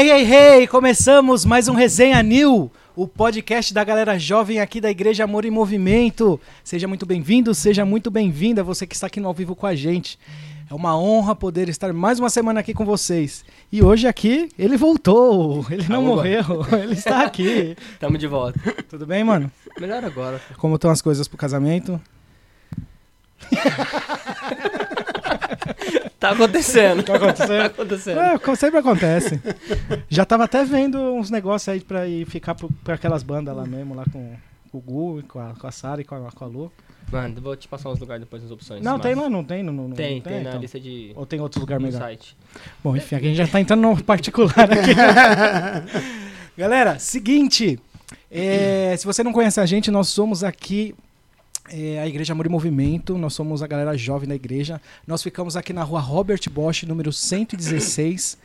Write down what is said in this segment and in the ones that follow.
Hey, hey, hey! Começamos mais um Resenha New, o podcast da galera jovem aqui da Igreja Amor em Movimento. Seja muito bem-vindo, seja muito bem-vinda você que está aqui no ao vivo com a gente. É uma honra poder estar mais uma semana aqui com vocês. E hoje aqui, ele voltou, ele não Alô. morreu, ele está aqui. Tamo de volta. Tudo bem, mano? Melhor agora. Como estão as coisas pro casamento? Tá acontecendo. Tá acontecendo? Tá acontecendo. É, sempre acontece. Já tava até vendo uns negócios aí pra ir ficar pra aquelas bandas lá mesmo, lá com, com o Gu, com a, com a Sara e com a, com a Lu. Mano, vou te passar uns lugares depois nas opções. Não, mas- tem lá, não tem? Não, não, Tem, não tem, na então? lista de. Ou tem outro lugar melhor? site. Bom, enfim, a gente já tá entrando no particular aqui. Galera, seguinte. é, se você não conhece a gente, nós somos aqui é, a Igreja Amor e Movimento. Nós somos a galera jovem da igreja. Nós ficamos aqui na rua Robert Bosch, número 116.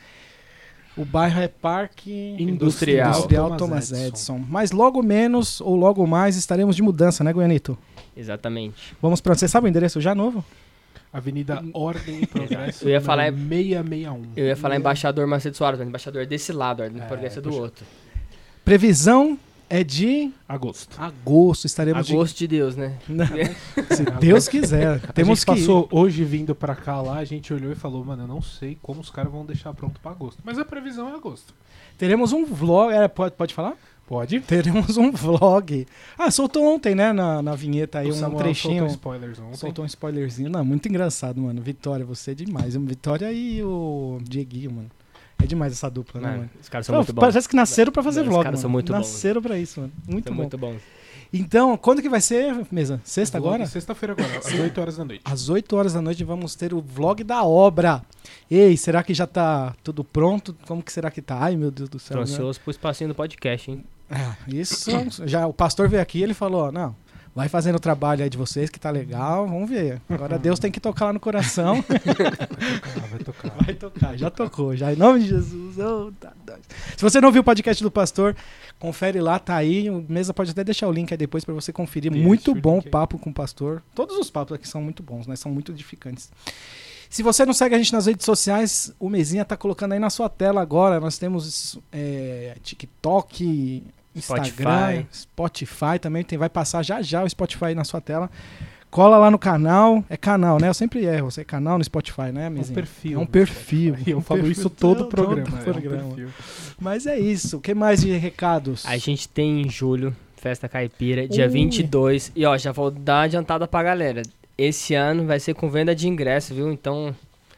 O bairro é Parque Industrial. Industrial Thomas Edison. Mas logo menos ou logo mais estaremos de mudança, né, Goianito? Exatamente. Vamos pra. Você sabe o endereço já novo? Avenida Ordem e Progresso. Eu ia falar- número 661. Eu ia falar embaixador Macedo Soares, mas embaixador desse lado, ordem de É, progresso é do puxa. outro. Previsão é de Agosto. agosto. Estaremos de Agosto de Deus, né? Não, Se Deus quiser. A Temos gente que passou hoje vindo pra cá lá, a gente olhou e falou, mano, eu não sei como os caras vão deixar pronto pra agosto. Mas a previsão é agosto. Teremos um vlog. é, pode, pode falar? Pode? Teremos um vlog. Ah, soltou ontem, né? Na, na vinheta aí, o um Samuel trechinho. soltou spoilers ontem. Soltou um spoilerzinho. Não, muito engraçado, mano. Vitória, você é demais. Vitória e o Dieguinho, mano. É demais essa dupla, né, Mano, mano? os caras são Pô, muito bons. Parece que nasceram pra fazer Os vlog, caras mano. são muito bons. nasceram pra isso, mano. Muito São bom. muito bons. Então, quando que vai ser, mesa? Sexta Vlog agora? Sexta-feira agora, às 8 horas da noite. Às 8 horas da noite vamos ter o vlog da obra. Ei, será que já tá tudo pronto? Como que será que tá? Ai, meu Deus do céu. Tô né? ansioso pro espacinho do podcast, hein? Ah, isso, já o pastor veio aqui e ele falou, ó, não, vai fazendo o trabalho aí de vocês que tá legal, vamos ver. Agora Deus tem que tocar lá no coração. Ah, vai tocar. vai tocar, já tocou, já em nome de Jesus. ô, tá doido. Se você não viu o podcast do pastor, confere lá, tá aí. O Mesa pode até deixar o link aí depois pra você conferir. Deixa muito bom o papo com o pastor. Todos os papos aqui são muito bons, né? São muito edificantes. Se você não segue a gente nas redes sociais, o Mesinha tá colocando aí na sua tela agora. Nós temos é, TikTok, Instagram, Spotify. também. Tem, vai passar já já o Spotify aí na sua tela. Cola lá no canal. É canal, né? Eu sempre erro. Você é canal no Spotify, né, É um perfil. É um perfil. Eu Um falo perfil isso todo todo- programa. todo é um programa. perfil. Mas é isso. O que mais de recados? A gente tem em julho, Festa Caipira, dia Ui. 22. E ó, já vou dar uma adiantada pra galera. Esse ano vai ser com venda de ingresso, viu? Então,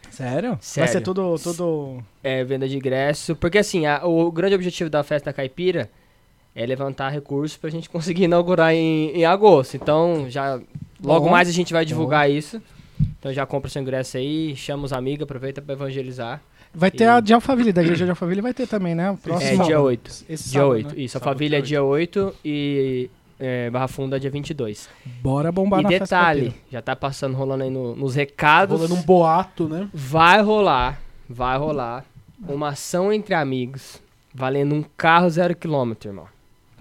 Sério? Vai Sério. ser tudo, tudo... é venda de ingresso. Porque assim, a- o grande objetivo da Festa Caipira é levantar recursos pra gente conseguir inaugurar em, em agosto. Então, já logo Bom. mais a gente vai divulgar isso. Então já compra seu ingresso aí, chama os amigos, aproveita pra evangelizar. Vai ter E- a de Alphaville, da igreja de Alphaville vai ter também, né? É próximo dia 8. Esse Dia sábado, 8. né? Isso, a Sábado, família é dia dia 8 e é, Barra Funda dia 22. Bora bombar e na festa detalhe, caipira. já tá passando, rolando aí no- nos recados. Rolando um boato, né? Vai rolar, vai rolar uma ação entre amigos valendo um carro zero quilômetro, irmão.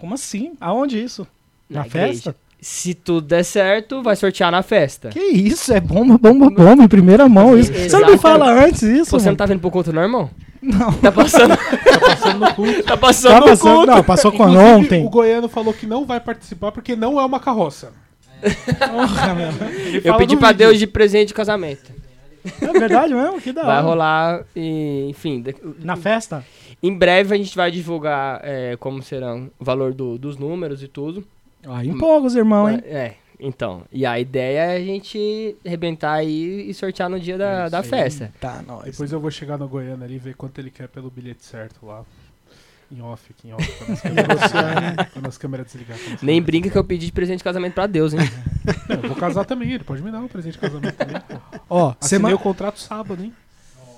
Como assim? Aonde isso? Na, igreja. festa? Se tudo der certo, vai sortear na festa. Que isso? É bomba, bomba, bomba em primeira mão isso. Você não me Exato. fala antes isso, Pô, Você não tá vindo pro culto não, irmão? Não. Tá passando, Tá passando no culto. tá passando Tá no passando, culto. não, passou Inclusive, ontem. O goiano falou que não vai participar porque não é uma carroça. Porra, meu. Ele Eu pedi no pra vídeo. Deus de presente de casamento. É verdade mesmo? Que da Vai hora. rolar e, enfim, Na festa? Em breve a gente vai divulgar é, como serão o valor do- dos números e tudo. Ah, empolga os irmãos, hein? É, então. E a ideia é a gente arrebentar aí e sortear no dia da, Isso da festa. Tá, nós. Depois eu vou chegar no Goiânia ali e ver quanto ele quer pelo bilhete certo lá. Em off, aqui em off. Quando as câmeras, quando as câmeras desligar. quando as Nem câmeras brinca que eu pedi de presente de casamento pra Deus, hein? Eu vou casar também, ele pode me dar um presente de casamento também. pô. Ó, Assinei semana... o contrato sábado, hein?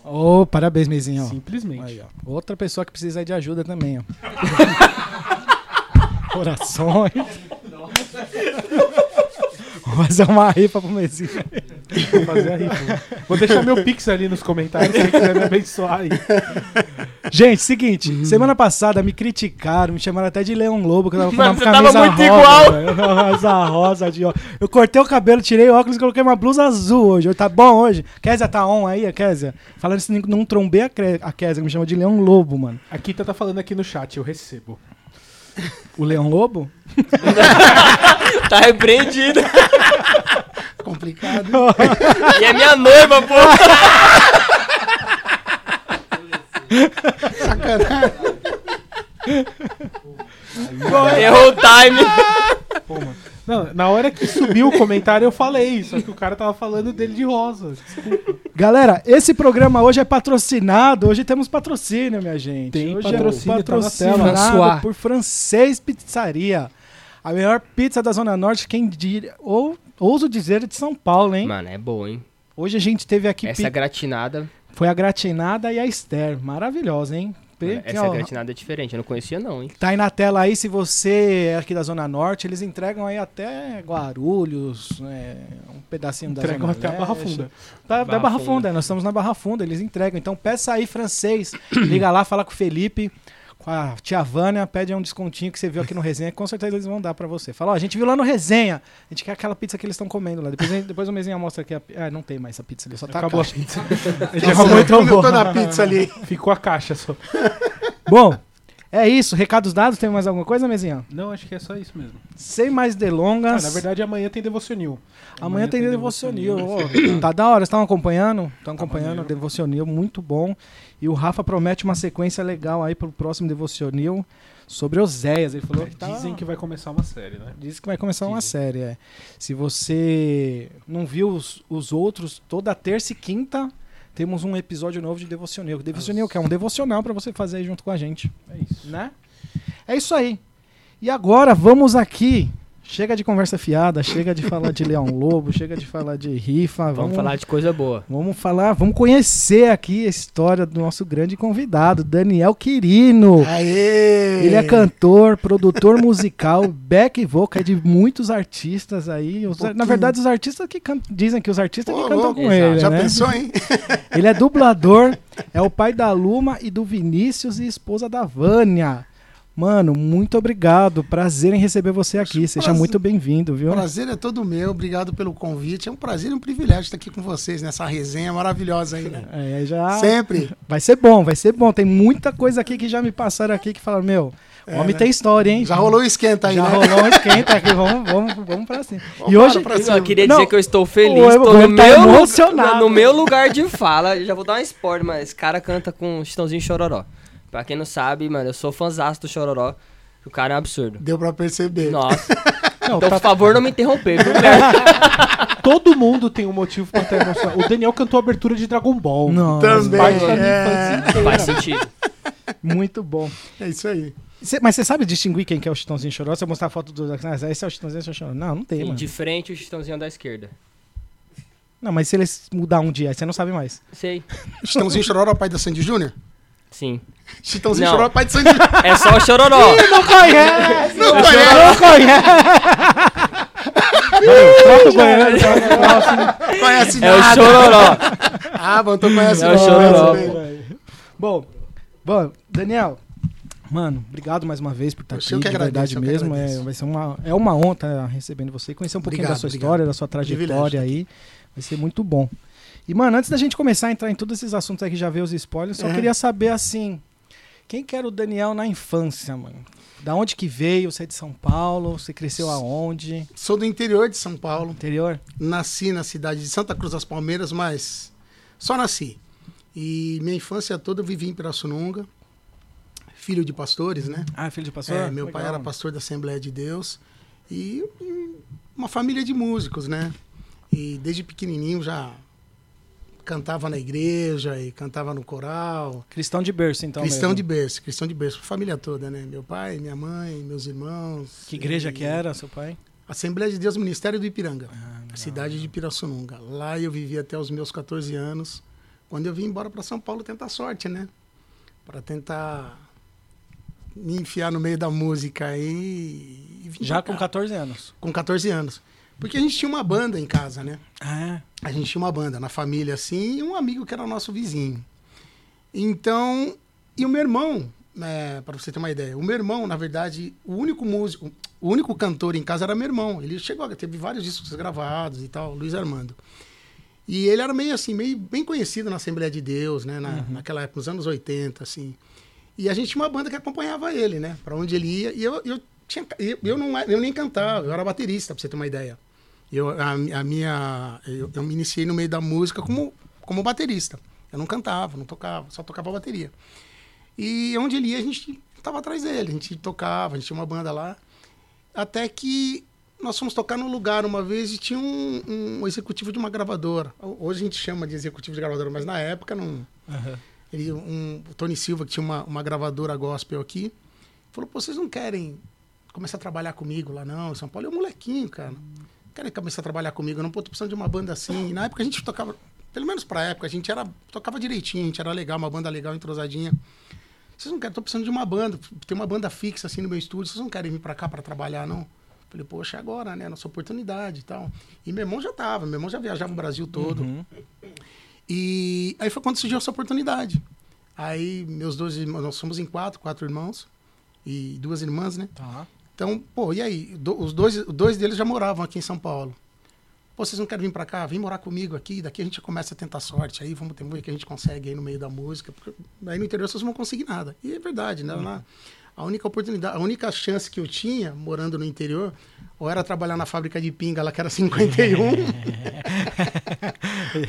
Ô, parabéns, Mezinho. Simplesmente. Aí. Outra pessoa que precisa de ajuda também, ó. Corações. Vou fazer uma rifa pro Mezinho. Vou fazer a rifa. Vou deixar meu pix ali nos comentários se você quiser me abençoar aí. Gente, seguinte, semana passada me criticaram, me chamaram até de Leão Lobo, que eu tava com Mano, uma você camisa tava muito rosa, igual. camisa rosa de ó. Eu cortei o cabelo, tirei o óculos e coloquei uma blusa azul hoje. Tá bom hoje? Kézia tá on aí, a Kézia? Falando isso, não trombei a, a Kézia, que me chama de Leão Lobo, mano. A Kita tá falando aqui no chat, eu recebo. O Leão Lobo? Tá repreendido. Complicado. E é minha noiva, pô. Sacanagem. Errou o time. Pô, mano. Não, na hora que subiu o comentário eu falei, só que o cara tava falando dele de rosa. Desculpa. Galera, esse programa hoje é patrocinado. Hoje temos patrocínio, minha gente. Tem hoje patrocínio, é tá na tela. patrocinado François. por Francês Pizzaria. A melhor pizza da Zona Norte, quem diria, ou ouso dizer, é de São Paulo, hein? Mano, é boa, hein? Hoje a gente teve aqui Essa pi- gratinada. Foi a gratinada e a Esther, maravilhosa, hein? Pe- Essa ó, gratinada é diferente. Eu não conhecia, não, hein? Tá aí na tela aí, se você é aqui da Zona Norte, eles entregam aí até Guarulhos, né, um pedacinho da Entregam Zona até a Barra Leste. Funda. Da, da Barra Barra Funda. Funda, nós estamos na Barra Funda, eles entregam. Então peça aí francês, liga lá, fala com o Felipe, a tia Vânia, pede um descontinho que você viu aqui no resenha, que com certeza eles vão dar pra você. Fala, ó, a gente viu lá no resenha, a gente quer aquela pizza que eles estão comendo lá. Depois, depois o mesinha mostra aqui. A, ah, não tem mais essa pizza ali, só tá Acabou a a pizza. Muito Eu bom. tô na pizza ali. Ficou a caixa só. Bom, é isso. Recados dados, tem mais alguma coisa, mesinha? Não, acho que é só isso mesmo. Sem mais Ah, delongas. na verdade, amanhã tem Devocionil. Amanhã tem Devocionil. ó. tá da hora, vocês estão acompanhando? Estão acompanhando o. Devocionil, muito bom. E o Rafa promete uma sequência legal aí pro próximo Devocionil sobre Oséias. Ele falou que tá... Dizem que vai começar uma série, né? Diz que vai começar uma Dizem. série, é. Se você não viu os, os outros, toda terça e quinta temos um episódio novo de Devocionil. Devocionil, que é um devocional pra você fazer aí junto com a gente, É isso. né? É isso aí. E agora vamos aqui. Chega de conversa fiada, chega de falar de Leão Lobo, chega de falar de rifa. Vamos, falar de coisa boa. Vamos falar, vamos conhecer aqui a história do nosso grande convidado, Daniel Quirino. Aê! Ele é cantor, produtor musical, back vocal de muitos artistas aí. Os- na verdade, os artistas que can- dizem que os artistas Pô, que cantam louco. com Exato. ele, Já né? pensou, hein? Ele é dublador, é o pai da Luma e do Vinícius e esposa da Vânia. Mano, muito obrigado. Prazer em receber você aqui. Seja Prazer. muito bem-vindo, viu? prazer é todo meu. Obrigado pelo convite. É um prazer e um privilégio estar aqui com vocês nessa resenha maravilhosa aí, né? É, já Sempre. vai ser bom, vai ser bom. Tem muita coisa aqui que já me passaram aqui que falaram, meu, o É, homem né? tem história, hein? Já rolou o esquenta aí, Já né? rolou um esquenta aqui, vamos, vamos, vamos pra cima. Vamos e hoje, pra Eu cima. queria Não. dizer que eu estou feliz. O Estou no tá meu, emocionado. no meu lugar de fala. Já vou dar um spoiler, mas esse cara canta com Chitãozinho e Chororó. Pra quem não sabe, mano, eu sou fãzaço do Chororó. O cara é um absurdo. Deu pra perceber. Nossa. Não, Então, tá- por favor, não me interromper, viu, Guilherme? todo mundo tem um motivo pra estar emocionado. O Daniel cantou a abertura de Dragon Ball. Não, Também. É. Faz sentido. muito bom. É isso aí. Cê- mas você sabe distinguir quem que é o Chitãozinho Choró? Se eu mostrar a foto do... Ah, esse é o Chitãozinho Choró. Não, não tem, Sim, mano. de frente, o Chitãozinho da esquerda. Não, mas se eles mudar um dia, aí você não sabe mais. Sei. Chitãozinho Chororó, pai da Sandy Júnior? Sim. Chitãozinho Não. Chororó, pai de Júnior. É só o Chororó. Não conhece! Não conhece? Não conhece! Troca o Goiânia, troca o próximo. Conhece É o nada. Chororó. Ah, bom, então conhece É o nada, Chororó, velho. Bom, bom, Daniel, mano, obrigado mais uma vez por estar Eu aqui, que de agradeço, verdade eu que mesmo. É, vai ser uma, é uma honra recebendo você, conhecer um pouquinho Obrigado, da sua obrigado. história, da sua trajetória aí. Vai ser muito bom. E, mano, antes da gente começar a entrar em todos esses assuntos aqui, já ver os spoilers, só Uhum. queria saber, assim, quem que era o Daniel na infância, mano? Da onde que veio? Você é de São Paulo? Você cresceu aonde? Sou do interior de São Paulo. Interior? Nasci na cidade de Santa Cruz das Palmeiras, mas só nasci. E minha infância toda eu vivi em Pirassununga. Filho de pastores, né? Ah, filho de pastor? É, meu pai Legal. era pastor da Assembleia de Deus e uma família de músicos, né? E desde pequenininho já cantava na igreja e cantava no coral. Cristão de berço, então. cristão mesmo. de berço, cristão de berço, família toda, né? Meu pai, minha mãe, meus irmãos. Que igreja e- que era, seu pai? Assembleia de Deus Ministério do Ipiranga, Ah, cidade de Pirassununga. Lá eu vivi até os meus 14 anos, quando eu vim embora para São Paulo tentar sorte, né? Para tentar me enfiar no meio da música aí. e Já com cá. 14 anos. com 14 anos. Porque a gente tinha uma banda em casa, né? Ah, A gente tinha uma banda na família assim e um amigo que era nosso vizinho. Então, E o meu irmão, é, para você ter uma ideia, o meu irmão, na verdade, o único músico, o único cantor em casa era meu irmão. Ele chegou, teve vários discos gravados e tal, Luiz Armando. E ele era meio assim, meio bem conhecido na Assembleia de Deus, né? Na, Naquela época, nos anos 80, assim. E a gente tinha uma banda que acompanhava ele, né? Para onde ele ia. E eu, eu, tinha, eu, eu, não, eu nem cantava, eu era baterista, pra você ter uma ideia. Eu, a, a minha, eu, eu me iniciei no meio da música como, como baterista. Eu não cantava, não tocava, só tocava bateria. E onde ele ia, a gente tava atrás dele. A gente tocava, a gente tinha uma banda lá. Até que nós fomos tocar num lugar uma vez e tinha um, um executivo de uma gravadora. Hoje a gente chama de executivo de gravadora, mas na época não. Ele, um, o Tony Silva, que tinha uma, uma gravadora gospel aqui, falou: Pô, vocês não querem começar a trabalhar comigo lá, não? Em São Paulo é um molequinho, cara. Querem começar a trabalhar comigo? Não, pô, tô precisando de uma banda assim. E na época a gente tocava, pelo menos pra época, a gente era, tocava direitinho, a gente era legal, uma banda legal, entrosadinha. Vocês não querem, tô precisando de uma banda, tem uma banda fixa assim no meu estúdio, vocês não querem vir pra cá pra trabalhar, não? Falei, poxa, é agora, né? Nossa oportunidade e tal. E meu irmão já tava, meu irmão já viajava o Brasil todo. Uhum. E aí foi quando surgiu essa oportunidade. Aí meus dois irmãos, nós somos em quatro, quatro irmãos e duas irmãs, né? Tá. Então, pô, e aí? Do- os dois, dois deles já moravam aqui em São Paulo. Pô, vocês não querem vir pra cá? Vem morar comigo aqui, daqui a gente começa a tentar sorte. Aí vamos ter ver o que a gente consegue aí no meio da música. Porque aí no interior vocês não vão conseguir nada. E é verdade, né? Lá, a única oportunidade, a única chance que eu tinha, morando no interior, ou era trabalhar na fábrica de pinga lá, que era 51,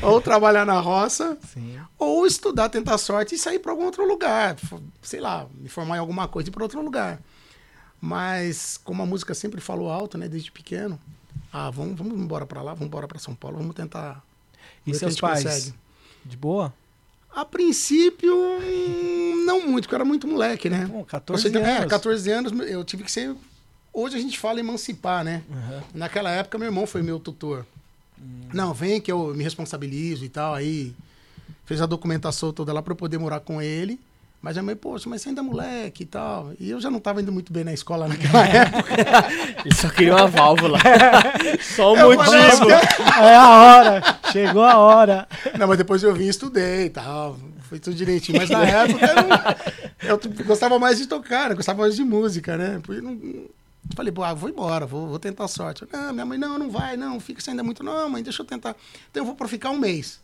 ou trabalhar na roça, Sim. ou estudar, tentar sorte e sair para algum outro lugar. Sei lá, me formar em alguma coisa e ir para outro lugar. Mas, como a música sempre falou alto, né, desde pequeno, ah, vamos, vamos embora para lá, vamos embora para São Paulo, vamos tentar. E seus pais? consegue. De boa? A princípio, hum, não muito, porque eu era muito moleque, né? Pô, 14 Você tem- É, anos. 14 anos eu tive que ser. Hoje a gente fala emancipar, né? Uhum. Naquela época, meu irmão foi meu tutor. Hum. Não, vem que eu me responsabilizo e tal. Aí fez a documentação toda lá para eu poder morar com ele. Mas a mãe, poxa, mas você ainda é moleque e tal. E eu já não estava indo muito bem na escola naquela época. Ele só queria uma válvula. só um Eu motivo. falei, É a hora! Chegou a hora! Não, mas depois eu vim e estudei e tal. Foi tudo direitinho. Mas na época eu, não- eu gostava mais de tocar, né? gostava mais de música, né? Por- não- Falei, pô, ah, vou embora, vou, vou tentar a sorte. Não, minha mãe, não, não vai, não, fica você ainda é muito. Não, mãe, deixa eu tentar. Então eu vou pra ficar um mês.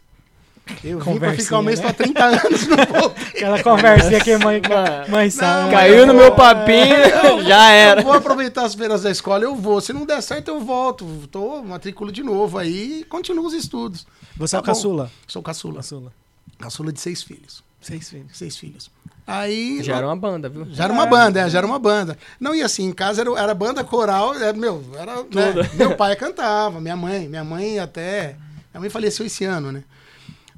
Eu vim pra ficar um mês, né? há 30 anos, não voltei. Aquela conversinha que mãe, mãe sabe. Caiu no meu papinho, já era. Eu vou aproveitar as feiras da escola, eu vou. Se não der certo, eu volto. Tô matriculo de novo aí e continuo os estudos. Você é o Tá bom. caçula? Sou caçula. Caçula. Caçula de seis filhos. Seis filhos. Seis filhos. Aí. Já era uma banda, viu? Já era uma banda, é, já era uma banda. Não, e assim, em casa era, era banda coral, é, meu, era. né, meu pai cantava, minha mãe, minha mãe até. Minha mãe faleceu esse ano, né?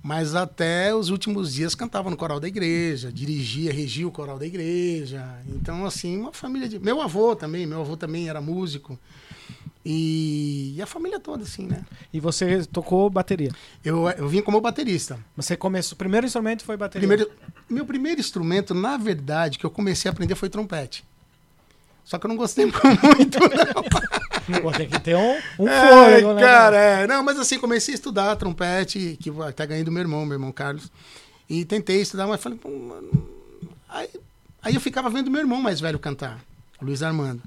Mas até os últimos dias cantava no coral da igreja, dirigia, regia o coral da igreja. Então, assim, uma família de. Meu avô também, meu avô também era músico. E, e a família toda, assim, né? E você tocou bateria. Eu, eu vim como baterista. Você começou. O primeiro instrumento foi bateria. Primeiro, meu primeiro instrumento, na verdade, que eu comecei a aprender foi trompete. Só que eu não gostei muito, não. Pô, tem que ter um, um É, fôlego, né? cara, é. Não, mas assim, comecei a estudar trompete, que eu até ganhei do meu irmão, meu irmão Carlos. E tentei estudar, mas falei, pô, mano. Aí, aí eu ficava vendo meu irmão mais velho cantar, o Luiz Armando.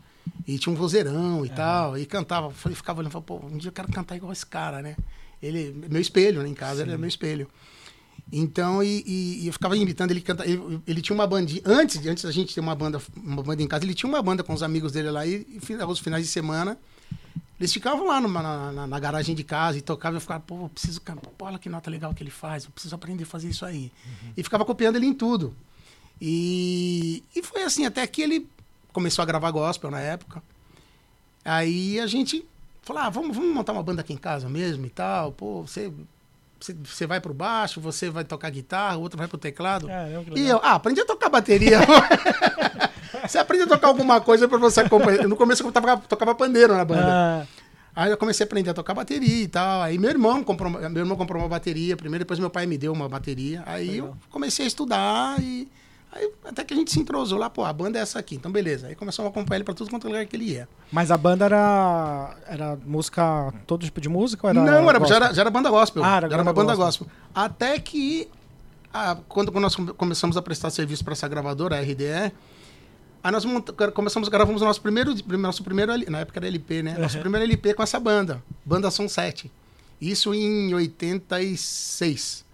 E tinha um vozeirão e tal, e cantava. Falei, ficava olhando, falei, pô, um dia eu quero cantar igual esse cara, né? Ele, meu espelho, né? Em casa, ele é meu espelho. Então, e, e- e eu ficava imitando ele cantar. Ele, ele tinha uma bandinha. Antes, antes da gente ter uma banda, uma banda em casa, ele tinha uma banda com os amigos dele lá e, e aos finais de semana. Eles ficavam lá numa- na, na- garagem de casa e tocavam. Eu ficava, pô, eu preciso. Pô, olha que nota legal que ele faz. Eu preciso aprender a fazer isso aí. E ficava copiando ele em tudo. E, e foi assim, até que ele começou a gravar gospel na época. Aí a gente falou, ah, vamos, vamos montar uma banda aqui em casa mesmo e tal. Pô, você, você, vai pro baixo, você vai tocar guitarra, o outro vai pro teclado. Caramba, que E legal. eu, ah, aprendi a tocar bateria. você aprende a tocar alguma coisa pra você acompanhar. No começo eu tocava, tocava pandeiro na banda. Ah, Aí eu comecei a aprender a tocar bateria e tal. Aí meu irmão comprou, meu irmão comprou uma bateria primeiro, depois meu pai me deu uma bateria. Aí eu comecei a estudar e aí até que a gente se entrosou lá, pô, a banda é essa aqui. Então beleza. Aí começamos a acompanhar ele pra tudo quanto lugar que ele ia. mas a banda era. Era música. Todo tipo de música? Ou era Não, era, já, gospel? era, já era banda gospel. Ah, era já era uma banda banda gospel. Até que a- quando nós come- começamos a prestar serviço para essa gravadora, a RDE, aí nós começamos, gravamos o nosso primeiro, nosso primeiro, na época era LP, né? Nosso primeiro LP com essa banda, Banda Som 7. Isso em 86.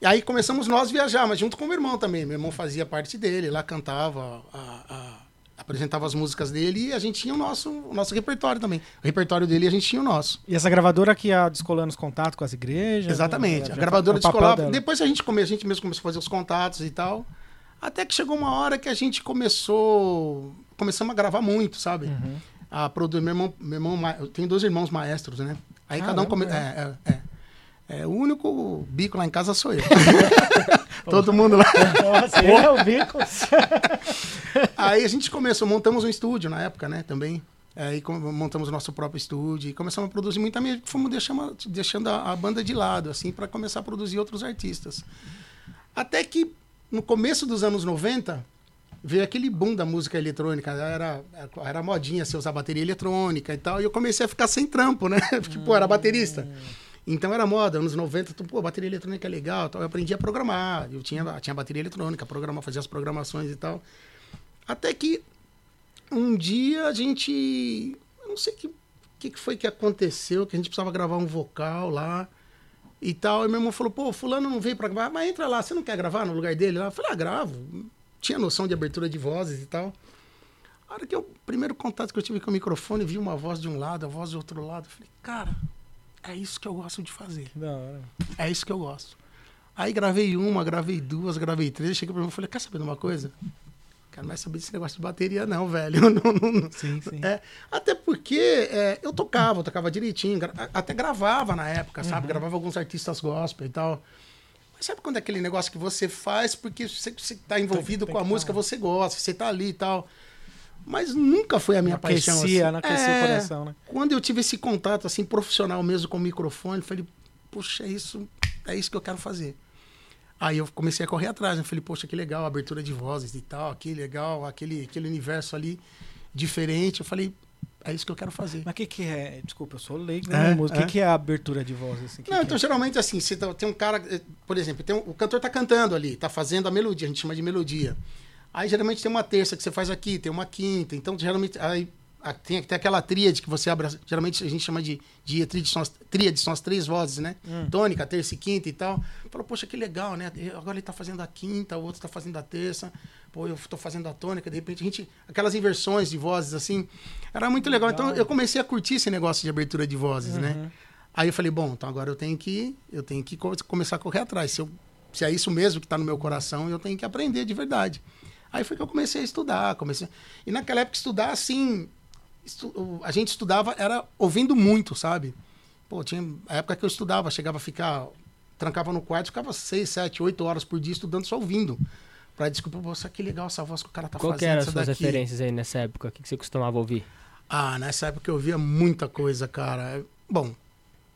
E aí começamos nós a viajar, mas junto com o meu irmão também. Meu irmão fazia parte dele, lá cantava, a- a- apresentava as músicas dele e a gente tinha o nosso, o nosso repertório também. O repertório dele e a gente tinha o nosso. E essa gravadora que ia descolando os contatos com as igrejas? Exatamente. né? A Já- gravadora é descolava. Depois a gente, come, a gente mesmo começou a fazer os contatos e tal. Até que chegou uma hora que a gente começou. Começamos a gravar muito, sabe? Uhum. A produ... meu irmão, meu irmão, eu tenho dois irmãos maestros, né? Aí cada um come... Caramba, é, é, é. É, o único bico lá em casa sou eu. Todo mundo lá. Nossa, é o bico. Aí a gente começou, montamos um estúdio na época, né, também. Aí com- montamos o nosso próprio estúdio e começamos a produzir muita música. Fomos deixando, deixando a, a banda de lado, assim, para começar a produzir outros artistas. Até que no começo dos anos 90 veio aquele boom da música eletrônica. Era, era modinha você usar bateria eletrônica e tal. E eu comecei a ficar sem trampo, né? Porque, pô, era baterista. Então era moda, anos 90, tu, pô, bateria eletrônica é legal. Tal. Eu aprendi a programar. Eu tinha, tinha bateria eletrônica, programar, fazia as programações e tal. Até que um dia a gente. Eu não sei que, que, que foi que aconteceu, que a gente precisava gravar um vocal lá e tal. E meu irmão falou: pô, Fulano não veio pra gravar, mas entra lá, você não quer gravar no lugar dele? lá? Eu falei: ah, gravo. Tinha noção de abertura de vozes e tal. A hora que eu, o primeiro contato que eu tive com o microfone, vi uma voz de um lado, a voz do outro lado. Eu falei: cara, é isso que eu gosto de fazer. Que da hora. É isso que eu gosto. Aí gravei uma, gravei duas, gravei três. Cheguei meu irmão e falei: quer saber de uma coisa? Quero mais saber desse negócio de bateria, não, velho. Não, não, não. Sim, sim. É, até porque é, eu tocava, eu tocava direitinho, gra- até gravava na época, sabe? Gravava alguns artistas gospel e tal. Mas sabe quando é aquele negócio que você faz porque você, você tá envolvido tem com a música, tá. você gosta, você tá ali e tal. Mas nunca foi a minha paixão. aquecia, assim. não aquecia É, o coração, né? Quando eu tive esse contato assim profissional mesmo com o microfone, eu falei, puxa, é isso, é isso que eu quero fazer. Aí eu comecei a correr atrás, né? Falei, poxa, que legal, abertura de vozes e tal, que legal, aquele, aquele universo ali diferente. Eu falei, é isso que eu quero fazer. Mas o que, que é? Desculpa, eu sou leigo, É, né? O que, é. que é a abertura de voz? Assim, que Não, que então é? geralmente assim, você tá- tem um cara, eh, por exemplo, tem um- o cantor tá cantando ali, tá fazendo a melodia, a gente chama de melodia. Aí geralmente tem uma terça que você faz aqui, tem uma quinta, então geralmente aí tem, tem aquela tríade que você abre, geralmente a gente chama de, de tríade, são as, tríade, são as três vozes, né? Tônica, terça e quinta e tal. Falou, poxa, que legal, né? Agora ele tá fazendo a quinta, o outro tá fazendo a terça, pô, eu tô fazendo a tônica, de repente a gente, aquelas inversões de vozes assim, era muito legal. Então eu comecei a curtir esse negócio de abertura de vozes, né? Aí eu falei, bom, então agora eu tenho que, eu tenho que co- começar a correr atrás. Se, eu, se é isso mesmo que está no meu coração, eu tenho que aprender de verdade. Aí foi que eu comecei a estudar, comecei. E naquela época estudar assim, estu- a gente estudava era ouvindo muito, sabe? Pô, tinha a época que eu estudava, chegava a ficar, trancava no quarto, ficava seis, sete, oito horas por dia estudando só ouvindo. Pra desculpa, poxa, que legal essa voz que o cara tá Qual fazendo. que eram as suas daqui. referências aí nessa época? O que você costumava ouvir? Ah, nessa época eu via muita coisa, cara. Bom,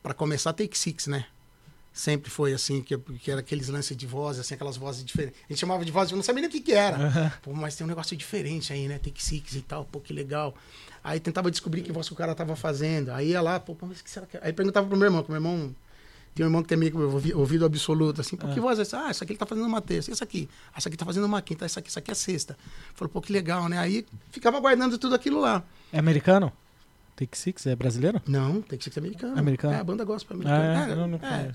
pra começar, Take Six, né? Sempre foi assim, que, que era aqueles lances de voz, assim, aquelas vozes diferentes. A gente chamava de voz, eu não sabia nem o que que era. Pô, mas tem um negócio diferente aí, né? Take Six e tal, pô, que legal. Aí tentava descobrir que voz que o cara tava fazendo. Aí ia lá, pô, mas que será que é? Aí perguntava pro meu irmão, que meu irmão tem um irmão que tem meio que ouvi- ouvido absoluto, assim, pô, que voz é essa? Ah, essa aqui ele tá fazendo uma terça, essa aqui, essa aqui tá fazendo uma quinta, essa aqui, essa aqui é sexta. Falou, pô, que legal, né? Aí ficava guardando tudo aquilo lá. É americano? Take Six? É brasileiro? Não, tem que ser americano. Americano? É, a banda gospel Ah, americana. é? É, Eu não é,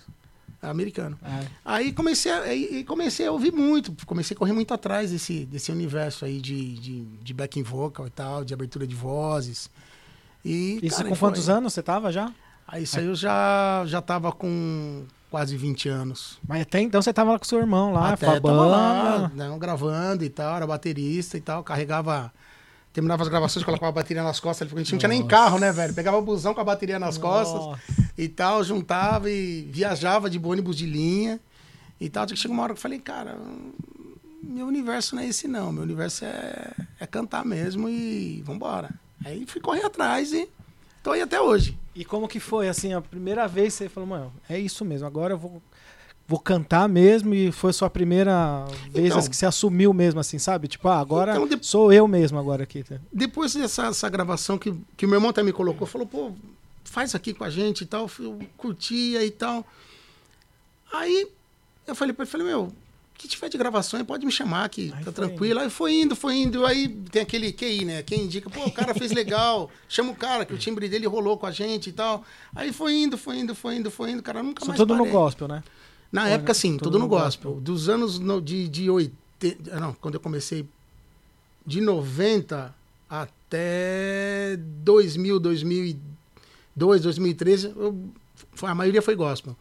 é americano. Ah, Aí comecei a, aí comecei a ouvir muito, comecei a correr muito atrás desse, desse universo aí de, de, de backing vocal e tal, de abertura de vozes. E, Isso cara, com e foi. quantos anos você tava já? Aí isso aí eu já, já tava com quase 20 anos. Mas até então você tava lá com seu irmão lá, Até a tava lá, não, gravando e tal, era baterista e tal, carregava. Terminava as gravações, colocava a bateria nas costas. A gente não tinha nem carro, né, velho? Pegava o busão com a bateria nas costas Nossa. E tal, juntava e viajava de ônibus de linha e tal. Até que chegou uma hora que eu falei, cara, meu universo não é esse não. Meu universo é, é cantar mesmo e vambora. Aí fui correr atrás e tô aí até hoje. E como que foi, assim, a primeira vez que você falou, mano, é isso mesmo, agora eu vou, vou cantar mesmo e foi sua primeira vez Então. assim, que você assumiu mesmo, assim, sabe? Tipo, ah, agora Então, de- sou eu mesmo agora aqui. tá? Depois dessa essa gravação que, que o meu irmão até me colocou, falou, pô, faz aqui com a gente e tal. Eu curtia e tal. Aí eu falei pra ele, falei, meu, que tiver de gravação, aí pode me chamar, que Aí tá tranquilo. Aí foi indo, foi indo. Aí tem aquele QI, né? Quem indica, pô, o cara fez legal. Chama o cara, que o timbre dele rolou com a gente e tal. Aí foi indo, foi indo, foi indo, foi indo. Cara, nunca Isso mais tudo no parei. gospel, né? Na Olha, época, sim, tudo no no gospel. gospel. Dos anos no- de, de 80. Não, quando eu comecei. De 90 até 2000, 2002, 2013, eu, a maioria foi gospel.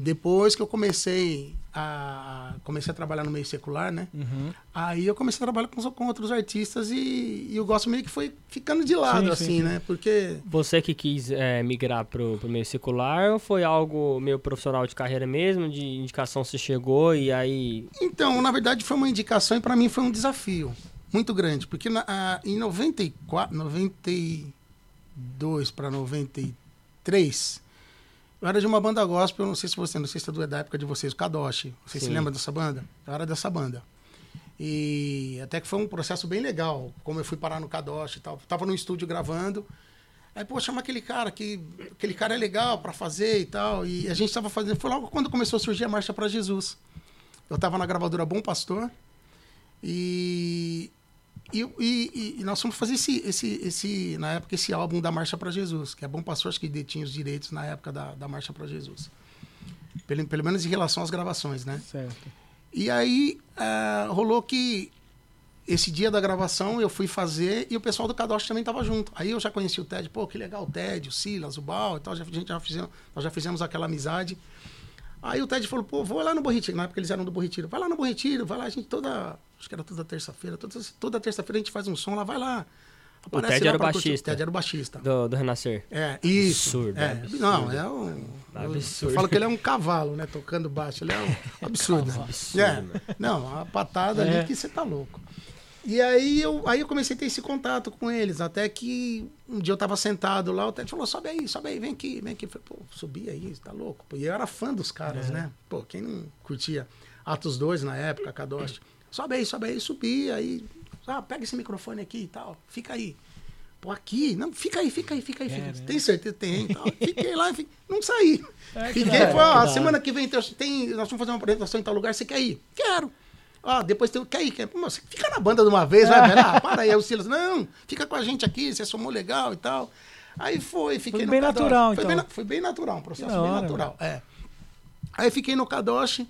Depois que eu comecei a, comecei a trabalhar no meio secular, né? Uhum. Aí eu comecei a trabalhar com, com outros artistas e, e o gospel meio que foi ficando de lado, Sim, sim, assim, sim. né? Porque Você que quis é, migrar pro, pro meio secular ou foi algo meio profissional de carreira mesmo? De indicação você chegou e aí. Então, na verdade, foi uma indicação e para mim foi um desafio muito grande, porque na, a- em 94, 92 para 93, eu era de uma banda gospel, eu não sei se você, não sei se é da época de vocês, o Kadoshi. Você se lembra dessa banda? Eu era dessa banda. E até que foi um processo bem legal, como eu fui parar no Kadoshi e tal. Tava no estúdio gravando. Aí, pô, chama aquele cara, que aquele cara é legal para fazer e tal. E a gente tava fazendo, foi logo quando começou a surgir a Marcha para Jesus. Eu tava na gravadora Bom Pastor e, e, e- e nós fomos fazer esse, esse, esse, na época, esse álbum da Marcha para Jesus, que é Bom Pastor, acho que detinha os direitos na época da, da Marcha para Jesus. Pelo, pelo menos em relação às gravações, né? Certo. E aí ah, rolou que esse dia da gravação eu fui fazer e o pessoal do Kadosh também estava junto. Aí eu já conheci o Ted, pô, que legal o Ted, o Silas, o Bal e tal, já, a gente já fizemos, nós já fizemos aquela amizade. Aí o Ted falou, pô, vou lá no Borritiro, na época eles eram do Borritiro, vai lá no Borritiro, vai lá, a gente toda, acho que era toda terça-feira, toda, toda terça-feira a gente faz um som lá, vai lá. Aparece Ted lá era o baixista. O Ted era o baixista. Do, do Renascer. É, isso. Absurdo, é. absurdo. Não, é um. Absurdo. Eu falo que ele é um cavalo, né? Tocando baixo. Ele é um absurdo. Absurdo, É. Não, a patada É. ali que você tá louco. E aí eu, aí eu comecei a ter esse contato com eles, até que um dia eu tava sentado lá, o Ted falou, sobe aí, sobe aí, vem aqui, vem aqui. Eu falei, pô, subi aí, tá louco? E eu era fã dos caras, né? Pô, quem não curtia Atos 2 na época, Kadosh. Sobe aí, sobe aí, subi, aí, ah, pega esse microfone aqui e tal, fica aí. Pô, aqui? Não, fica aí, fica aí, fica aí. É, fica. né? Tem certeza? Tem. Tal. Fiquei lá, fiquei, não saí. É, que Fiquei, falei, ó, semana que vem tem, tem- nós vamos fazer uma apresentação em tal lugar, você quer ir? Quero. Ó, depois tem? Quer? Pô, você fica na banda de uma vez, vai, velho. Ah, para aí. Aí o Silas, não, fica com a gente aqui, você somou legal e tal. Aí foi, fiquei Foi no bem natural, foi então. Bem, foi bem natural, um processo da bem hora, natural, é. Aí fiquei no Kadosh,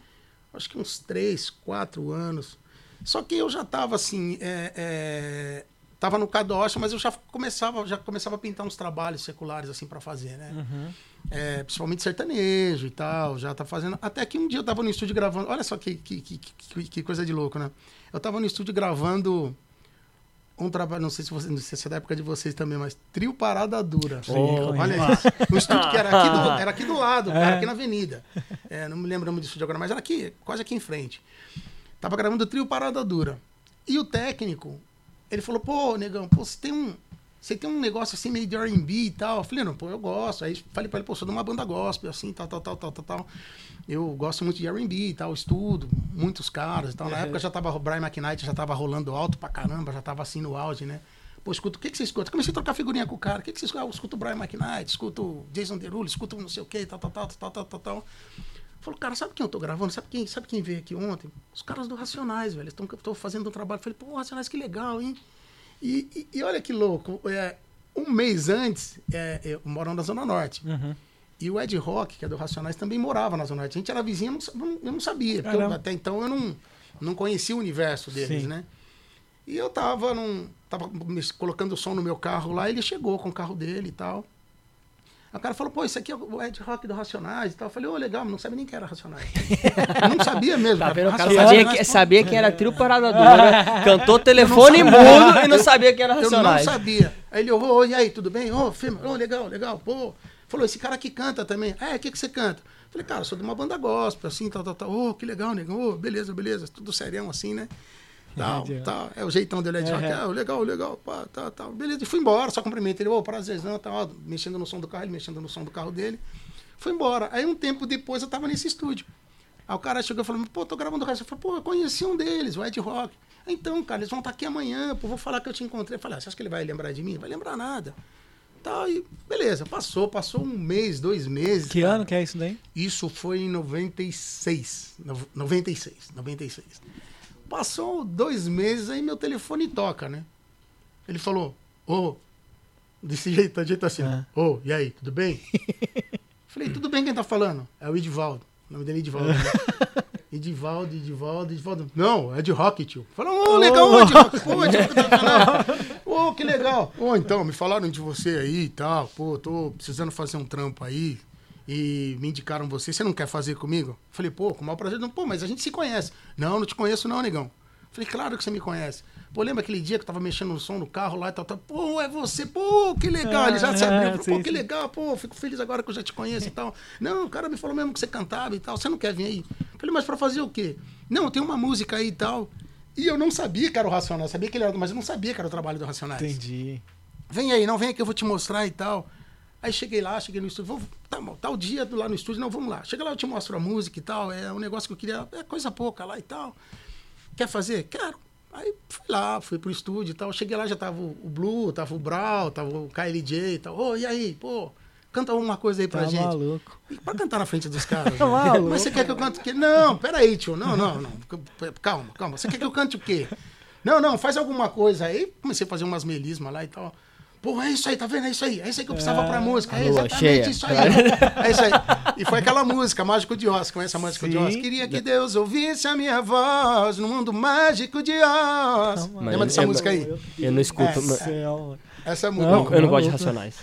acho que uns três, quatro anos. Só que eu já tava assim, é, é, tava no Kadosh, mas eu já começava, já começava a pintar uns trabalhos seculares assim para fazer, né? Uhum. É, principalmente sertanejo e tal, já tá fazendo. Até que um dia eu tava no estúdio gravando. Olha só que, que, que, que- que coisa de louco, né? Eu tava no estúdio gravando um trabalho, não sei se você, não sei se é da época de vocês também, mas Trio Parada Dura. Sim, olha isso. Um estúdio que era aqui do, era aqui do lado, É. cara, aqui na avenida. É, não me lembro o do estúdio agora, mas era aqui, quase aqui em frente. Tava gravando o Trio Parada Dura. E o técnico, ele falou, pô, negão, pô, você tem um. Você tem um negócio assim meio de R&B e tal. Eu falei, não, pô, eu gosto. Aí falei pra ele, pô, sou de uma banda gospel, assim, tal, tal, tal, tal, tal, tal. Eu gosto muito de R&B e tal, estudo, muitos caras e tal. Na Uhum. época já tava, o Brian McKnight já tava rolando alto pra caramba, já tava assim no auge, né? Pô, escuta, o que, que você escuta? Comecei a trocar figurinha com o cara. O que, que você escuta? Ah, eu escuto o Brian McKnight, escuto Jason Derulo, escuto não sei o que, tal, tal, tal, tal, tal, tal, tal. Falou, cara, sabe quem eu tô gravando? Sabe quem, sabe quem veio aqui ontem? Os caras do Racionais, velho. Estão tô fazendo um trabalho. Falei, pô, Racionais, que legal, hein? E, e- e olha que louco. É, um mês antes, é, eu moro na Zona Norte. Uhum. E o Ed Rock, que é do Racionais, também morava na Zona Norte. A gente era vizinho, eu não, eu não sabia. porque eu- Caramba. até então eu não, não conhecia o universo deles, Sim. né? E eu tava, num, tava colocando o som no meu carro lá, ele chegou com o carro dele e tal. O cara falou, pô, isso aqui é o Ed Rock do Racionais e tal. Eu falei, ô, legal, mas não sabia nem que era Racionais. não sabia mesmo. Tá vendo? O cara Racionais, sabia que, sabia que era trio parada dura, cantou telefone mudo e não sabia que era Eu não racionais. sabia. Aí ele, ô, e aí, tudo bem? Ô, firme, ô, legal, legal, pô. Falou, esse cara aqui canta também. É, o que, que você canta? Falei, cara, eu sou de uma banda gospel, assim, tal, tal, tal. Ô, que legal, negão. Ô, beleza, beleza. Tudo serião, assim, né? Tal, tal. É o jeitão dele, é de rock. É. Legal, legal, pá, tá, tá. Beleza, e fui embora, só cumprimentei ele, ô, prazerzão, tal, ó, mexendo no som do carro, ele mexendo no som do carro dele. Fui embora. Aí um tempo depois eu tava nesse estúdio. Aí o cara chegou e falou, pô, tô gravando o resto. Eu falei, pô, eu conheci um deles, o Ed Rock. Então, cara, eles vão estar aqui amanhã, pô, vou falar que eu te encontrei. Eu falei, ah, você acha que ele vai lembrar de mim? Vai lembrar nada. Tal, e beleza, passou, passou um mês, dois meses. Que cara. ano que é isso daí? Isso foi em 96. no- 96, 96. Passou dois meses, aí meu telefone toca, né? Ele falou, ô, desse jeito, de jeito assim, Ah. ô, e aí, tudo bem? Falei, tudo bem, quem tá falando? É o Edivaldo. O nome dele é Edivaldo. né? Edivaldo, Edivaldo, Edivaldo. Não, é de rock, tio. Falou, ô, legal, ô, de rock. Pô, Ed Rock tá falando. Ô, que legal. Ô, então, me falaram de você aí e tal. Pô, tô precisando fazer um trampo aí. E me indicaram você. Você não quer fazer comigo? Falei, pô, com o maior prazer. Não, pô, mas a gente se conhece. Não, não te conheço não, negão. Falei, claro que você me conhece. Pô, lembra aquele dia que eu tava mexendo no som do carro lá e tal, tal? Pô, é você. Pô, que legal. Ele já se Ah, abriu. Falei, sim, pô, que sim. legal. Pô, fico feliz agora que eu já te conheço e tal. Não, o cara me falou mesmo que você cantava e tal. Você não quer vir aí? Falei, mas pra fazer o quê? Não, tem uma música aí e tal. E eu não sabia que era o Racionais. Sabia que ele era, mas eu não sabia que era o trabalho do Racionais. Entendi. Vem aí, não, vem aqui, eu vou te mostrar e tal. Aí cheguei lá, cheguei no estúdio, vou, tá, bom, tal dia lá no estúdio, não, vamos lá. Chega lá, eu te mostro a música e tal, é um negócio que eu queria, é coisa pouca lá e tal. Quer fazer? Quero. Aí fui lá, fui pro estúdio e tal. Cheguei lá, já tava o Blue, tava o Brau, tava o KLJ e tal. Ô, e aí, pô, canta uma coisa aí pra Tá gente. maluco. E pra cantar na frente dos caras. Tá né? maluco. Mas você quer que eu cante o quê? Não, peraí, tio. Não, não, não. Calma, calma. Você quer que eu cante o quê? Não, não, faz alguma coisa. Aí comecei a fazer umas melismas lá e tal. Pô, é isso aí, tá vendo? É isso aí. É isso aí que eu precisava pra música. É exatamente cheia. isso aí. É isso aí. E foi aquela música, Mágico de Oz. Conhece a Mágico de Oz? Sim. Queria que Deus ouvisse a minha voz no mundo mágico de Oz. Lembra dessa eu- música aí? Eu não escuto. É, mas- Céu. Essa Não, música. eu não gosto de racionais.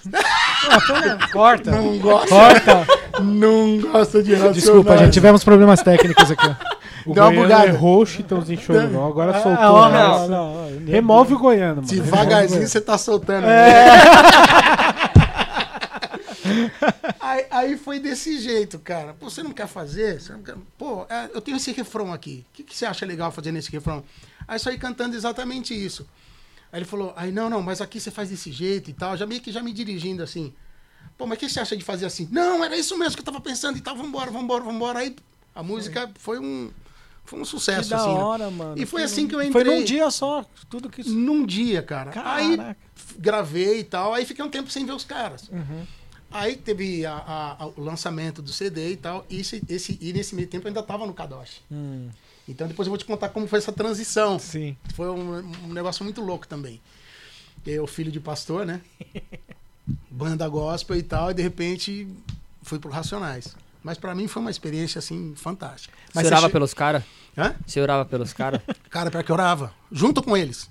Corta. Não gosta. Corta. Não gosta de racionais. Desculpa, gente. Tivemos problemas técnicos aqui. O Deu uma Goiano bugada. errou o Chitãozinho Chororó, agora soltou. Ah, ó, né? não, não, não. Remove o Goiano, mano. Devagarzinho você tá soltando. É. aí, aí foi desse jeito, cara. Pô, você não quer fazer? Você não quer- Pô, é, eu tenho esse refrão aqui. O que, que você acha legal fazer nesse refrão? Aí saí cantando exatamente isso. Aí ele falou, aí não, não, mas aqui você faz desse jeito e tal. Já meio que já me dirigindo assim. Pô, mas o que você acha de fazer assim? Não, era isso mesmo que eu tava pensando e tal. Vambora, vambora, vambora. Aí a música foi um, foi um Que sucesso, da assim. né? hora, mano. E foi Que- assim que eu Foi entrei. num dia só, tudo que... Num dia, cara. Aí Caraca. f- gravei e tal, aí fiquei um tempo sem ver os caras. Uhum. Aí teve a- a- a- o lançamento do CD e tal, e, esse, esse- e nesse meio tempo eu ainda tava no Kadosh. Hum, Então depois eu vou te contar como foi essa transição. sim. Foi um, um negócio muito louco também. Eu, filho de pastor, né? Banda gospel e tal, e de repente fui pro Racionais. Mas pra mim foi uma experiência, assim, fantástica. Você você orava che- pelos caras? Hã? Você orava pelos caras? Cara, pior que eu orava. Junto com eles.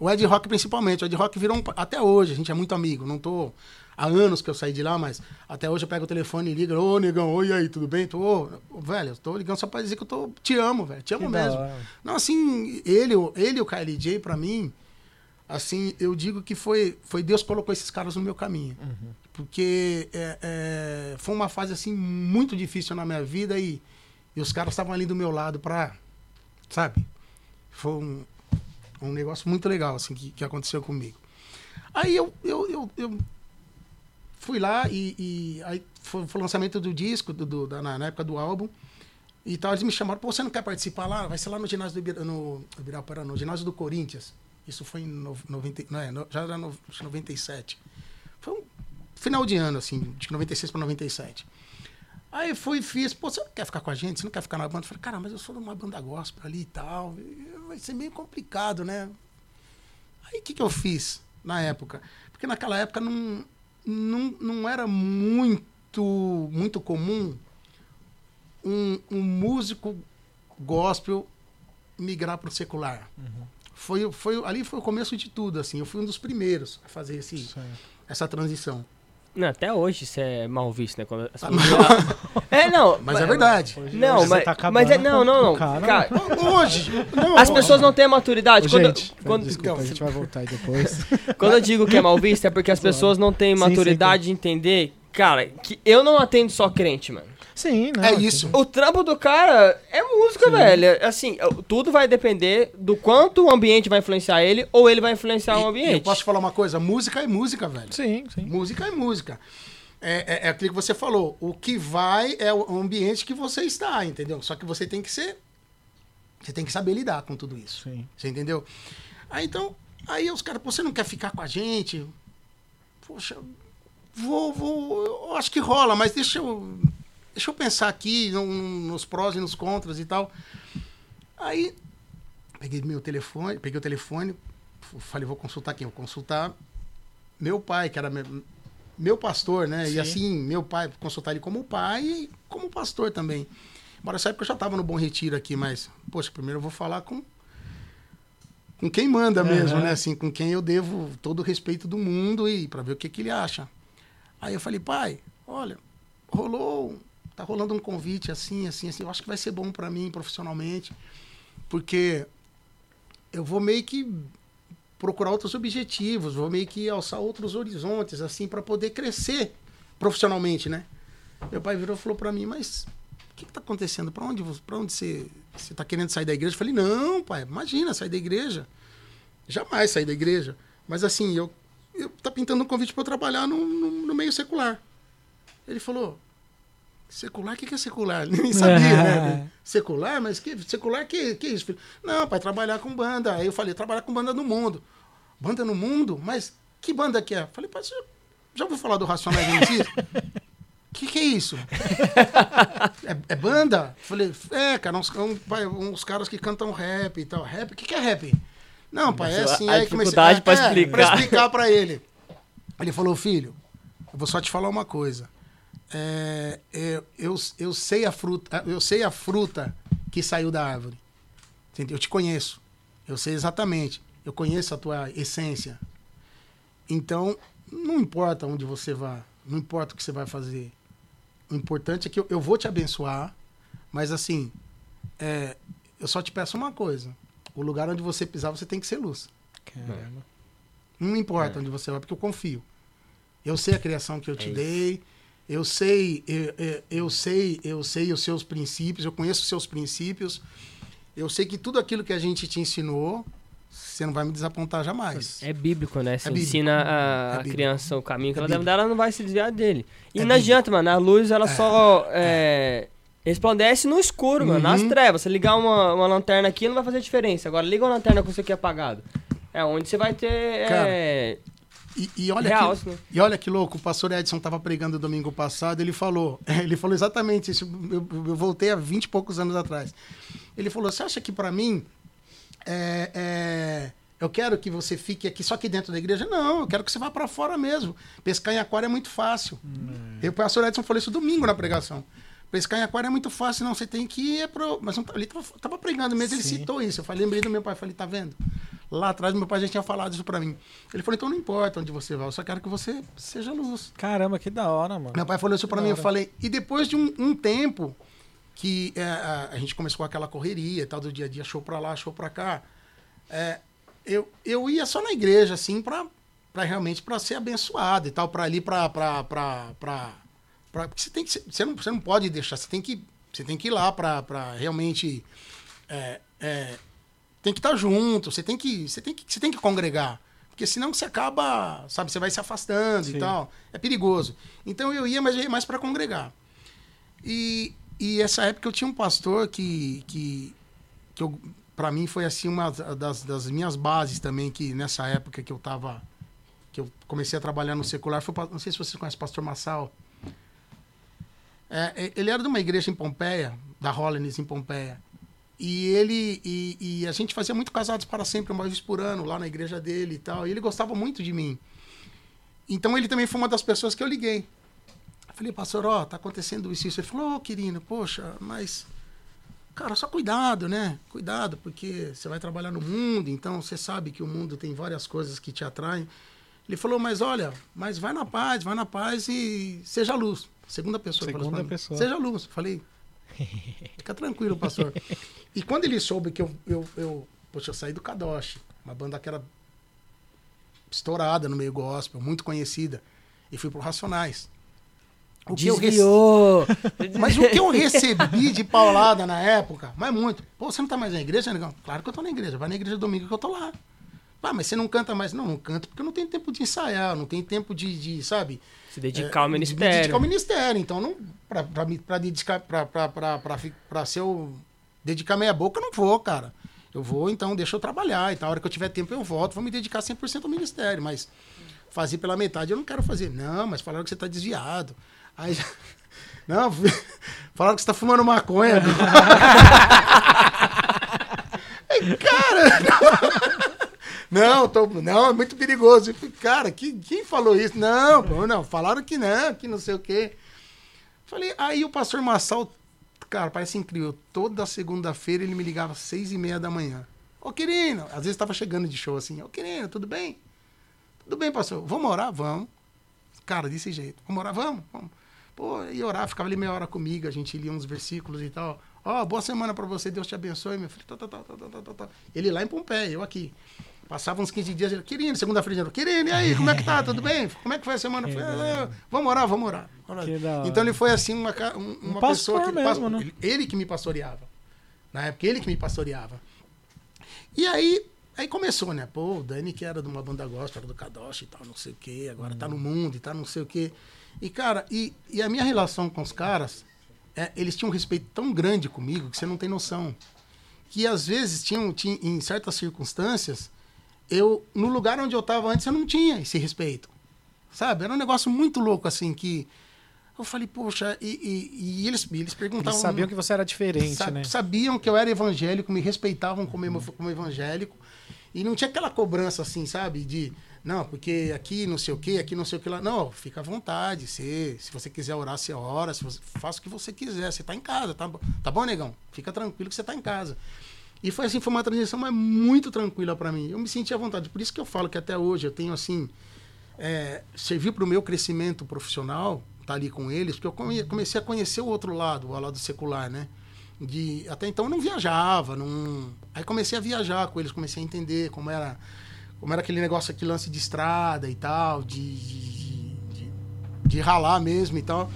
O Ed Rock principalmente. O Ed Rock virou um... Até hoje, a gente é muito amigo. Não tô... Há anos que eu saí de lá, mas até hoje eu pego o telefone e ligo. Ô, negão, oi aí, tudo bem? Tô, velho, eu tô ligando só pra dizer que eu tô... Te amo, velho. Te amo Que mesmo. Não, assim, ele, o- ele e o KLJ, pra mim, assim, eu digo que foi, foi Deus que colocou esses caras no meu caminho. Porque é, é, foi uma fase, assim, muito difícil na minha vida e, e os caras estavam ali do meu lado pra, sabe? Foi um, um negócio muito legal, assim, que, que aconteceu comigo. Aí eu, eu, eu, eu fui lá e, e aí foi, o lançamento do disco, do, do- da- na, época do álbum. E tal, eles me chamaram, pô, você não quer participar lá? Vai ser lá no ginásio do no, Ibirapuera, no ginásio do Corinthians. Isso foi em no, 90, não, é, já era no, acho que 97. Foi um final de ano, assim, de 96 para 97. Aí fui e fiz, pô, você não quer ficar com a gente? Você não quer ficar na banda? Eu falei, cara, mas eu sou de uma banda gospel ali e tal. Vai ser meio complicado, né? Aí o que, que eu fiz na época? Porque naquela época não, não, não era muito, muito comum um, um músico gospel migrar para o secular. Foi, foi, ali foi o começo de tudo, assim. Eu fui um dos primeiros a fazer esse, essa transição. Não, até hoje isso é mal visto, né? Quando as Ah, pessoas- é, não. Mas é verdade. Não, Hoje você mas, tá acabando mas é, não, não, não. cara. Cara, Hoje, não, as pessoas não têm a maturidade. Ô, Quando, gente, quando, desculpa, a gente vai voltar aí depois. quando eu digo que é mal visto, é porque as pessoas não têm Sim, maturidade de entender, cara, que eu não atendo só crente, mano. Sim, não. É isso. O trampo do cara é música, velho. Assim, tudo vai depender do quanto o ambiente vai influenciar ele ou ele vai influenciar o E- e ambiente. Eu posso falar uma coisa? Música é música, velho. Sim, sim. Música é música. É, é, é aquilo que você falou. O que vai é o ambiente que você está, entendeu? Só que você tem que ser. Você tem que saber lidar com tudo isso. Sim. Você entendeu? Aí então, aí os caras, você não quer ficar com a gente? poxa, vou, vou, eu acho que rola, mas deixa eu, deixa eu pensar aqui no- nos prós e nos contras e tal. Aí, peguei meu telefone, peguei o telefone, falei, vou consultar quem? Vou consultar meu pai, que era meu, meu pastor, né? Sim. E assim, meu pai, consultar ele como pai e como pastor também. Embora essa época eu já estava no Bom Retiro aqui, mas, poxa, primeiro eu vou falar com com quem manda mesmo, Aham. né? Assim, com quem eu devo todo o respeito do mundo e para ver o que, que ele acha. Aí eu falei, pai, olha, rolou, tá rolando um convite assim, assim, assim. Eu acho que vai ser bom para mim profissionalmente, porque eu vou meio que procurar outros objetivos, vou meio que alçar outros horizontes, assim, para poder crescer profissionalmente, né? Meu pai virou e falou para mim, mas o que, que tá acontecendo? Para onde, para onde você, você tá querendo sair da igreja? Eu falei, não, pai, imagina, sair da igreja. Jamais sair da igreja. Mas assim, eu, eu tá pintando um convite para trabalhar no, no, no meio secular. Ele falou, secular? O que, que é secular? Nem sabia, né? Secular? Mas que secular que, que isso? filho? Não, pai, trabalhar com banda. Aí eu falei, trabalhar com banda no mundo. Banda no mundo? Mas que banda que é? Falei, pai, você já ouviu falar do Racionais MCs? O que, que é isso? é, é banda? Falei, é, cara, uns, um, pai, uns caras que cantam rap e tal. Rap? O que, que é rap? Não, pai, é Mas a- assim. a aí comecei- dificuldade pra é, explicar. Pra explicar pra ele. Ele falou, filho, eu vou só te falar uma coisa. É, é, eu, eu sei a fruta, eu sei a fruta que saiu da árvore. Eu te conheço. Eu sei exatamente. Eu conheço a tua essência. Então, não importa onde você vá, não importa o que você vai fazer. O importante é que eu, eu vou te abençoar, mas assim, é, eu só te peço uma coisa. O lugar onde você pisar, você tem que ser luz. Caramba. Não importa É. onde você vai, porque eu confio. Eu sei a criação que eu te É dei. Eu sei, eu, eu, sei, eu sei os seus princípios, eu conheço os seus princípios. Eu sei que tudo aquilo que a gente te ensinou, você não vai me desapontar jamais. É bíblico, né? Você É bíblico. ensina a, É a bíblico. criança o caminho que É ela deve bíblico. dar, ela não vai se desviar dele. E É não adianta, mano. A luz, ela É. só é, resplandece no escuro, mano. Nas Uhum. trevas. Você ligar uma, uma lanterna aqui não vai fazer diferença. Agora, liga uma lanterna com isso aqui apagado. É onde você vai ter... Cara, é, E, e olha real, que, né? e olha que louco, o pastor Edson estava pregando domingo passado, ele falou, ele falou exatamente isso, eu, eu voltei há 20 e poucos anos atrás. Ele falou, você acha que para mim, é, é, eu quero que você fique aqui só aqui dentro da igreja? Não, eu quero que você vá para fora mesmo. Pescar em aquário é muito fácil. E o pastor Edson falou isso domingo na pregação. Pescar em aquário é muito fácil, não, você tem que ir pro... Mas não, ele tava, tava pregando mesmo, ele Sim. citou isso. Eu falei, lembrei do meu pai, falei, tá vendo? Lá atrás meu pai já tinha falado isso para mim. Ele falou, então não importa onde você vai, eu só quero que você seja luz. Caramba, que da hora, mano. Meu pai falou isso pra Da mim, eu hora. falei. E depois de um, um tempo que é, a, gente começou com aquela correria e tal, do dia a dia, show pra lá, show pra cá, é, eu, eu ia só na igreja, assim, pra, pra realmente pra ser abençoado e tal, pra ali, pra. pra, pra, pra, pra- porque você, tem que, você, não, você não pode deixar, você tem que, você tem que ir lá pra, pra realmente. é, é, tem que estar junto, você tem que, você tem que, você tem que congregar. Porque senão você acaba, sabe, você vai se afastando Sim. e tal. É perigoso. Então eu ia, mas eu ia mais para congregar. E, e essa época eu tinha um pastor que, que, que eu, para mim foi assim uma das, das minhas bases também, que nessa época que eu tava, que eu comecei a trabalhar no secular, foi, não sei se vocês conhecem o pastor Massal. É, é, ele era de uma igreja em Pompeia, da Hollins em Pompeia. E ele e, e a gente fazia muito casados para sempre, uma vez por ano, lá na igreja dele e tal. E ele gostava muito de mim. Então ele também foi uma das pessoas que eu liguei. Eu falei, pastor, ó, tá acontecendo isso e isso. Ele falou, ô, querido, poxa, mas. Cara, só cuidado, né? Cuidado, porque você vai trabalhar no mundo, então você sabe que o mundo tem várias coisas que te atraem. Ele falou, mas olha, mas vai na paz, vai na paz e seja luz. Segunda pessoa. Segunda mim. pessoa. Seja luz. Eu falei, fica tranquilo, pastor. e quando ele soube que eu, eu, eu, poxa, eu saí do Kadosh, uma banda que era estourada no meio gospel, muito conhecida, e fui pro Racionais. O que eu rece- Desviou! mas o que eu recebi de paulada na época, mas muito. Pô, você não tá mais na igreja, negão? Claro que eu tô na igreja. Vai na igreja domingo que eu tô lá. Pá, mas você não canta mais? Não, não canto porque eu não tenho tempo de ensaiar, não tenho tempo de, de sabe? Se dedicar ao É, ministério. dedicar ao ministério. Então, não, pra, pra, pra dedicar, pra, pra, pra, pra, pra ser o. Dedicar meia boca, eu não vou, cara. Eu vou, então, deixa eu trabalhar e tal. A hora que eu tiver tempo, eu volto, vou me dedicar 100% ao ministério. Mas fazer pela metade. Eu não quero fazer. Não, mas falaram que você tá desviado. Aí, não, falaram que você tá fumando maconha. Cara, não, tô, não, é muito perigoso. Eu falei, cara, que, quem falou isso? Não, não, falaram que não, que não sei o quê. Falei, aí o pastor Massal, cara, parece incrível. Toda segunda-feira ele me ligava às seis e meia da manhã. Ô, Quirino, às vezes tava chegando de show assim, ô, Quirino, tudo bem? Tudo bem, pastor? Vamos orar? Vamos. Cara, desse jeito. Vamos orar? Vamos. vamos. Pô, e orar, ficava ali meia hora comigo, a gente lia uns versículos e tal. Ó, oh, boa semana para você, Deus te abençoe, meu filho. Tá, tá, tá, tá, tá, tá, tá. Ele lá em Pompeia, eu aqui. Passava uns 15 dias, ele, segunda-feira, querido, e aí, como é que tá? Tudo bem? Como é que foi a semana? Falei, ah, vamos orar, vamos orar. Então ele foi assim, uma, uma um pessoa que. Mesmo, né? ele, ele que me pastoreava. Na época, ele que me pastoreava. E aí, aí começou, né? Pô, o Dani, que era de uma banda gospel, era do Kadosh e tal, não sei o quê, agora hum. tá no mundo e tá não sei o quê. E, cara, e, e a minha relação com os caras, é, eles tinham um respeito tão grande comigo que você não tem noção. Que às vezes, tinham, tinham em certas circunstâncias, eu, no lugar onde eu estava antes, eu não tinha esse respeito. Sabe? Era um negócio muito louco, assim, que. Eu falei, poxa, e, e, e eles, eles perguntavam. Eles sabiam que você era diferente, sa né? Sabiam que eu era evangélico, me respeitavam como, como evangélico. E não tinha aquela cobrança, assim, sabe? De, não, porque aqui não sei o que, aqui não sei o que lá. Não, fica à vontade. Se, se você quiser orar, você ora. Se você, faça o que você quiser. Você está em casa, tá, tá bom, negão? Fica tranquilo que você está em casa. E foi assim, foi uma transição mas muito tranquila para mim. Eu me senti à vontade. Por isso que eu falo que até hoje eu tenho assim. É, servir para o meu crescimento profissional, estar tá ali com eles, porque eu comecei a conhecer o outro lado, o lado secular, né? De, até então eu não viajava, não... aí comecei a viajar com eles, comecei a entender como era, como era aquele negócio, aquele lance de estrada e tal, de, de, de, de ralar mesmo e tal.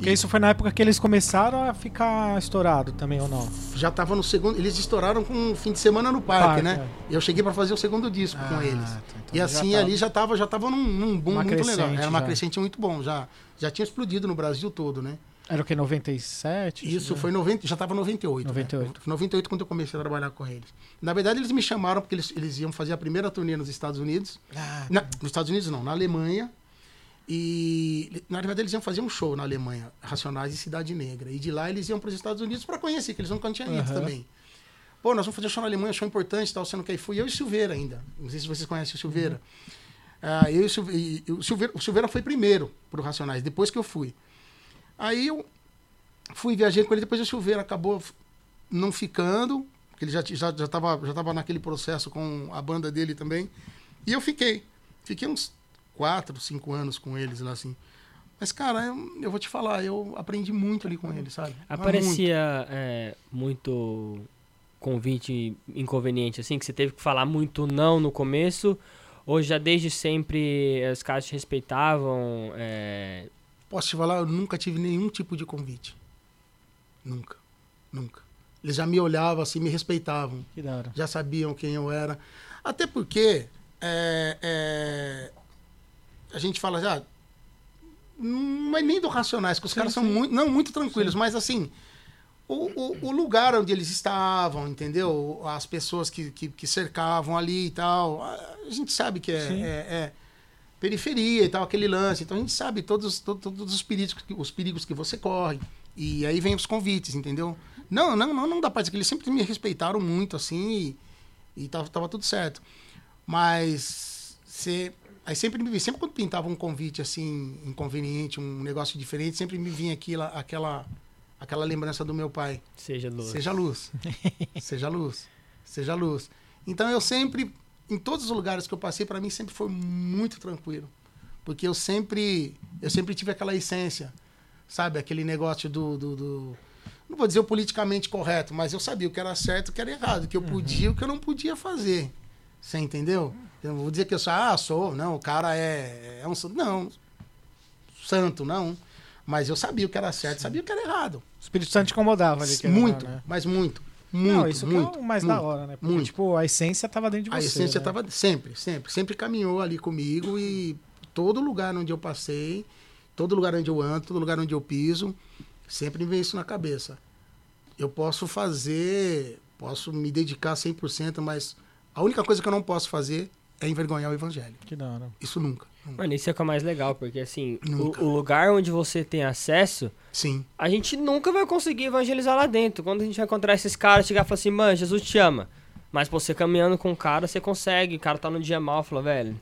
Porque isso foi na época que eles começaram a ficar estourado também, ou não? Já tava no segundo. Eles estouraram com um fim de semana no parque, parque né? É. Eu cheguei para fazer o segundo disco ah, com eles. Tá, então e assim já ali já tava, já tava num, num boom muito legal. Era uma já. crescente muito bom. Já, já tinha explodido no Brasil todo, né? Era o que, 97? Isso, foi 90, já estava 98. 98. Né? 98 quando eu comecei a trabalhar com eles. Na verdade, eles me chamaram porque eles, eles iam fazer a primeira turnê nos Estados Unidos. Ah, na, nos Estados Unidos não, na Alemanha. E, na verdade, eles iam fazer um show na Alemanha, Racionais e Cidade Negra. E de lá eles iam para os Estados Unidos para conhecer, que eles nunca tinham ido uhum. também. Pô, nós vamos fazer um show na Alemanha, um show importante tal, não quer ir? Fui eu e Silveira ainda. Não sei se vocês conhecem o Silveira. Uhum. Ah, eu e o Silveira, Silveira, o Silveira foi primeiro para o Racionais, depois que eu fui. Aí eu fui, viajei com ele, depois o Silveira acabou não ficando, porque ele já estava já, já tava, já tava naquele processo com a banda dele também. E eu fiquei. Fiquei uns quatro, cinco anos com eles lá, assim. Mas, cara, eu, eu vou te falar, eu aprendi muito ali com eles, sabe? Aparecia muito. É, muito convite inconveniente, assim, que você teve que falar muito não no começo, ou já desde sempre os caras te respeitavam? É... Posso te falar, eu nunca tive nenhum tipo de convite. Nunca. Nunca. Eles já me olhavam assim, me respeitavam. Que da hora. Já sabiam quem eu era. Até porque é, é, a gente fala já. Não é nem do Racionais, que os sim, caras sim. são muito, não muito tranquilos, sim. mas assim. O, o, o, lugar onde eles estavam, entendeu? As pessoas que, que, que, cercavam ali e tal. A gente sabe que é, é, é, periferia e tal, aquele lance. Então a gente sabe todos, todos, todos os, perigos, os perigos que você corre. E aí vem os convites, entendeu? Não, não, não, não dá pra dizer que eles sempre me respeitaram muito, assim, e, e tava, tava tudo certo. Mas você Aí sempre me sempre quando pintava um convite assim, inconveniente, um negócio diferente, sempre me vinha aquilo, aquela aquela lembrança do meu pai. Seja luz. Seja luz. seja luz. Seja luz. Então eu sempre em todos os lugares que eu passei para mim sempre foi muito tranquilo, porque eu sempre eu sempre tive aquela essência, sabe, aquele negócio do, do, do não vou dizer o politicamente correto, mas eu sabia o que era certo, o que era errado, o que eu podia, uhum. o que eu não podia fazer. Você entendeu? Eu vou dizer que eu sou, ah, sou, não, o cara é, é um santo. Não, santo, não. Mas eu sabia o que era certo, sabia o que era errado. O Espírito Santo te incomodava ali. Muito, né? mas muito. Muito, não, isso muito, é o mais muito, da hora, né? Porque, muito. tipo, a essência estava dentro de você. A essência estava né? sempre, sempre. Sempre caminhou ali comigo e todo lugar onde eu passei, todo lugar onde eu ando, todo lugar onde eu piso, sempre me vem isso na cabeça. Eu posso fazer, posso me dedicar 100%, mas a única coisa que eu não posso fazer é envergonhar o evangelho. Que da hora. Isso nunca. nunca. Mano, isso é o que é mais legal, porque assim, o, o lugar onde você tem acesso, Sim. a gente nunca vai conseguir evangelizar lá dentro. Quando a gente vai encontrar esses caras, chegar e falar assim, mano, Jesus te ama. Mas você caminhando com o cara, você consegue. O cara tá no dia mal, fala, velho,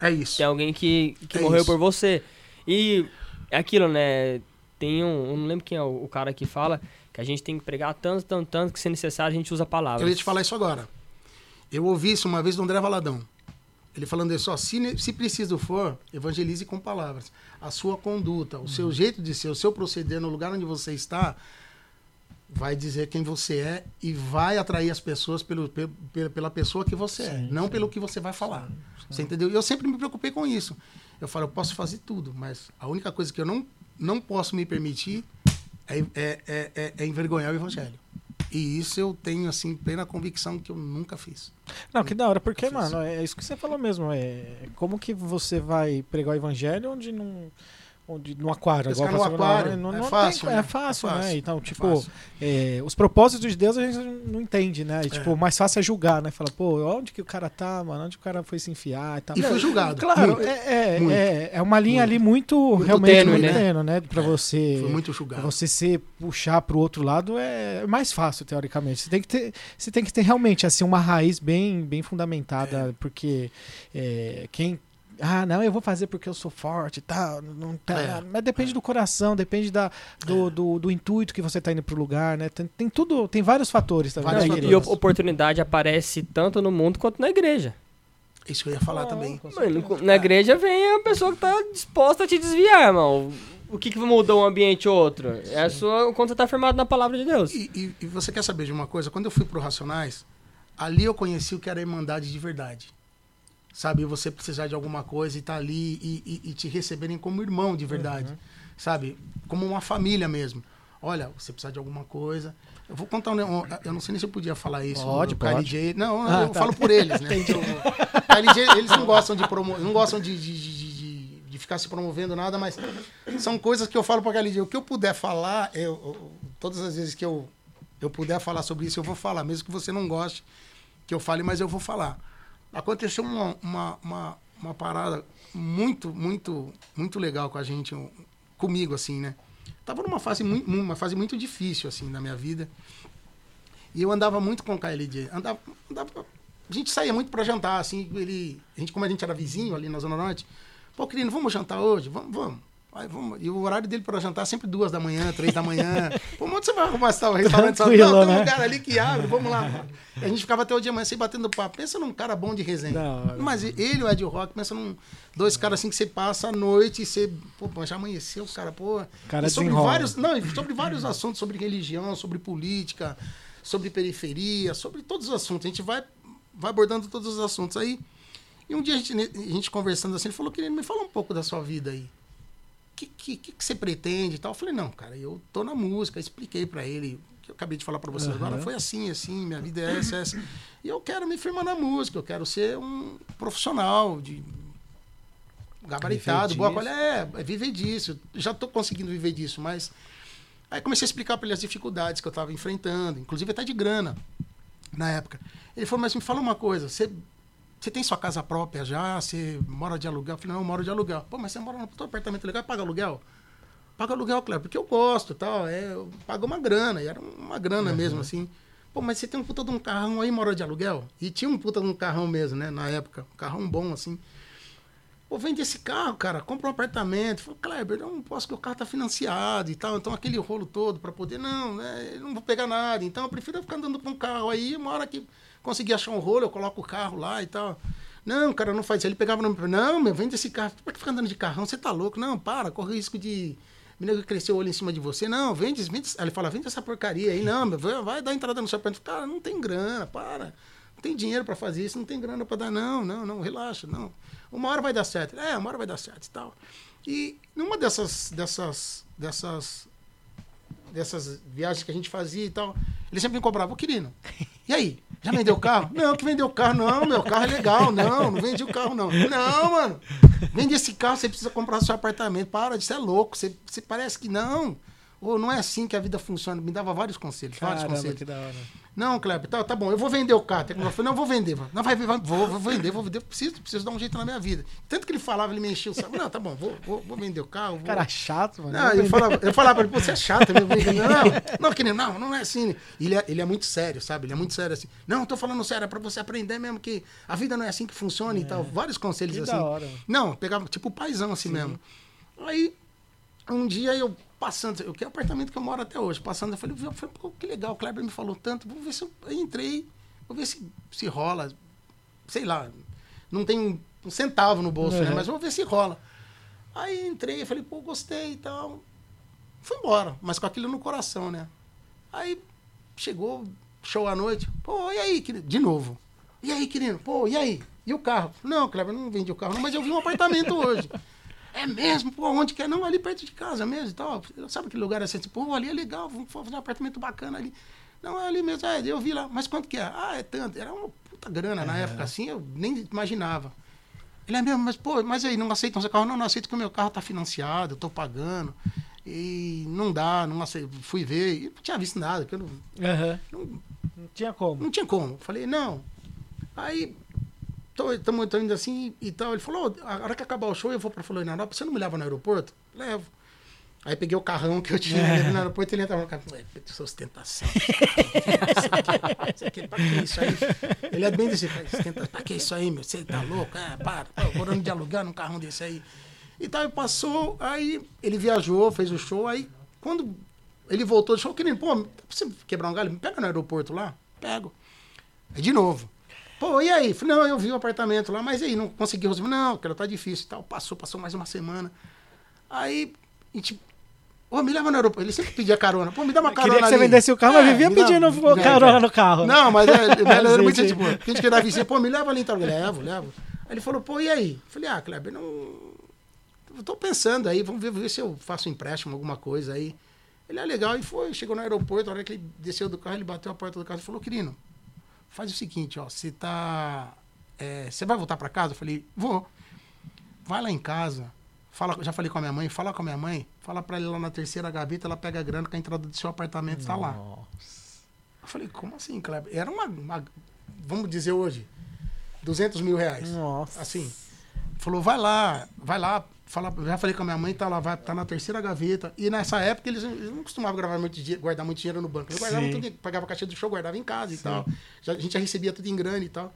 É isso. tem alguém que, que É morreu isso. por você. E é aquilo, né? Tem um. Eu não lembro quem é o, o cara que fala que a gente tem que pregar tanto, tanto, tanto que se necessário a gente usa palavras. Eu ia te falar isso agora. Eu ouvi isso uma vez do André Valadão. Ele falando isso, ó, se, se preciso for, evangelize com palavras. A sua conduta, o Uhum. seu jeito de ser, o seu proceder no lugar onde você está, vai dizer quem você é e vai atrair as pessoas pelo, pe- pe- pela pessoa que você é, Sim, não sim. pelo que você vai falar. Você entendeu? E eu sempre me preocupei com isso. Eu falo, eu posso fazer tudo, mas a única coisa que eu não, não posso me permitir é, é, é, é- é envergonhar o evangelho. E isso eu tenho, assim, plena convicção que eu nunca fiz. Não, que da hora, porque, mano, é isso que você falou mesmo. É, como que você vai pregar o evangelho onde não. Onde, no aquário, Pescar igual no aquário, não, é não fácil, tem- né? é fácil, É né? fácil, Então, é tipo, fácil. é, os propósitos de Deus a gente não entende, né? E, tipo, o mais fácil é julgar, né? Fala, pô, onde que o cara tá, mano? Onde o cara foi se enfiar e tal. E foi julgado. Claro, muito. é, é, muito. é, é uma linha ali muito, realmente tênue, muito né? tênue, né? Pra você. Foi muito Pra julgado. você ser puxar pro outro lado é mais fácil teoricamente. Você tem que ter, você tem que ter realmente assim uma raiz bem, bem fundamentada, porque é, quem ah, não, eu vou fazer porque eu sou forte e tal. Não tá, É, mas depende do coração, depende da, do, do, do intuito que você tá indo pro lugar, né? Tem, tem tudo, tem vários fatores também. Vários né, Não, e, oportunidade aparece tanto no mundo quanto na igreja. Isso que eu ia falar também. Mano, na igreja vem a pessoa que tá disposta a te desviar, irmão. O que, que mudou um ambiente ou outro? É a sua, quando você tá firmado na palavra de Deus. E, e- e você quer saber de uma coisa? Quando eu fui pro Racionais, ali eu conheci o que era a Irmandade de verdade. Sabe, você precisar de alguma coisa e tá ali e, e- e te receberem como irmão de verdade. Sabe, como uma família mesmo. Olha, você precisa de alguma coisa. Eu vou contar um. Eu não sei nem se eu podia falar isso. Pode, pode. KLJ. Não, Ah, eu tá. falo por eles, né? Eu- KLJ, eles não gostam de promo, não gostam de, de, de, de- de ficar se promovendo nada, mas são coisas que eu falo para KLJ. O que eu puder falar, eu, eu- todas as vezes que eu, eu puder falar sobre isso, eu vou falar, mesmo que você não goste que eu fale, mas eu vou falar. Aconteceu uma, uma, uma, uma parada muito, muito, muito legal com a gente, comigo, assim, né? Tava numa fase, muito, uma fase muito difícil, assim, na minha vida. E eu andava muito com o KLJ. Andava, andava, a gente saía muito para jantar, assim, ele, a gente, como a gente era vizinho ali na Zona Norte, pô, querido, vamos jantar hoje? Vamos, vamos. Aí, vamos. E o horário dele para jantar é sempre duas da manhã, três da manhã. Pô, onde você vai arrumar esse tal restaurante? Não, tem um né? lugar ali que abre, vamos lá. E a gente ficava até o dia amanhecer batendo papo. Pensa num cara bom de resenha. Hora. Mas ele, o Ed Rock, pensa num dois caras assim que você passa a noite e você, pô, já amanheceu, cara, pô. Cara e sobre desenrola. vários, não, sobre vários assuntos, sobre religião, sobre política, sobre periferia, sobre todos os assuntos. A gente vai, vai abordando todos os assuntos aí. E um dia a gente, a gente conversando assim, ele falou, querido, me fala um pouco da sua vida aí. O que, que, que, que você pretende e tal? Eu falei, não, cara, eu tô na música, expliquei pra ele o que eu acabei de falar pra você Aham. agora, foi assim, assim, minha vida é essa, essa. E eu quero me firmar na música, eu quero ser um profissional de gabaritado, boa qualidade, é, é viver disso. Já tô conseguindo viver disso, mas aí comecei a explicar para ele as dificuldades que eu estava enfrentando, inclusive até de grana na época. Ele falou, mas me fala uma coisa, você você tem sua casa própria já? Você mora de aluguel? Eu falei, não, eu moro de aluguel. Pô, mas você mora no teu apartamento legal e paga aluguel? Paga aluguel, claro, porque eu gosto tal. É, eu pago uma grana, e era uma grana mesmo, assim. Pô, mas você tem um puta de um carrão aí, mora de aluguel? E tinha um puta de um carrão mesmo, né, na época. Um carrão bom, assim. Pô, vende esse carro, cara, compra um apartamento. Falei, Kleber, eu não posso, porque o carro tá financiado e tal. Então, aquele rolo todo para poder, não, né, eu não vou pegar nada. Então, eu prefiro ficar andando com um carro aí. Uma hora que conseguir achar um rolo, eu coloco o carro lá e tal. Não, cara, não faz isso. Ele pegava no não, meu, vende esse carro. Por que ficar andando de carrão? Você tá louco? Não, para, corre o risco de. Menino que cresceu o olho em cima de você. Não, vende, vende. Ele fala, vende essa porcaria aí. Não, meu, vai, dar entrada no seu apartamento. Cara, não tem grana, para. Não tem dinheiro para fazer isso, não tem grana para dar. Não, não, não, relaxa, não. Uma hora vai dar certo. É, uma hora vai dar certo e tal. E numa dessas, dessas, dessas, dessas viagens que a gente fazia e tal, ele sempre me cobrava, ô querido, e aí? Já vendeu o carro? Não, que vendeu o carro, não, meu carro é legal, não, não vendi o carro, não. Não, mano, vende esse carro, você precisa comprar seu apartamento. Para, isso é louco, você, você parece que não. Ou não é assim que a vida funciona. Me dava vários conselhos, vários Caramba, conselhos. que da hora. Não, Kleber, tá, tá bom, eu vou vender o carro. Eu falei, não, vou vender. Não, vai, vai vou, vou vender, vou vender, preciso, preciso dar um jeito na minha vida. Tanto que ele falava, ele me enchia o saco. Não, tá bom, vou, vou, vou vender o carro. Vou... Cara chato, mano. Não, eu falava, eu falava pra ele, você é chato. Não, não, não, não é assim. Ele é, ele é muito sério, sabe? Ele é muito sério assim. Não, tô falando sério, é pra você aprender mesmo que a vida não é assim que funciona é. e tal. Vários conselhos que assim. Da hora. Não, pegava tipo o paizão assim Sim. mesmo. Aí, um dia eu passando, eu que é o apartamento que eu moro até hoje, passando, eu falei, eu falei pô, que legal, o Kleber me falou tanto, vou ver se eu, eu entrei, vou ver se, se rola, sei lá, não tem um, centavo no bolso, né, uhum. né, mas vou ver se rola. Aí entrei, falei, pô, gostei e tal, fui embora, mas com aquilo no coração, né. Aí chegou, show à noite, pô, e aí, querido? De novo. E aí, querido? Pô, e aí? E o carro? Não, Kleber, não vendi o carro, não, mas eu vi um apartamento hoje. É mesmo? Pô, onde que é? Não, ali perto de casa mesmo e tal. Sabe aquele lugar assim? Tipo, pô, ali é legal, vamos fazer um apartamento bacana ali. Não, é ali mesmo. É, eu vi lá. Mas quanto que é? Ah, é tanto. Era uma puta grana é. na época, assim, eu nem imaginava. Ele é mesmo, mas, pô, mas aí, não aceitam seu carro? Não, não aceito que o meu carro tá financiado, eu tô pagando. E não dá, não aceito. Fui ver, e não tinha visto nada. Que eu não, uhum. não, não tinha como. Não tinha como. Falei, não. Aí estamos indo assim e tal. Ele falou, a hora que acabar o show, eu vou para Florianópolis, você não me leva no aeroporto? Levo. Aí peguei o carrão que eu tinha é. no aeroporto e ele entrava no carro. Sustentação. pra que isso aí? Ele é bem desse. Pra que isso aí, meu? Você tá louco? É, para. Pô, morando de alugar num carrão desse aí. E tal, e passou, aí ele viajou, fez o show, aí quando ele voltou do show, querendo, pô, você quebrar um galho, me pega no aeroporto lá? Pego. Aí de novo. Pô, e aí? Falei, não, eu vi o apartamento lá, mas aí, não consegui resolver. Não, cara, tá difícil e tal. Passou, passou mais uma semana. Aí, a gente. Ô, me leva no aeroporto. Ele sempre pedia carona. Pô, me dá uma carona. Queria que você ali. vendesse o carro, é, mas vivia pedindo dá, carona é, no carro. Não, mas é, era muito tipo, a gente queria vizinha, pô, me leva ali então. Levo, levo. Aí ele falou, pô, e aí? Falei, ah, Kleber, não. Eu tô pensando aí, vamos ver, ver se eu faço um empréstimo, alguma coisa aí. Ele é legal e foi, chegou no aeroporto, a hora que ele desceu do carro, ele bateu a porta do carro e falou, querido, faz o seguinte, ó, você tá. É, você vai voltar para casa? Eu falei, vou. Vai lá em casa. Fala, já falei com a minha mãe, fala com a minha mãe, fala para ela lá na terceira gaveta, ela pega a grana que a entrada do seu apartamento está lá. Eu falei, como assim, Kleber? Era uma, uma, vamos dizer hoje, 200 mil reais. Nossa. Assim. Falou, vai lá, vai lá, fala, já falei com a minha mãe, tá lá, vai, tá na terceira gaveta. E nessa época eles, eles não costumavam gravar muito dinheiro, guardar muito dinheiro no banco. Eles guardavam tudo, pagava a caixa do show, guardava em casa Sim. e tal. Já, a gente já recebia tudo em grana e tal.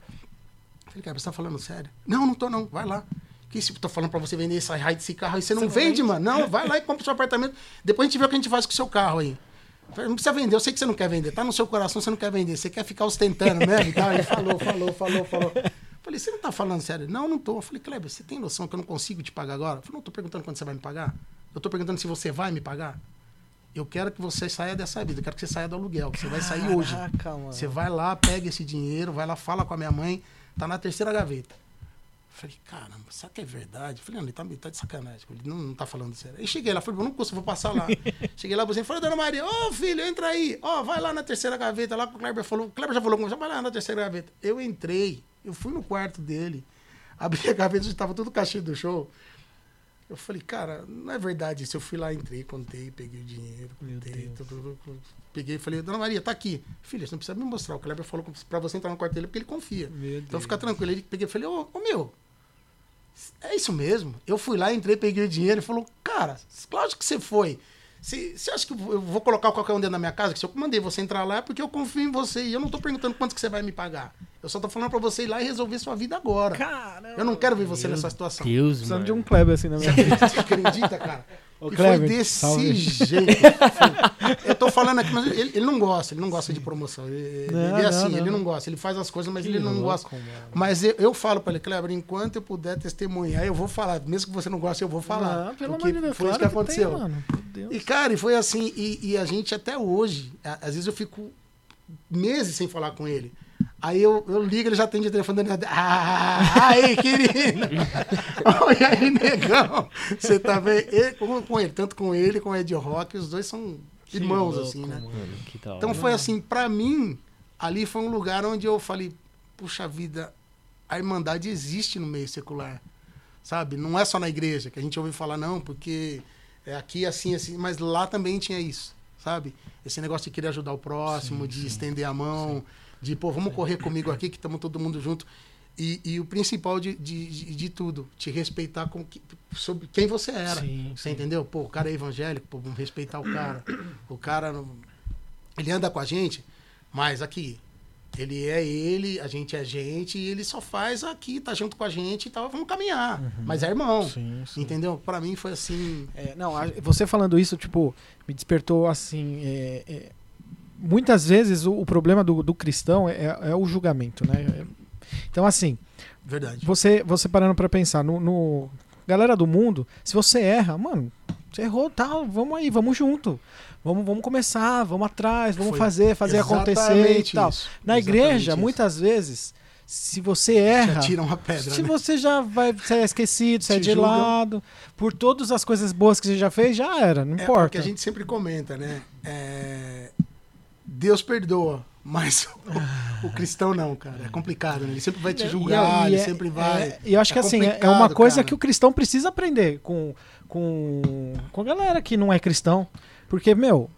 falei, cara, você tá falando sério? Não, não tô não, vai lá. Que se tô falando pra você vender esse raio desse carro aí, você não você vende, vende, mano. Não, vai lá e compra o seu apartamento. Depois a gente vê o que a gente faz com o seu carro aí. Falei, não precisa vender, eu sei que você não quer vender. Tá no seu coração, você não quer vender. Você quer ficar ostentando mesmo e tal. Ele falou, falou, falou, falou. Falei, você não tá falando sério? Não, não tô. Eu falei, Kleber, você tem noção que eu não consigo te pagar agora? Eu falei, não, tô perguntando quando você vai me pagar. Eu tô perguntando se você vai me pagar. Eu quero que você saia dessa vida, eu quero que você saia do aluguel. Você vai sair hoje. Mano. Você vai lá, pega esse dinheiro, vai lá, fala com a minha mãe, tá na terceira gaveta. Falei, caramba, será que é verdade? Falei, não, ele tá, tá de sacanagem, ele não, não tá falando sério. Aí cheguei lá, falei, não custa, vou passar lá. cheguei lá, você falou, dona Maria, ô oh, filho, entra aí, ó, oh, vai lá na terceira gaveta, lá que o Kleber falou, o Kleber já falou, vai lá na terceira gaveta. Eu entrei, eu fui no quarto dele, abri a gaveta, estava tudo caixinho do show. Eu falei, cara, não é verdade isso. Eu fui lá, entrei, contei, peguei o dinheiro, contei, tudo, peguei falei, Dona Maria, tá aqui. Filha, você não precisa me mostrar. O Kleber falou pra você entrar no quarto dele porque ele confia. Meu então Deus. fica tranquilo. Ele peguei e falei, ô, ô meu, é isso mesmo. Eu fui lá, entrei, peguei o dinheiro e falou, cara, claro que você foi. Você, você acha que eu vou colocar qualquer um dentro da minha casa? Que se eu mandei você entrar lá é porque eu confio em você e eu não tô perguntando quanto que você vai me pagar. Eu só tô falando pra você ir lá e resolver sua vida agora. Caramba. Eu não quero ver você nessa situação. Deus, Precisando de um Kleber assim na minha vida. Você acredita, cara? Ô, e Kleber, foi desse salve. jeito. eu tô falando aqui, mas ele, ele, não gosta, ele não gosta de promoção. Ele, não, ele é assim, não, ele não gosta. Ele faz as coisas, mas que ele não louco, gosta. Mano. Mas eu, eu falo pra ele, Kleber, enquanto eu puder testemunhar, eu vou falar. Mesmo que você não goste, eu vou falar. Não, pelo amor de Deus, foi claro isso que, que aconteceu. Tem, mano. E, cara, e foi assim, e, e a gente até hoje, às vezes eu fico meses sem falar com ele. Aí eu, eu ligo, ele já atende o telefone dele. Ah, aí, querido! Olha aí, negão! Você tá vendo? Ele, com, com ele, tanto com ele com o Ed Rock, os dois são que irmãos, louco, assim, né? Mano, então foi assim, para mim, ali foi um lugar onde eu falei, puxa vida, a Irmandade existe no meio secular. Sabe? Não é só na igreja que a gente ouve falar, não, porque é aqui assim, assim, mas lá também tinha isso. sabe? Esse negócio de querer ajudar o próximo, de estender a mão, de, pô, vamos correr comigo aqui que estamos todo mundo junto. E, e o principal de, de, de, de tudo, te respeitar com que, sobre quem você era. Sim, você sim. entendeu? Pô, o cara é evangélico, pô, vamos respeitar o cara. O cara, não- ele anda com a gente, mas aqui, ele é ele, a gente é gente, e ele só faz aqui, tá junto com a gente e tal, vamos caminhar. Mas é irmão. Uhum. Sim, sim. Entendeu? Pra mim foi assim. É, não, a- você falando isso, tipo, me despertou assim. é, é, muitas vezes o, o problema do, do cristão é, é o julgamento, né? É- Então, assim, Verdade. você, você parando pra pensar, no, no- Galera do mundo, se você erra, mano, você errou, tá, vamos aí, vamos junto. Vamos, vamos começar, vamos atrás, vamos Foi fazer, fazer acontecer e tal. isso. Na igreja, isso. muitas vezes, se você erra. Já uma pedra. Se né? você já vai ser esquecido, ser Te de julgam. lado, por todas as coisas boas que você já fez, já era, não É importa. porque a gente sempre comenta, né? É, Deus perdoa, mas o, o cristão não, cara. É complicado, né? Ele sempre vai te julgar, E ele é- sempre vai. é- E eu acho que É assim, é- é uma coisa cara. que o cristão precisa aprender com, com, com a galera que não é cristão. Porque, meu,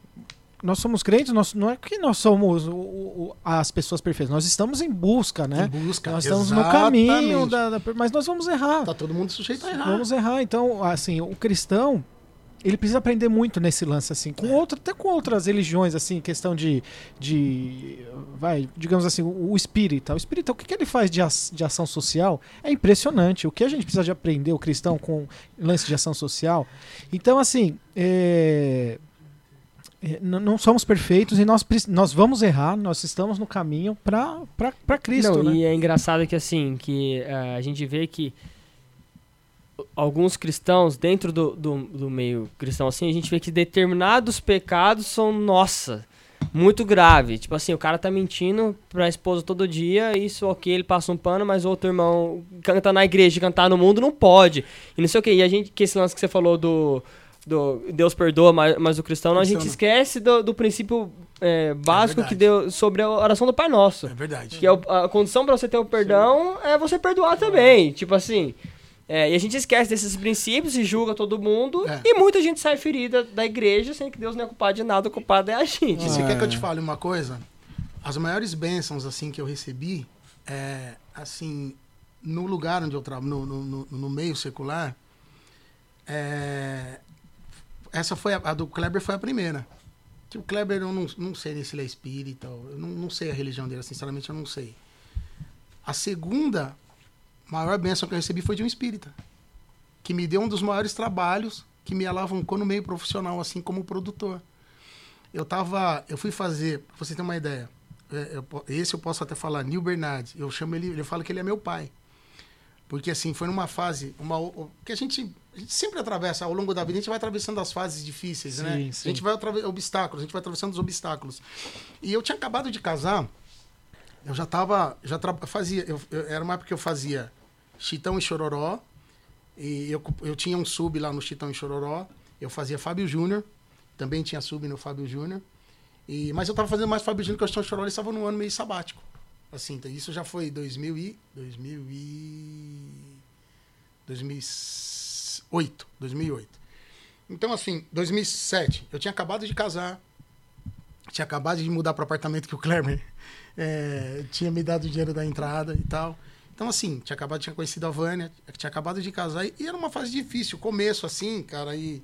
nós somos crentes, nós, não é que nós somos o- o- as pessoas perfeitas, nós estamos em busca, né? Em busca. Nós estamos no caminho, Exatamente. da, da- mas nós vamos errar. Tá todo mundo sujeito a errar. Vamos errar. Então, assim, o cristão, ele precisa aprender muito nesse lance, assim, com outro, até com outras religiões, assim, questão de, de vai, digamos assim, o, o espírita. O espírita, o que, que ele faz de, ac- de ação social é impressionante. O que a gente precisa de aprender, o cristão, com lance de ação social. Então, assim, é, é, não somos perfeitos e nós, nós vamos errar, nós estamos no caminho para Cristo, Não, né? E é engraçado que assim, que eh, a gente vê que alguns cristãos, dentro do, do, do meio cristão, assim, a gente vê que determinados pecados são, nossa, muito grave. Tipo assim, o cara tá mentindo pra esposa todo dia, isso ok, ele passa um pano, mas outro irmão canta na igreja, cantar no mundo, não pode. E não sei o que. E a gente, que esse lance que você falou do. Do Deus perdoa, mas, mas o cristão não, a gente não. esquece do, do princípio eh, básico que verdade. deu sobre a oração do Pai Nosso. É verdade. Que é o- a condição pra você ter o perdão é você perdoar também. Tipo assim. É, e a gente esquece desses princípios e julga todo mundo. É. E muita gente sai ferida da igreja, sendo que Deus não é culpado de nada, o culpado é a gente. E você Ah, quer que eu é. te fale uma coisa? As maiores bênçãos assim que eu recebi, é, assim, no lugar onde eu trabalho, no, no, no- meio secular, é, essa foi a, a do Kleber foi a primeira. Que o Kleber eu não, não sei nem se ele é espírita, eu não, não sei a religião dele, sinceramente eu não sei. A segunda maior bênção que eu recebi foi de um espírita, que me deu um dos maiores trabalhos que me alavancou no meio profissional, assim como produtor. Eu tava. Eu fui fazer, pra você ter uma ideia. é, eu esse eu posso até falar, Neil Bernard. Eu chamo ele, eu falo que ele é meu pai. Porque assim, foi numa fase, uma, que a gente, a gente sempre atravessa, ao longo da vida, a gente vai atravessando as fases difíceis, né? Sim, A sim. gente vai atravessando obstáculos, a gente vai atravessando os obstáculos. E eu tinha acabado de casar, eu já tava, já fazia, eu, eu- era uma época que eu fazia Chitão e Chororó, e eu, eu tinha um sub lá no Chitão e Chororó, eu fazia Fábio Júnior, também tinha sub no Fábio Júnior, e, mas eu tava fazendo mais Fábio Júnior que o Chitão e Chororó, estavam no ano meio sabático. Assim, então isso já foi 2000 e, 2000 e 2008, 2008. Então assim, 2007, eu tinha acabado de casar, tinha acabado de mudar para apartamento que o Kleber eh, tinha me dado o dinheiro da entrada e tal. Então, assim, tinha acabado, tinha conhecido a Vânia, tinha acabado de casar, e, era uma fase difícil, começo assim, cara, e,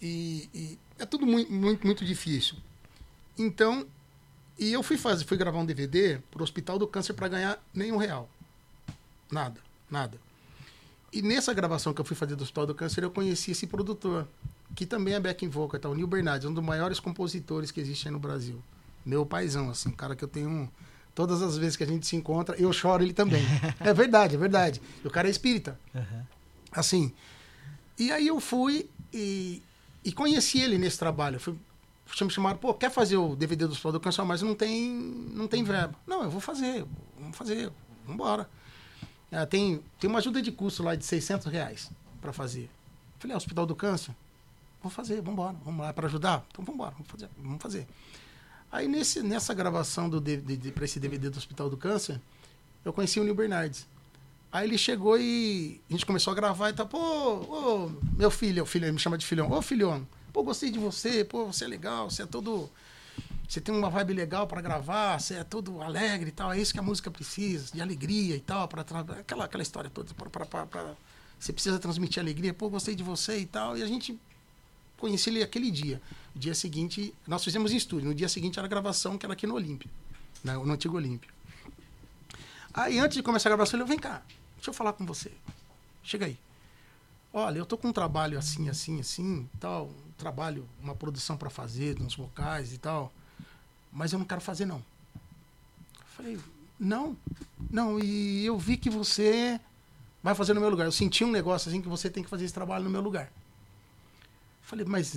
e, e é tudo muito, muito, muito difícil. Então, e eu fui fazer, fui gravar um DVD pro Hospital do Câncer para ganhar nenhum real. Nada, nada. E nessa gravação que eu fui fazer do Hospital do Câncer, eu conheci esse produtor, que também é backing vocal, tá? o Neil Bernardes, um dos maiores compositores que existe aí no Brasil. Meu paizão, assim, um cara que eu tenho todas as vezes que a gente se encontra, eu choro ele também. é verdade, é verdade. E o cara é espírita. Assim. E aí eu fui e, e conheci ele nesse trabalho. Fui, me chamaram, pô, quer fazer o DVD do Hospital do Câncer, mas não tem, não tem verba. Não, eu vou fazer, vamos fazer, vamos embora. Ah, tem, tem uma ajuda de custo lá de 600 reais para fazer. Falei, é, Hospital do Câncer? Vou fazer, vamos embora, vamos lá para ajudar? Então vamos embora, vamos fazer, vamos fazer. Aí nesse, nessa gravação do DVD, para esse DVD do Hospital do Câncer, eu conheci o Neil Bernardes. Aí ele chegou e a gente começou a gravar e tá, pô, ô, meu filho, o filho, ele me chama de filhão, ô filhão, pô, gostei de você, pô, você é legal, você é todo. Você tem uma vibe legal para gravar, você é todo alegre e tal. É isso que a música precisa, de alegria e tal, para aquela, aquela história toda. Pra- você precisa transmitir alegria. Pô, gostei de você e tal. E a gente conheci ele aquele dia. No dia seguinte, nós fizemos em estúdio. No dia seguinte era a gravação, que era aqui no Olímpio, né, no antigo Olímpio. Aí, antes de começar a gravação, ele falou: vem cá, deixa eu falar com você. Chega aí. Olha, eu tô com um trabalho assim, assim, assim, tal. Um trabalho, uma produção para fazer, uns vocais e tal. Mas eu não quero fazer, não. Eu falei: não, não. E eu vi que você vai fazer no meu lugar. Eu senti um negócio assim que você tem que fazer esse trabalho no meu lugar. Falei: mas,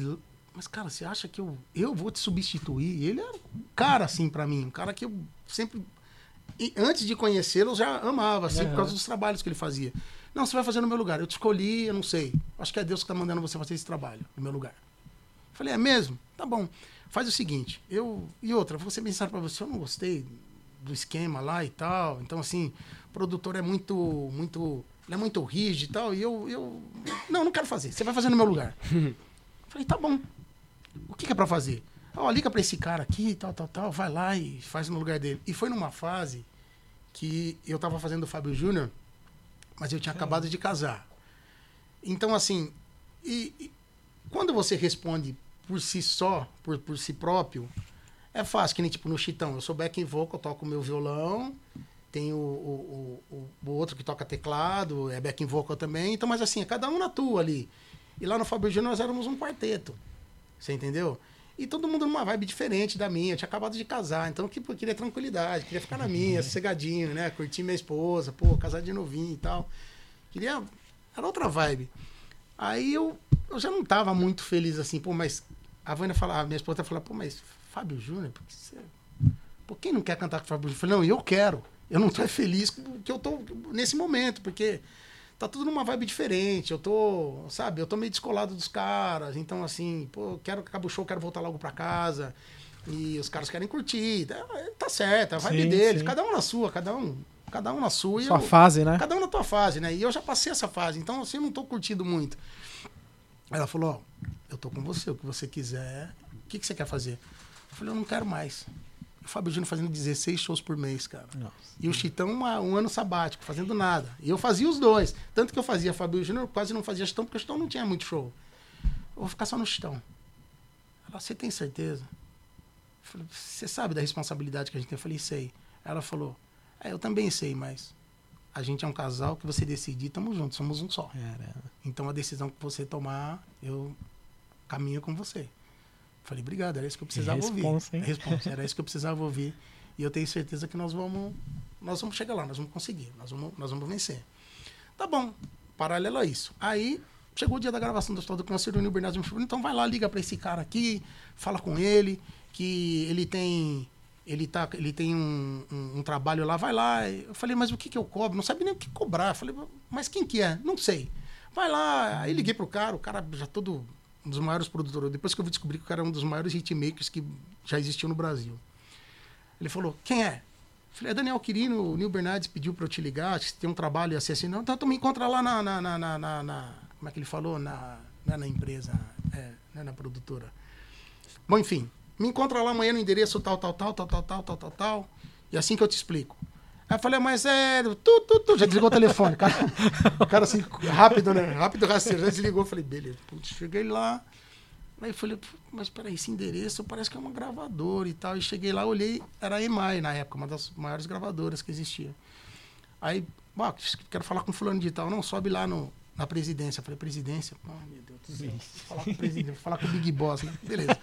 mas cara, você acha que eu, eu vou te substituir? Ele é um cara assim para mim, um cara que eu sempre e antes de conhecê-lo, eu já amava, assim, por causa dos trabalhos que ele fazia. Não, você vai fazer no meu lugar. Eu te escolhi, eu não sei. Acho que é Deus que está mandando você fazer esse trabalho no meu lugar. Falei, é mesmo? Tá bom. Faz o seguinte, eu. E outra, vou ser bem pra você, eu não gostei do esquema lá e tal. Então, assim, o produtor é muito. muito. Ele é muito rígido e tal. E eu. eu não, não quero fazer. Você vai fazer no meu lugar. Falei, tá bom. O que, que é pra fazer? Ó, liga pra esse cara aqui, tal, tal, tal, vai lá e faz no lugar dele. E foi numa fase que eu tava fazendo o Fábio Júnior, mas eu tinha acabado de casar. Então, assim, e, e quando você responde por si só, por, por si próprio, é fácil, que nem tipo no Chitão. Eu sou back vocal, eu toco meu violão, tem o, o, o, o outro que toca teclado, é back vocal também. Então, mas assim, cada um na tua ali. E lá no Fábio Júnior nós éramos um quarteto. Você entendeu? E todo mundo numa vibe diferente da minha. Eu tinha acabado de casar, então eu queria tranquilidade, queria ficar na minha, sossegadinho, né? Curtir minha esposa, pô, casar de novinho e tal. Queria. Era outra vibe. Aí eu, eu já não tava muito feliz assim, pô, mas a Vânia falava, minha esposa falava, pô, mas Fábio Júnior, por que você. Pô, quem não quer cantar com o Fábio Júnior? Eu falei, não, eu quero. Eu não tô feliz que eu tô nesse momento, porque tá tudo numa vibe diferente. Eu tô, sabe, eu tô meio descolado dos caras. Então, assim, pô, quero que acabe o show, quero voltar logo pra casa. E os caras querem curtir. Tá, tá certo, é a vibe Sim, deles. sim. Cada um na sua, cada um, cada um na sua. Sua eu- fase, né? Cada um na tua fase, né? E eu já passei essa fase, então assim, eu não tô curtindo muito. Ela falou, ó, eu tô com você, o que você quiser. O que, que você quer fazer? Eu falei, eu não quero mais. O Fábio Júnior fazendo 16 shows por mês, cara. Nossa. E o Chitão uma- um ano sabático, fazendo nada. E eu fazia os dois. Tanto que eu fazia Fábio Júnior, eu quase não fazia Chitão, porque o Chitão não tinha muito show. Eu vou ficar só no Chitão. Ela, você tem certeza? Você sabe da responsabilidade que a gente tem? Eu falei, sei. Ela falou, é, eu também sei, mas a gente é um casal que você decidir, tamo junto, somos um só. Caramba. Então a decisão que você tomar, eu caminho com você. Falei, obrigado, era isso que eu precisava responsa, hein? ouvir. Responsa, era isso que eu precisava ouvir. E eu tenho certeza que nós vamos, nós vamos chegar lá, nós vamos conseguir, nós vamos, nós vamos vencer. Tá bom, paralelo a isso. Aí chegou o dia da gravação do Hospital do Câncer, o Nil Bernardo me falou, então vai lá, liga para esse cara aqui, fala com ele, que ele tem ele, tá, ele tem um, um, um trabalho lá, vai lá. Eu falei, mas o que, que eu cobro? Não sabia nem o que cobrar. Eu falei, mas quem que é? Não sei. Vai lá. Aí liguei pro cara, o cara já todo um dos maiores produtores. Depois que eu descobri que o cara é um dos maiores hitmakers que já existiu no Brasil. Ele falou, quem é? Eu falei, é Daniel Quirino, o Nil Bernardes pediu para eu te ligar, acho que tem um trabalho assim, assim. Não, então tu me encontra lá na, na, na, na, na- na- Como é que ele falou? Na, é na empresa, é, não é na produtora. Bom, enfim, me encontra lá amanhã no endereço tal, tal, tal, tal, tal, tal, tal, tal, tal. E assim que eu te explico. Aí eu falei, mas é. Tu, tu, tu, já desligou o telefone, cara. O cara assim, rápido, né? Rápido, rasteiro. Já desligou. Eu falei, beleza. Putz, cheguei lá. Aí falei, "Pô, mas peraí, esse endereço parece que é uma gravadora e tal. E cheguei lá, olhei, era a EMAI na época, uma das maiores gravadoras que existia. Aí, "Bom, quero falar com fulano de tal. Não, sobe lá no, na presidência. Eu falei, presidência? Ai, meu Deus do céu. Vou falar com o presidente, vou falar com o Big Boss, né? Beleza.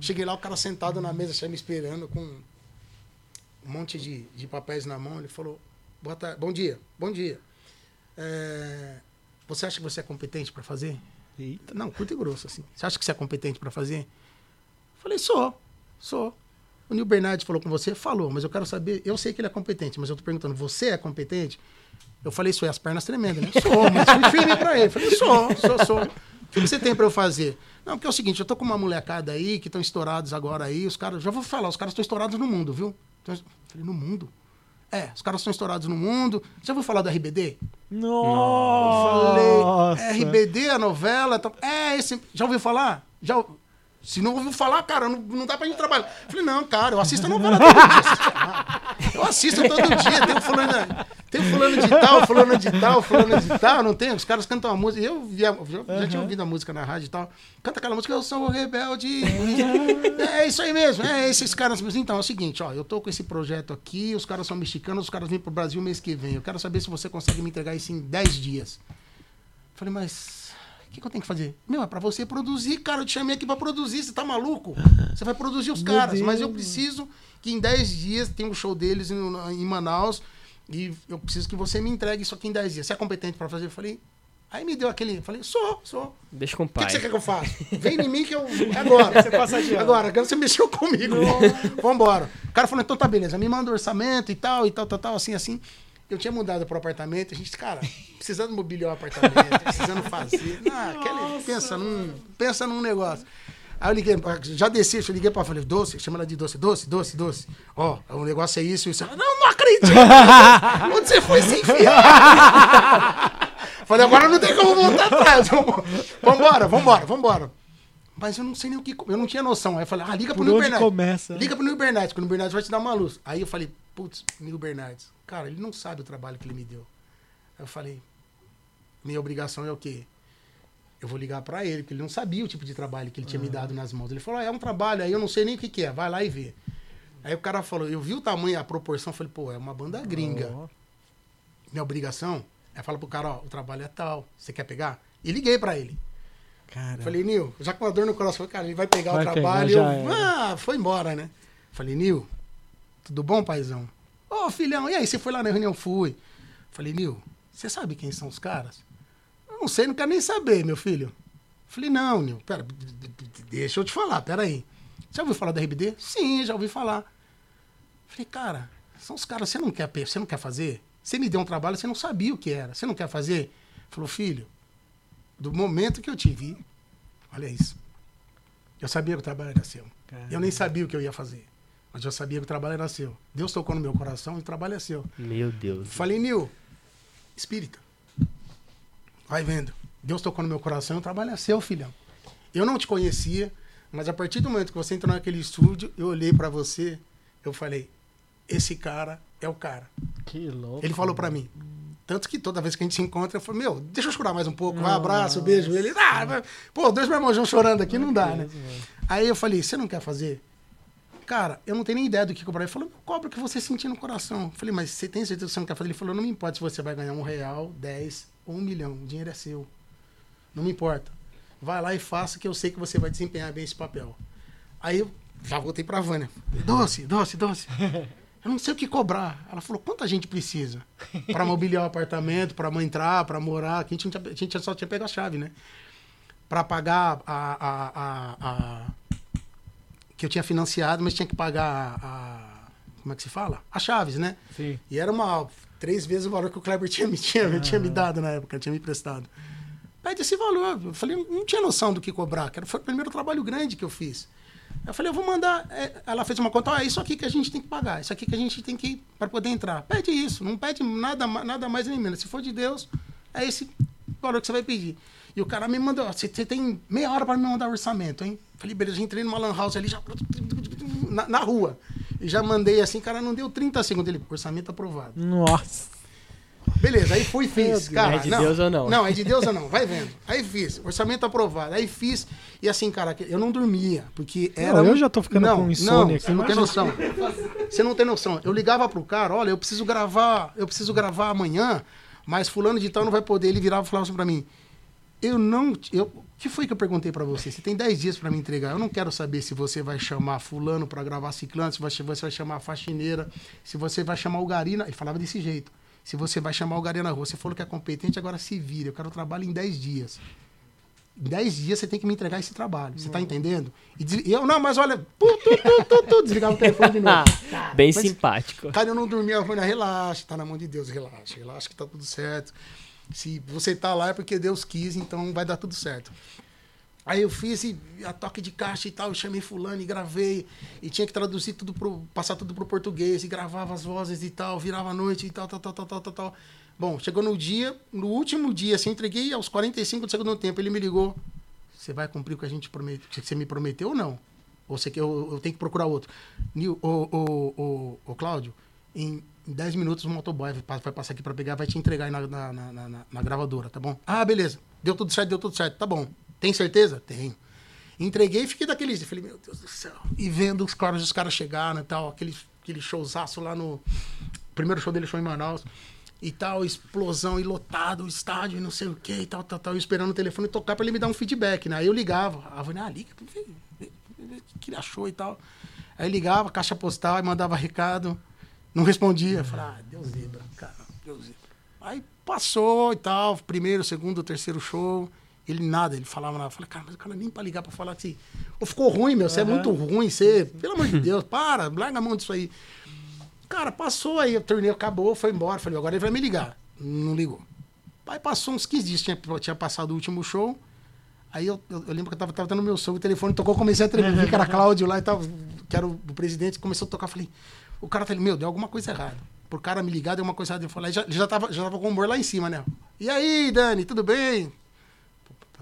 Cheguei lá, o cara sentado na mesa, já me esperando com um monte de, de papéis na mão. Ele falou, Boa tarde, bom dia, bom dia. É, você acha que você é competente para fazer? Eita. Não, curto e grosso, assim. Você acha que você é competente para fazer? Eu falei, sou, sou. O Nil Bernardes falou com você? Falou, mas eu quero saber, eu sei que ele é competente, mas eu tô perguntando, você é competente? Eu falei, sou, e as pernas tremendas, né? Sou, mas fui firme pra ele. Falei, sou, sou, sou. O que você tem pra eu fazer? Não, porque é o seguinte, eu tô com uma molecada aí que estão estourados agora aí, os caras, já vou falar, os caras estão estourados no mundo, viu? Então, eu falei, no mundo? É, os caras são estourados no mundo. Já ouviu falar do RBD? Nossa. Falei, RBD, a novela. tá- É, esse. Já ouviu falar? Já. Se não ouviu falar, cara, não, não dá pra gente trabalhar. Falei, não, cara, eu assisto a novela todo dia. Eu assisto todo dia. Tem o fulano, tem fulano de tal, fulano de tal, fulano de tal, não tem? Os caras cantam a música. Eu via, já, já tinha ouvido a música na rádio e tal. Canta aquela música, eu sou o rebelde. É isso aí mesmo, é esses caras. Então, é o seguinte, ó, eu tô com esse projeto aqui, os caras são mexicanos, os caras vêm pro Brasil mês que vem. Eu quero saber se você consegue me entregar isso em 10 dias. Falei, mas o que, que eu tenho que fazer? Meu, é pra você produzir, cara. Eu te chamei aqui pra produzir, você tá maluco? Você vai produzir os Meu caras, mas eu Deus. preciso que em 10 dias tem um show deles em, em Manaus e eu preciso que você me entregue isso aqui em 10 dias. Você é competente pra fazer? Eu falei. Aí me deu aquele. Falei, sou, sou. Deixa com o O que, pai. que você quer que eu faça? Vem em mim que eu. Agora. Você passa de. Agora, agora você mexeu comigo. Vambora. O cara falou, então tá beleza, me manda o orçamento e tal, e tal, tal, tal, assim, assim. Eu tinha mudado pro apartamento, a gente, cara, precisando mobiliar o apartamento, precisando fazer. Ah, aquele, pensa, num, pensa num negócio. Aí eu liguei, já desci, eu liguei pra falei, doce, chama ela de doce, doce, doce, doce. Ó, o negócio é isso, isso. Ela, Não, não acredito! Onde você foi se enfiar? Falei, agora não tem como voltar atrás. Vambora, vambora, vambora. Mas eu não sei nem o que. Eu não tinha noção. Aí eu falei, ah, liga pro Por Nil onde Bernardes. começa? Liga pro Nil Bernardes, que o Nil Bernardes vai te dar uma luz. Aí eu falei, putz, Nil Bernardes. Cara, ele não sabe o trabalho que ele me deu. Aí eu falei, minha obrigação é o quê? Eu vou ligar pra ele, porque ele não sabia o tipo de trabalho que ele tinha me dado nas mãos. Ele falou, ah, é um trabalho, aí eu não sei nem o que, que é, vai lá e vê. Aí o cara falou, eu vi o tamanho, a proporção, falei, pô, é uma banda gringa. Minha obrigação é falar pro cara, ó, o trabalho é tal, você quer pegar? E liguei pra ele. Cara. Falei, Nil, já com a dor no coração, falei, cara, ele vai pegar Vai o trabalho. já eu, ah, foi embora, né? Falei, Nil, tudo bom, paizão? Ô, filhão, e aí, você foi lá na reunião? Fui. Falei, Nil, você sabe quem são os caras? Não sei, não quero nem saber, meu filho. Falei, não, Nil, pera, deixa eu te falar, pera aí. Já ouviu falar da RBD? Sim, já ouvi falar. Falei, cara, são os caras, você não quer, você não quer fazer? Você me deu um trabalho, você não sabia o que era. Você não quer fazer? Falou, filho, do momento que eu te vi, olha isso. Eu sabia que o trabalho era seu. Eu nem sabia o que eu ia fazer. Mas eu sabia que o trabalho era seu. Deus tocou no meu coração e o trabalho é seu. Meu Deus. Falei, Nil, espírita. Vai vendo. Deus tocou no meu coração e o trabalho é seu, filhão. Eu não te conhecia, mas a partir do momento que você entrou naquele estúdio, eu olhei pra você, eu falei, esse cara é o cara. Que louco. Ele falou pra mim. Tanto que toda vez que a gente se encontra, eu falo, meu, deixa eu chorar mais um pouco, vai, abraço, beijo. Ele, ah, pô, dois marmojão chorando aqui, não dá, né? Aí eu falei, você não quer fazer? Cara, eu não tenho nem ideia do que cobrar. Ele falou, cobra o que você sentir no coração. Eu falei, mas você tem certeza que você não quer fazer? Ele falou, não me importa se você vai ganhar um real, dez ou um milhão. O dinheiro é seu. Não me importa. Vai lá e faça que eu sei que você vai desempenhar bem esse papel. Aí eu já voltei pra Vânia. Doce, doce, doce. Eu não sei o que cobrar. Ela falou, quanta gente precisa? Pra mobiliar o apartamento, mãe entrar, pra morar. Que a, gente tinha- a gente só tinha pego a chave, né? Pra pagar a, a, a, a- Que eu tinha financiado, mas tinha que pagar a... a- Como é que se fala? As chaves, né? Sim. E era uma... Três vezes o valor que o Kleber tinha, me- tinha, tinha me dado na época, tinha me emprestado. Pede esse valor. Eu falei, não tinha noção do que cobrar, que foi o primeiro trabalho grande que eu fiz. Eu falei, eu vou mandar. é, Ela fez uma conta, ó, é isso aqui que a gente tem que pagar, isso aqui que a gente tem que para poder entrar. Pede isso, não pede nada, nada mais nem menos. Se for de Deus, é esse valor que você vai pedir. E o cara me mandou, ó, você tem meia hora para me mandar o orçamento, hein? Falei, beleza, entrei numa lan house ali, já na, na rua. E já mandei assim, cara, não deu 30 segundos. Ele, orçamento aprovado. Nossa. Beleza, aí fui e fiz. Cara, É de Deus ou não? Não, é de Deus ou não. Vai vendo. Aí fiz. Orçamento aprovado. Aí fiz. E assim, cara, eu não dormia. Porque era. eu um- já tô ficando não, com insônia Não, aqui, você não tem noção. Você não tem noção. Eu ligava pro cara, olha, eu preciso gravar, eu preciso gravar amanhã, mas fulano de tal não vai poder. Ele virava e falava assim pra mim. Eu não. Eu, o que foi que eu perguntei pra você? Você tem 10 dias pra me entregar. Eu não quero saber se você vai chamar fulano pra gravar ciclano, se você vai chamar a faxineira, se você vai chamar o Garina. Ele falava desse jeito. Se você vai chamar o Garina na rua. Você falou que é competente, agora se vira. Eu quero trabalho em 10 dias. Em 10 dias você tem que me entregar esse trabalho. Você tá entendendo? E des- e eu, não, mas olha. tu, tu, tu, tu, desligava o telefone de novo. Bem Mas- simpático. Cara, eu não dormia, eu falei, relaxa, tá na mão de Deus, relaxa, relaxa que tá tudo certo. Se você tá lá é porque Deus quis, então vai dar tudo certo. Aí eu fiz e, a toque de caixa e tal, chamei fulano e gravei. E tinha que traduzir tudo pro. passar tudo pro português, e gravava as vozes e tal, virava a noite e tal, tal, tal, tal, tal, tal, tal. Bom, chegou no dia, no último dia, assim, entreguei aos 45 do segundo tempo, ele me ligou. Você vai cumprir o que a gente promete, que você me prometeu ou não? Ou você quer, eu, eu tenho que procurar outro. O, o, o, o Cláudio, em em 10 minutos o motoboy vai, passar aqui para pegar, vai te entregar aí na, na, na, na, gravadora, tá bom? Ah, beleza. Deu tudo certo, deu tudo certo. Tá bom. Tem certeza? Tenho. Entreguei e fiquei daquele. Falei, meu Deus do céu. E vendo os caras, os caras chegaram e tal, aquele, aquele showzaço lá no. Primeiro show dele foi em Manaus. E tal, explosão e lotado o estádio e não sei o que e tal, tal, tal. Eu esperando o telefone tocar pra ele me dar um feedback, né? Aí eu ligava. A Vânia, ah, liga, o que ele achou e tal. Aí ligava, caixa postal, aí mandava recado. Não respondia. Falei, ah, Deus zebra, cara, Deus zebra. Aí passou e tal, primeiro, segundo, terceiro show. Ele nada, ele falava nada. Eu falei, cara, mas o cara nem pra ligar pra falar assim. Ou ficou ruim, meu, você uhum. é muito ruim, você. Pelo amor de Deus, para, larga a mão disso aí. Cara, passou aí, o torneio acabou, foi embora. Falei, agora ele vai me ligar. Não ligou. Aí passou uns 15 dias, tinha, tinha passado o último show. Aí eu, eu, eu lembro que eu tava, tava no meu show, o telefone tocou, comecei a tremer, vi que era Cláudio lá e tal, que era o, o presidente, começou a tocar. Falei, o cara falou, meu, deu alguma coisa errada. Por cara me ligar, deu uma coisa errada. Eu falei, já, já, tava, já tava com o humor lá em cima, né? E aí, Dani, tudo bem?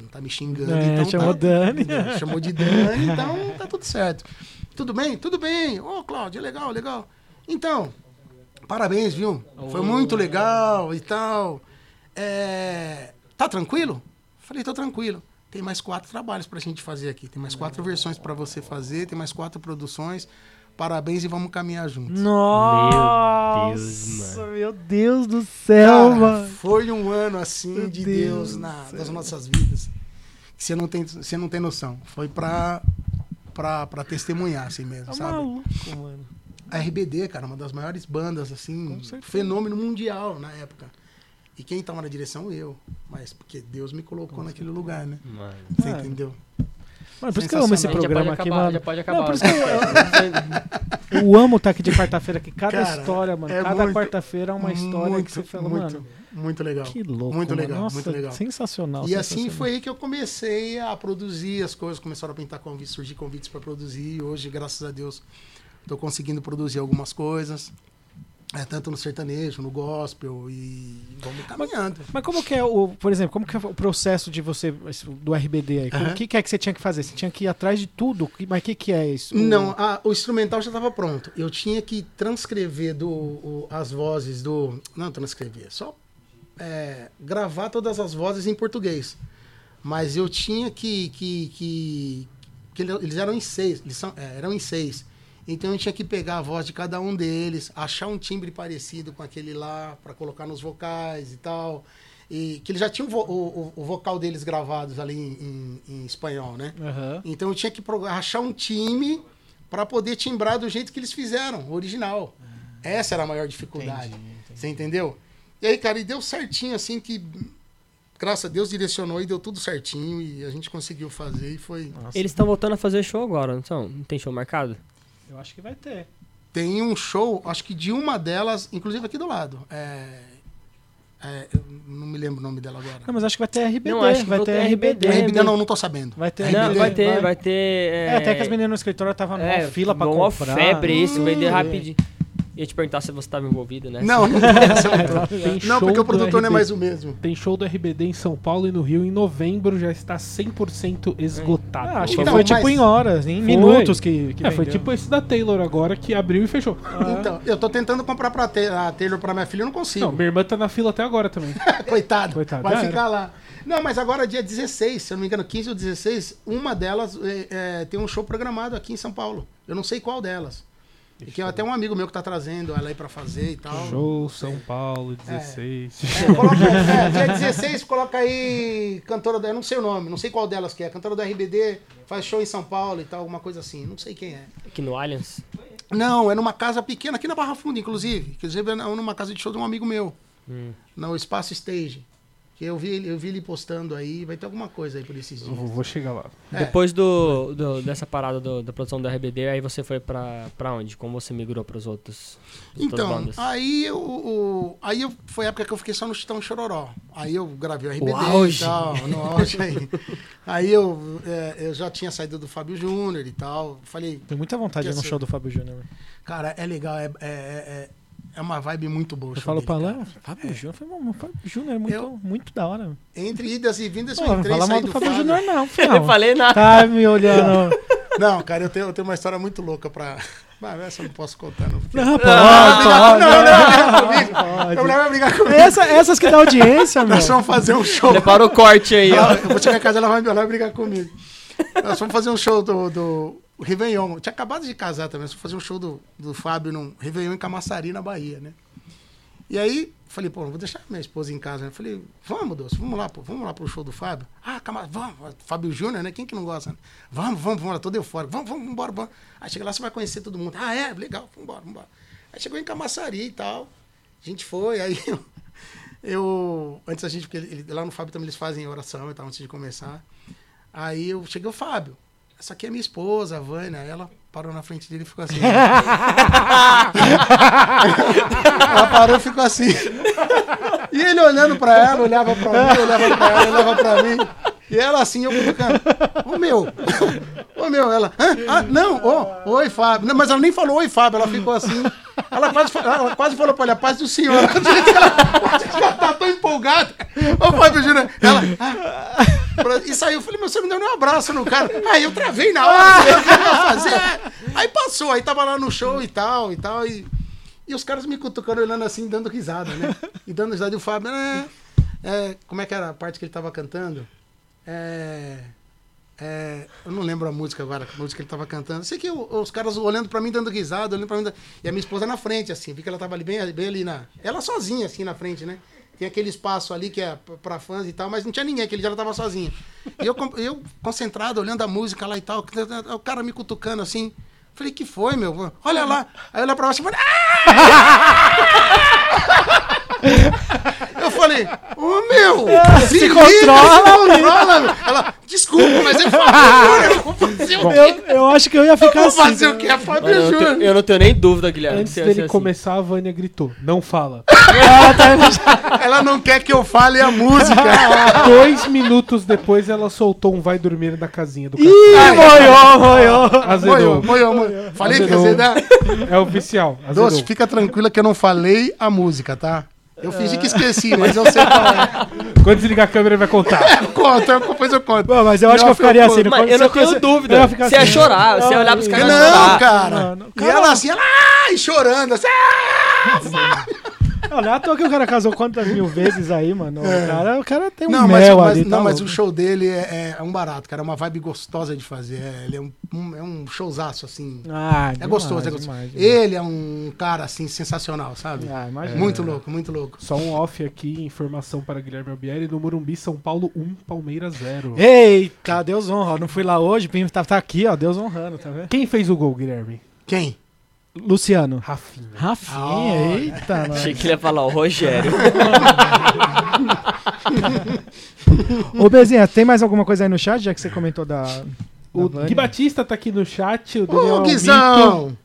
não tá me xingando. É, então chamou tá, Dani. Chamou de Dani, então tá tudo certo. Tudo bem? Tudo bem. Ô, oh, Cláudio, legal, legal. Então, parabéns, viu? Foi muito legal e tal. É... Tá tranquilo? Falei, tô tranquilo. Tem mais quatro trabalhos pra gente fazer aqui. Tem mais quatro versões para você fazer, tem mais quatro produções. Parabéns e vamos caminhar juntos. Nossa, meu Deus, mano. Meu Deus do céu, Cara, mano. Foi um ano assim meu de Deus, Deus na, nas nossas vidas. Que você não tem, você não tem noção. Foi pra, pra, pra testemunhar assim mesmo, tá sabe? Maluco, mano. A RBD, cara, uma das maiores bandas, assim, fenômeno mundial na época. E quem tava na direção, eu. Mas porque Deus me colocou Com naquele certeza. lugar, né? Mano. Você entendeu? Mano, por isso que eu amo esse programa aqui, acabar, mano. Pode acabar. Não, por isso que eu, eu, amo estar aqui de quarta-feira, que cada Cara, história, mano, é cada quarta-feira é uma história muito, que você fala, muito, mano. Muito legal. Que louco. Muito mano. legal, Nossa, muito legal. Sensacional. E sensacional. assim foi aí que eu comecei a produzir as coisas, começaram a pintar convites, surgir convites para produzir. E hoje, graças a Deus, estou conseguindo produzir algumas coisas. É, tanto no sertanejo, no gospel e vamos caminhando. Mas, mas, como que é o, por exemplo, como que é o processo de você do RBD aí? O que, que, é que você tinha que fazer? Você tinha que ir atrás de tudo? Mas o que, que é isso? Não, a, o instrumental já estava pronto. Eu tinha que transcrever do, o, as vozes do. Não transcrever, só é, gravar todas as vozes em português. Mas eu tinha que. que, que, que eles eram em seis. Eles são, é, eram em seis. Então eu tinha que pegar a voz de cada um deles, achar um timbre parecido com aquele lá para colocar nos vocais e tal. E que eles já tinham o, o, o vocal deles gravados ali em, em, em espanhol, né? Uhum. Então eu tinha que achar um time para poder timbrar do jeito que eles fizeram, original. Uhum. Essa era a maior dificuldade. Entendi, entendi. Você entendeu? E aí, cara, e deu certinho, assim, que graças a Deus direcionou e deu tudo certinho e a gente conseguiu fazer e foi. Nossa. Eles estão voltando a fazer show agora, não são? Não tem show marcado? Eu acho que vai ter. Tem um show, acho que de uma delas, inclusive aqui do lado. É, é, não me lembro o nome dela agora. Não, mas acho que vai ter RBD. Não, acho que vai ter RBD. RBD não, não tô sabendo. Vai ter Não, vai ter, vai, vai ter. É... é, até que as meninas no escritório estavam numa é, fila pra comprar. febre isso, vender rapidinho. Ia te perguntar se você estava envolvido, né? Não, não, não porque o produtor não é mais o mesmo. Tem show do RBD em São Paulo e no Rio em novembro já está 100% esgotado. Ah, acho que então, foi tipo em horas, em foi. minutos que, que é, foi tipo esse da Taylor agora que abriu e fechou. Ah. Então, eu tô tentando comprar pra a Taylor pra minha filha, eu não consigo. Não, minha irmã tá na fila até agora também. Coitado, Coitado, vai ficar era. lá. Não, mas agora dia 16, se eu não me engano, 15 ou 16, uma delas é, é, tem um show programado aqui em São Paulo. Eu não sei qual delas. E que é até um amigo meu que tá trazendo ela aí pra fazer e tal. Show São. Paulo, 16. É, é, coloca, é, dia 16, coloca aí cantora, eu não sei o nome, não sei qual delas que é. Cantora do RBD, faz show em São Paulo e tal, alguma coisa assim. Não sei quem é. Aqui no Allianz? Não, é numa casa pequena, aqui na Barra Funda, inclusive. Inclusive, é numa casa de show de um amigo meu. Hum. No Espaço Stage. Que eu vi, ele- eu vi ele postando aí, vai ter alguma coisa aí por esses dias. vou, vou chegar lá. É. Depois do, do- dessa parada do- da produção do RBD, aí você foi pra, pra onde? Como você migrou pros outros Então, aí eu, o- aí eu, foi a época que eu fiquei só no Chitão Chororó. Aí eu gravei o RBD O auge. e tal, no auge aí. Aí eu, é, eu já tinha saído do Fábio Júnior e tal. Falei, Tenho muita vontade de ir no show do Fábio Júnior. cara, é legal, é, é, é, é uma vibe muito boa. Eu falo dele, pra lá, Fábio Júnior, eu falei, "Mano, Fábio Júnior é muito, Eu- muito da hora. Entre idas e vindas, Pô, eu não entrei e fala mal do do Fábio Fábio. Júnior, não, Eu filho. não falei nada. Tá me olhando. Não, cara, eu tenho, eu tenho uma história muito louca pra. Mas essa eu não posso contar, não. porque- Não, pode, não, pode. não, não, comigo. pode. A mulher vai brigar comigo. Essa- essas que dá audiência, meu. Nós vamos fazer um show. Prepara o corte aí. Ela- eu vou chegar em casa ela vai, ela vai brigar comigo. Nós vamos fazer um show do, do Réveillon. Eu tinha acabado de casar também. Vamos fazer um show do, do Fábio num Réveillon em Camaçari, na Bahia, né? E aí, falei, pô, não vou deixar minha esposa em casa. né? Falei, vamos, Doce, vamos lá, pô, vamos lá pro show do Fábio. Ah, Cama, vamos, Fábio Júnior, né? Quem que não gosta? Né? Vamos, vamos, vamos lá, todo eufórico. Vamos, vamos, embora, vamos. Aí chega lá, você vai conhecer todo mundo. Ah, é? Legal, vambora, vambora. Aí chegou em Camaçari e tal. A gente foi, aí eu, eu antes a gente, porque ele- lá no Fábio também eles fazem oração e tal, antes de começar. Aí eu cheguei, o Fábio, essa aqui é minha esposa, a Vânia. Ela parou na frente dele e ficou assim. ela parou e ficou assim. E ele olhando pra ela, olhava pra mim, olhava pra ela, olhava pra mim. E ela assim, eu cutucando. Ô meu! Ô meu, ela. Hã? Ah, não, ô, oi, Fábio. Não, mas ela nem falou oi, Fábio, ela ficou assim. Ela quase, ela quase falou pra a paz do senhor. ela tá tão empolgada. Ô, Fábio Júnior. Ela. ah. E saiu, eu falei, meu, você não deu nem um abraço no cara. Aí eu travei na hora, fazer. Aí passou, aí tava lá no show e tal, e tal, e, e os caras me cutucando, olhando assim, dando risada, né? E dando risada, e o Fábio, é, é, como é que era a parte que ele tava cantando? É, é, eu não lembro a música agora, a música que ele tava cantando. Sei que o- os caras olhando pra mim, dando risada, olhando pra mim, e a minha esposa na frente, assim, vi que ela tava ali bem, bem ali na... Ela sozinha, assim, na frente, né? Tem aquele espaço ali que é pra fãs e tal, mas não tinha ninguém, aquele dia ela tava sozinha. E eu, eu concentrado, olhando a música lá e tal, o cara me cutucando assim. Falei, que foi, meu? Olha lá. Aí eu olhei pra baixo e falei, "Ah!" Eu falei, ô meu, se, se liga, controla, se controla, meu. Ela, desculpa, mas é Fábio eu vou fazer o Eu, quê? eu acho que eu ia ficar Vou assim. fazer o quê? É Fábio Mano, eu, não Júnior. tenho, eu não tenho nem dúvida, Guilherme. Antes que ia dele assim. começar, a Vânia gritou: Não fala. Ela não quer que eu fale a música. Dois minutos depois, ela soltou um vai dormir na casinha do Ih, café. moiou, moiou. Azedou. Moiou, moiou, moiou. Falei que ia Azedou. ser da... É oficial. Azedou. Doce, fica tranquila que eu não falei a música, tá? Eu fingi que esqueci, mas eu sei qual é. Quando desligar a câmera, ele vai contar. Eu conto, eu- depois eu conto. Bom, mas eu acho Não, que eu ficaria eu- assim. Mas eu não tenho você- dúvida. Você ia assim. chorar, você ia olhar pros caras Não, chorar. cara. E cara- ela assim, ela ai, chorando, assim, ah, Não, não é à toa que o cara casou quantas mil vezes aí, mano. O, cara, o cara tem um Não, mas, mel mas- ali. não, tá mas o louco. show dele é, é um barato, cara. É uma vibe gostosa de fazer. É, ele é um, um- é um showzaço, assim. Ah, É demais, gostoso, é gostoso. demais, demais. Ele é um cara, assim, sensacional, sabe? Ah, imagina. Muito louco, muito louco. Só um off aqui, informação para Guilherme Albieri. No Morumbi, São Paulo 1, Palmeiras 0. Eita, Deus honra. Não fui lá hoje, Pim tá, tá aqui, ó. Deus honrando, tá vendo? Quem fez o gol, Guilherme? Quem? Luciano. Rafinha. Rafinha, Ah, eita, Achei nós. que ele ia falar o Rogério. Ô, Bezinha, tem mais alguma coisa aí no chat, já que você comentou da. O da Vânia? Gui Batista tá aqui no chat. O Daniel Ô. Guizão!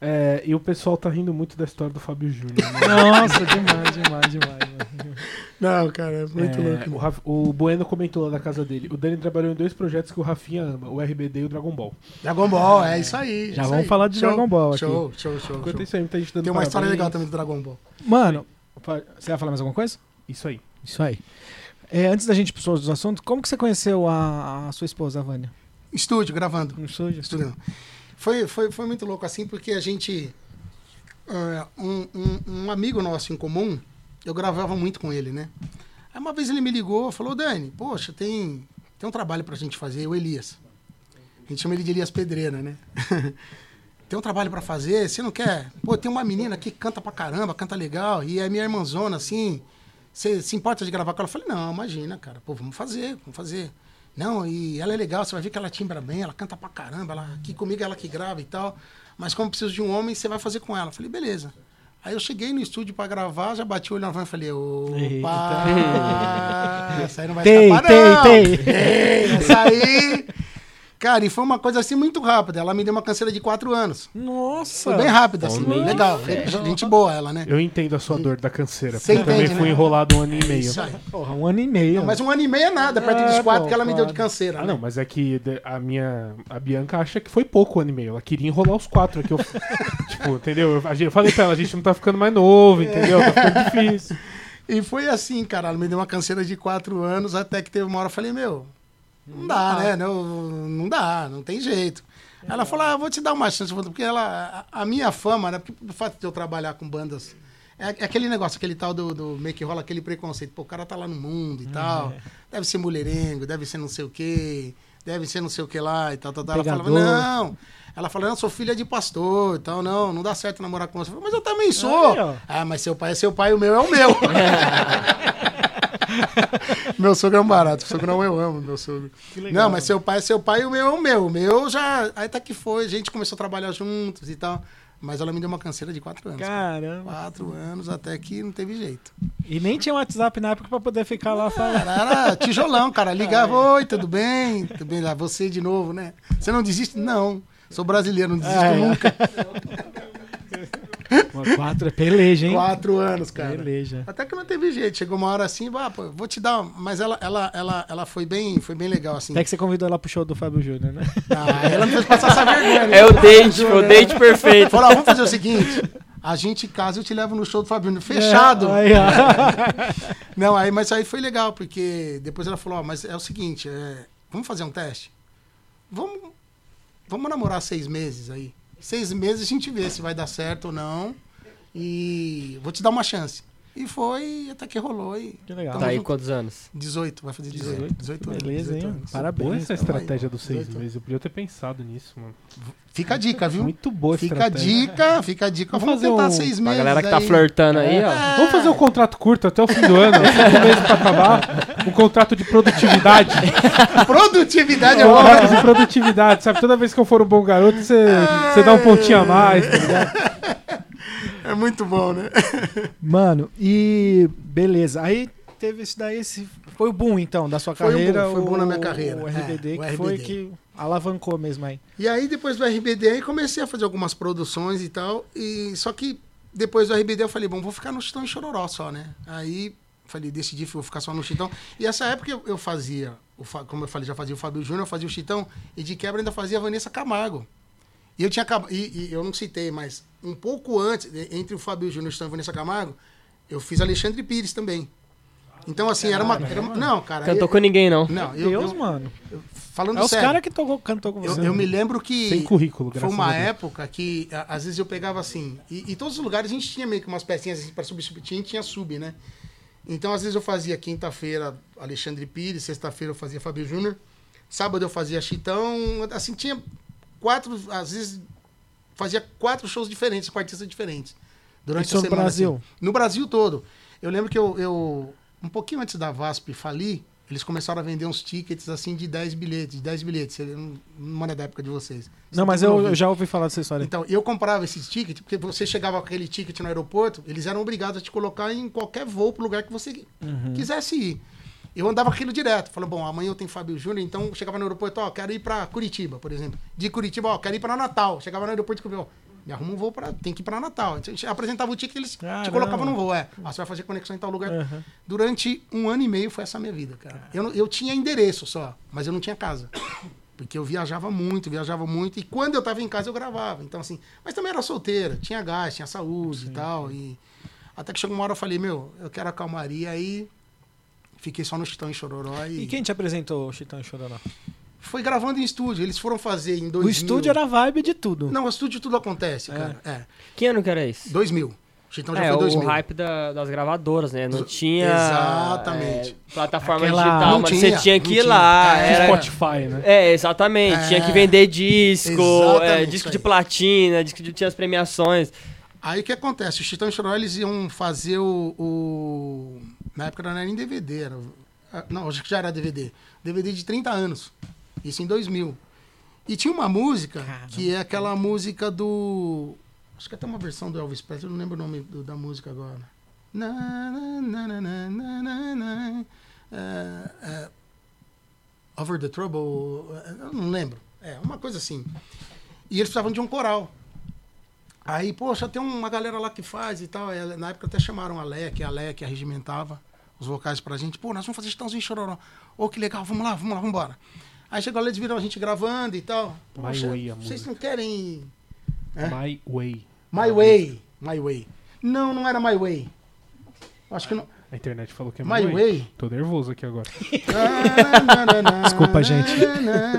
É, e o pessoal tá rindo muito da história do Fábio Júnior. né? Nossa, demais, demais, demais. mano. Não, cara, é muito É, louco. o, Raf- o Bueno comentou lá da casa dele. O Dani trabalhou em dois projetos que o Rafinha ama: o RBD e o Dragon Ball. Dragon Ball, é isso aí. Já isso vamos aí. falar de Show, Dragon Ball aqui. Show, show, show. Enquanto show. isso aí, muita gente dando Tem uma história parabéns. legal também do Dragon Ball. Mano, você vai falar mais alguma coisa? Isso aí. Isso aí. É, antes da gente ir para os assuntos, como que você conheceu a, a sua esposa, a Vânia? Estúdio, gravando. No estúdio? Estúdio. Foi, foi, foi muito louco assim, porque a gente. é, um, um, um amigo nosso em comum, eu gravava muito com ele, né? Aí uma vez ele me ligou falou: Dani, poxa, tem, tem um trabalho pra gente fazer, o Elias. A gente chama ele de Elias Pedreira, né? tem um trabalho pra fazer, você não quer? Pô, tem uma menina que canta pra caramba, canta legal, e é minha irmãzona, assim. Você se importa de gravar com ela? Eu falei, não, imagina, cara. Pô, vamos fazer, vamos fazer. Não, e ela é legal, você vai ver que ela timbra bem, ela canta pra caramba, ela, aqui comigo é ela que grava e tal. Mas como preciso de um homem, você vai fazer com ela. Eu falei, beleza. Aí eu cheguei no estúdio pra gravar, já bati o olho na van e falei, opa, essa aí não vai Tem, escapar tem, não. tem. Tem, essa aí... Cara, e foi uma coisa assim muito rápida. Ela me deu uma canseira de quatro anos. Nossa. Foi bem rápida, assim. De Legal. ferro. Gente boa ela, né? Eu entendo a sua dor da canseira. Você eu também entende, fui né? enrolado um ano e meio. Isso aí. Porra, um ano e meio. Não, mas um ano e meio é nada, perto É, dos quatro pô, que ela me deu claro. de canseira. Ah, né? não, mas é que a minha. A Bianca acha que foi pouco um ano e meio. Ela queria enrolar os quatro. É que eu, tipo, entendeu? Eu falei pra ela, a gente não tá ficando mais novo, entendeu? Tá ficando difícil. E foi assim, cara. Ela me deu uma canseira de quatro anos, até que teve uma hora eu falei, meu, não dá, né? Não, não dá, não tem jeito. Aí Ela falou, ah, vou te dar uma chance, porque ela, a, a minha fama, né? Porque o fato de eu trabalhar com bandas. É, é aquele negócio, aquele tal do, do meio que rola aquele preconceito. Pô, o cara tá lá no mundo e tal. Deve ser mulherengo, deve ser não sei o quê, deve ser não sei o que lá e tal, tal, tal. Ela falava, não. Ela falou, não, sou filha de pastor e tal, não, não dá certo namorar com você. Eu falei, mas eu também sou. Aí, ah, mas seu pai é seu pai, o meu é o meu. meu sogro é um barato, o sogro não eu amo, meu sogro. legal. Não, mas seu pai é seu pai e o meu é o meu. O meu já. Aí tá que foi, a gente começou a trabalhar juntos e tal. Mas ela me deu uma canseira de quatro anos. Caramba. Quatro anos até que não teve jeito. E nem tinha WhatsApp na época pra poder ficar lá falando. Cara, era tijolão, cara. Ligava, oi, tudo bem? Tudo bem lá, você de novo, né? Você não desiste? Não. Sou brasileiro, não desisto É. nunca. Quatro é peleja, hein? Quatro anos, cara. Peleja. Até que não teve jeito. Chegou uma hora assim, ah, pô, vou te dar. Mas ela, ela, ela, ela foi bem, foi bem legal, assim. Até que você convidou ela pro show do Fábio Júnior, né? Ah, ela me fez passar essa vergonha. né? É o date, foi o date perfeito. Falou, ó, vamos fazer o seguinte. A gente casa, eu te levo no show do Fabinho. Fechado. É, aí. Não, aí, mas aí foi legal, porque depois ela falou, ó, mas é o seguinte, é, vamos fazer um teste? Vamos, vamos namorar seis meses aí. Seis meses a gente vê se vai dar certo ou não. E vou te dar uma chance. E foi, até que rolou. E Que legal. Tá aí junto. quantos anos? 18, vai fazer 18. 18, anos. Beleza, 18 hein? anos. Parabéns. Boa essa estratégia dos seis 18. meses. Eu podia ter pensado nisso, mano. Fica a dica, viu? Muito boa a Fica a estratégia. dica, fica a dica. Vamos Vamos fazer tentar um- seis Pra meses. galera que tá aí. flertando aí, ó. É. Vamos fazer um contrato curto até o fim do ano, cinco meses pra acabar. Um contrato de produtividade. Produtividade é contrato de produtividade, sabe? Toda vez que eu for um bom garoto, você, você dá um pontinho a mais, tá ligado? É muito bom, né? Mano, e beleza. Aí teve isso daí, esse foi o boom então da sua Foi o boom, carreira. foi o boom na minha carreira. O RBD, É, o que foi RBD. que alavancou mesmo aí. E aí, depois do RBD, aí comecei a fazer algumas produções e tal. E só que depois do RBD eu falei, bom, vou ficar no Chitão e Chororó só, né? Aí falei, decidi, vou ficar só no Chitão. E essa época eu, eu fazia, o como eu falei, já fazia o Fábio Júnior, eu fazia o Chitão, e de quebra ainda fazia a Vanessa Camargo. E eu tinha acabado, e, e eu não citei, mas um pouco antes, entre o Fábio Júnior, o e a Vanessa Camargo, eu fiz Alexandre Pires também. Então, assim, era uma. Era uma não, cara. Cantou eu, com ninguém, não. Não, eu, Deus, eu- mano. falando É os sério. caras que tocou, cantou com Eu, você. eu me lembro que. Sem currículo, Foi uma a Deus. época que, a- às vezes, eu pegava assim. E em todos os lugares a gente tinha meio que umas pecinhas assim, para substituir, tinha sub, né? Então, às vezes, eu fazia quinta-feira Alexandre Pires, sexta-feira eu fazia Fábio Júnior, sábado eu fazia Chitão. Assim, tinha quatro. Às vezes, fazia quatro shows diferentes com artistas diferentes. Durante Isso a no semana. Brasil? assim. No Brasil todo. Eu lembro que eu, eu. Um pouquinho antes da VASP falir, eles começaram a vender uns tickets assim de 10 bilhetes, de 10 bilhetes. Não, é da época de vocês. Não, mas Vocês eu, eu já ouvi falar dessa história. então, eu comprava esses tickets, porque você chegava com aquele ticket no aeroporto, eles eram obrigados a te colocar em qualquer voo pro lugar que você Uhum. quisesse ir. Eu andava aquilo direto. Falei, bom, amanhã eu tenho Fábio Júnior, então chegava no aeroporto, ó, quero ir pra Curitiba, por exemplo. De Curitiba, ó, quero ir pra Natal. Chegava no aeroporto e ó, me arruma um voo pra. Tem que ir pra Natal. Então, a gente apresentava o ticket, eles te Caramba. colocavam no voo. É, ah, você vai fazer conexão em tal lugar. Uhum. Durante um ano e meio foi essa a minha vida, cara. Eu, eu tinha endereço só, mas eu não tinha casa. Porque eu viajava muito, viajava muito. E quando eu tava em casa, eu gravava. Então, assim. Mas também era solteira, tinha gás, tinha saúde e tal. E até que chegou uma hora eu falei, meu, eu quero a calmaria. Aí fiquei só no Chitão e Chororó. E, E quem te apresentou o Chitão e Chororó? foi gravando em estúdio. Eles foram fazer em 2000. O estúdio era a vibe de tudo. Não, o estúdio tudo acontece, É. cara. É. Que ano que era isso? 2000. Chitão já é, foi o 2000. hype da- das gravadoras, né? Não tinha Exatamente. é, plataforma Aquela- digital, Não mas tinha, você tinha que ir tinha. lá. É. Era, Spotify, né? é, exatamente. É. Tinha que vender disco, é, disco de platina, disco de tinha as premiações. Aí o que acontece? O Chitão e Chororó, eles iam fazer o, o- Na época não era nem DVD, era... ah, Não, acho que já era DVD. DVD de 30 anos. Isso em 2000. E tinha uma música, que é aquela música do... Acho que até uma versão do Elvis Presley, eu não lembro o nome do- da música agora. Na, na, na, na, na, na, na, na. É, é, Over the Trouble, é, eu não lembro. É, uma coisa assim. E eles precisavam de um coral. Aí, poxa, tem uma galera lá que faz e tal. Na época até chamaram a Leia, que a Leia que arregimentava os vocais pra gente. Pô, nós vamos fazer Chitãozinho e Chororó. Ô, que legal, vamos lá, vamos lá, vamos embora. Aí chegou lá, eles viram a gente gravando e tal. My Poxa, Way, a vocês não querem... É? My Way. My Way. My Way. Não, não era My Way. Acho que não. A internet falou que é My Way. Tô nervoso aqui agora. Desculpa, gente.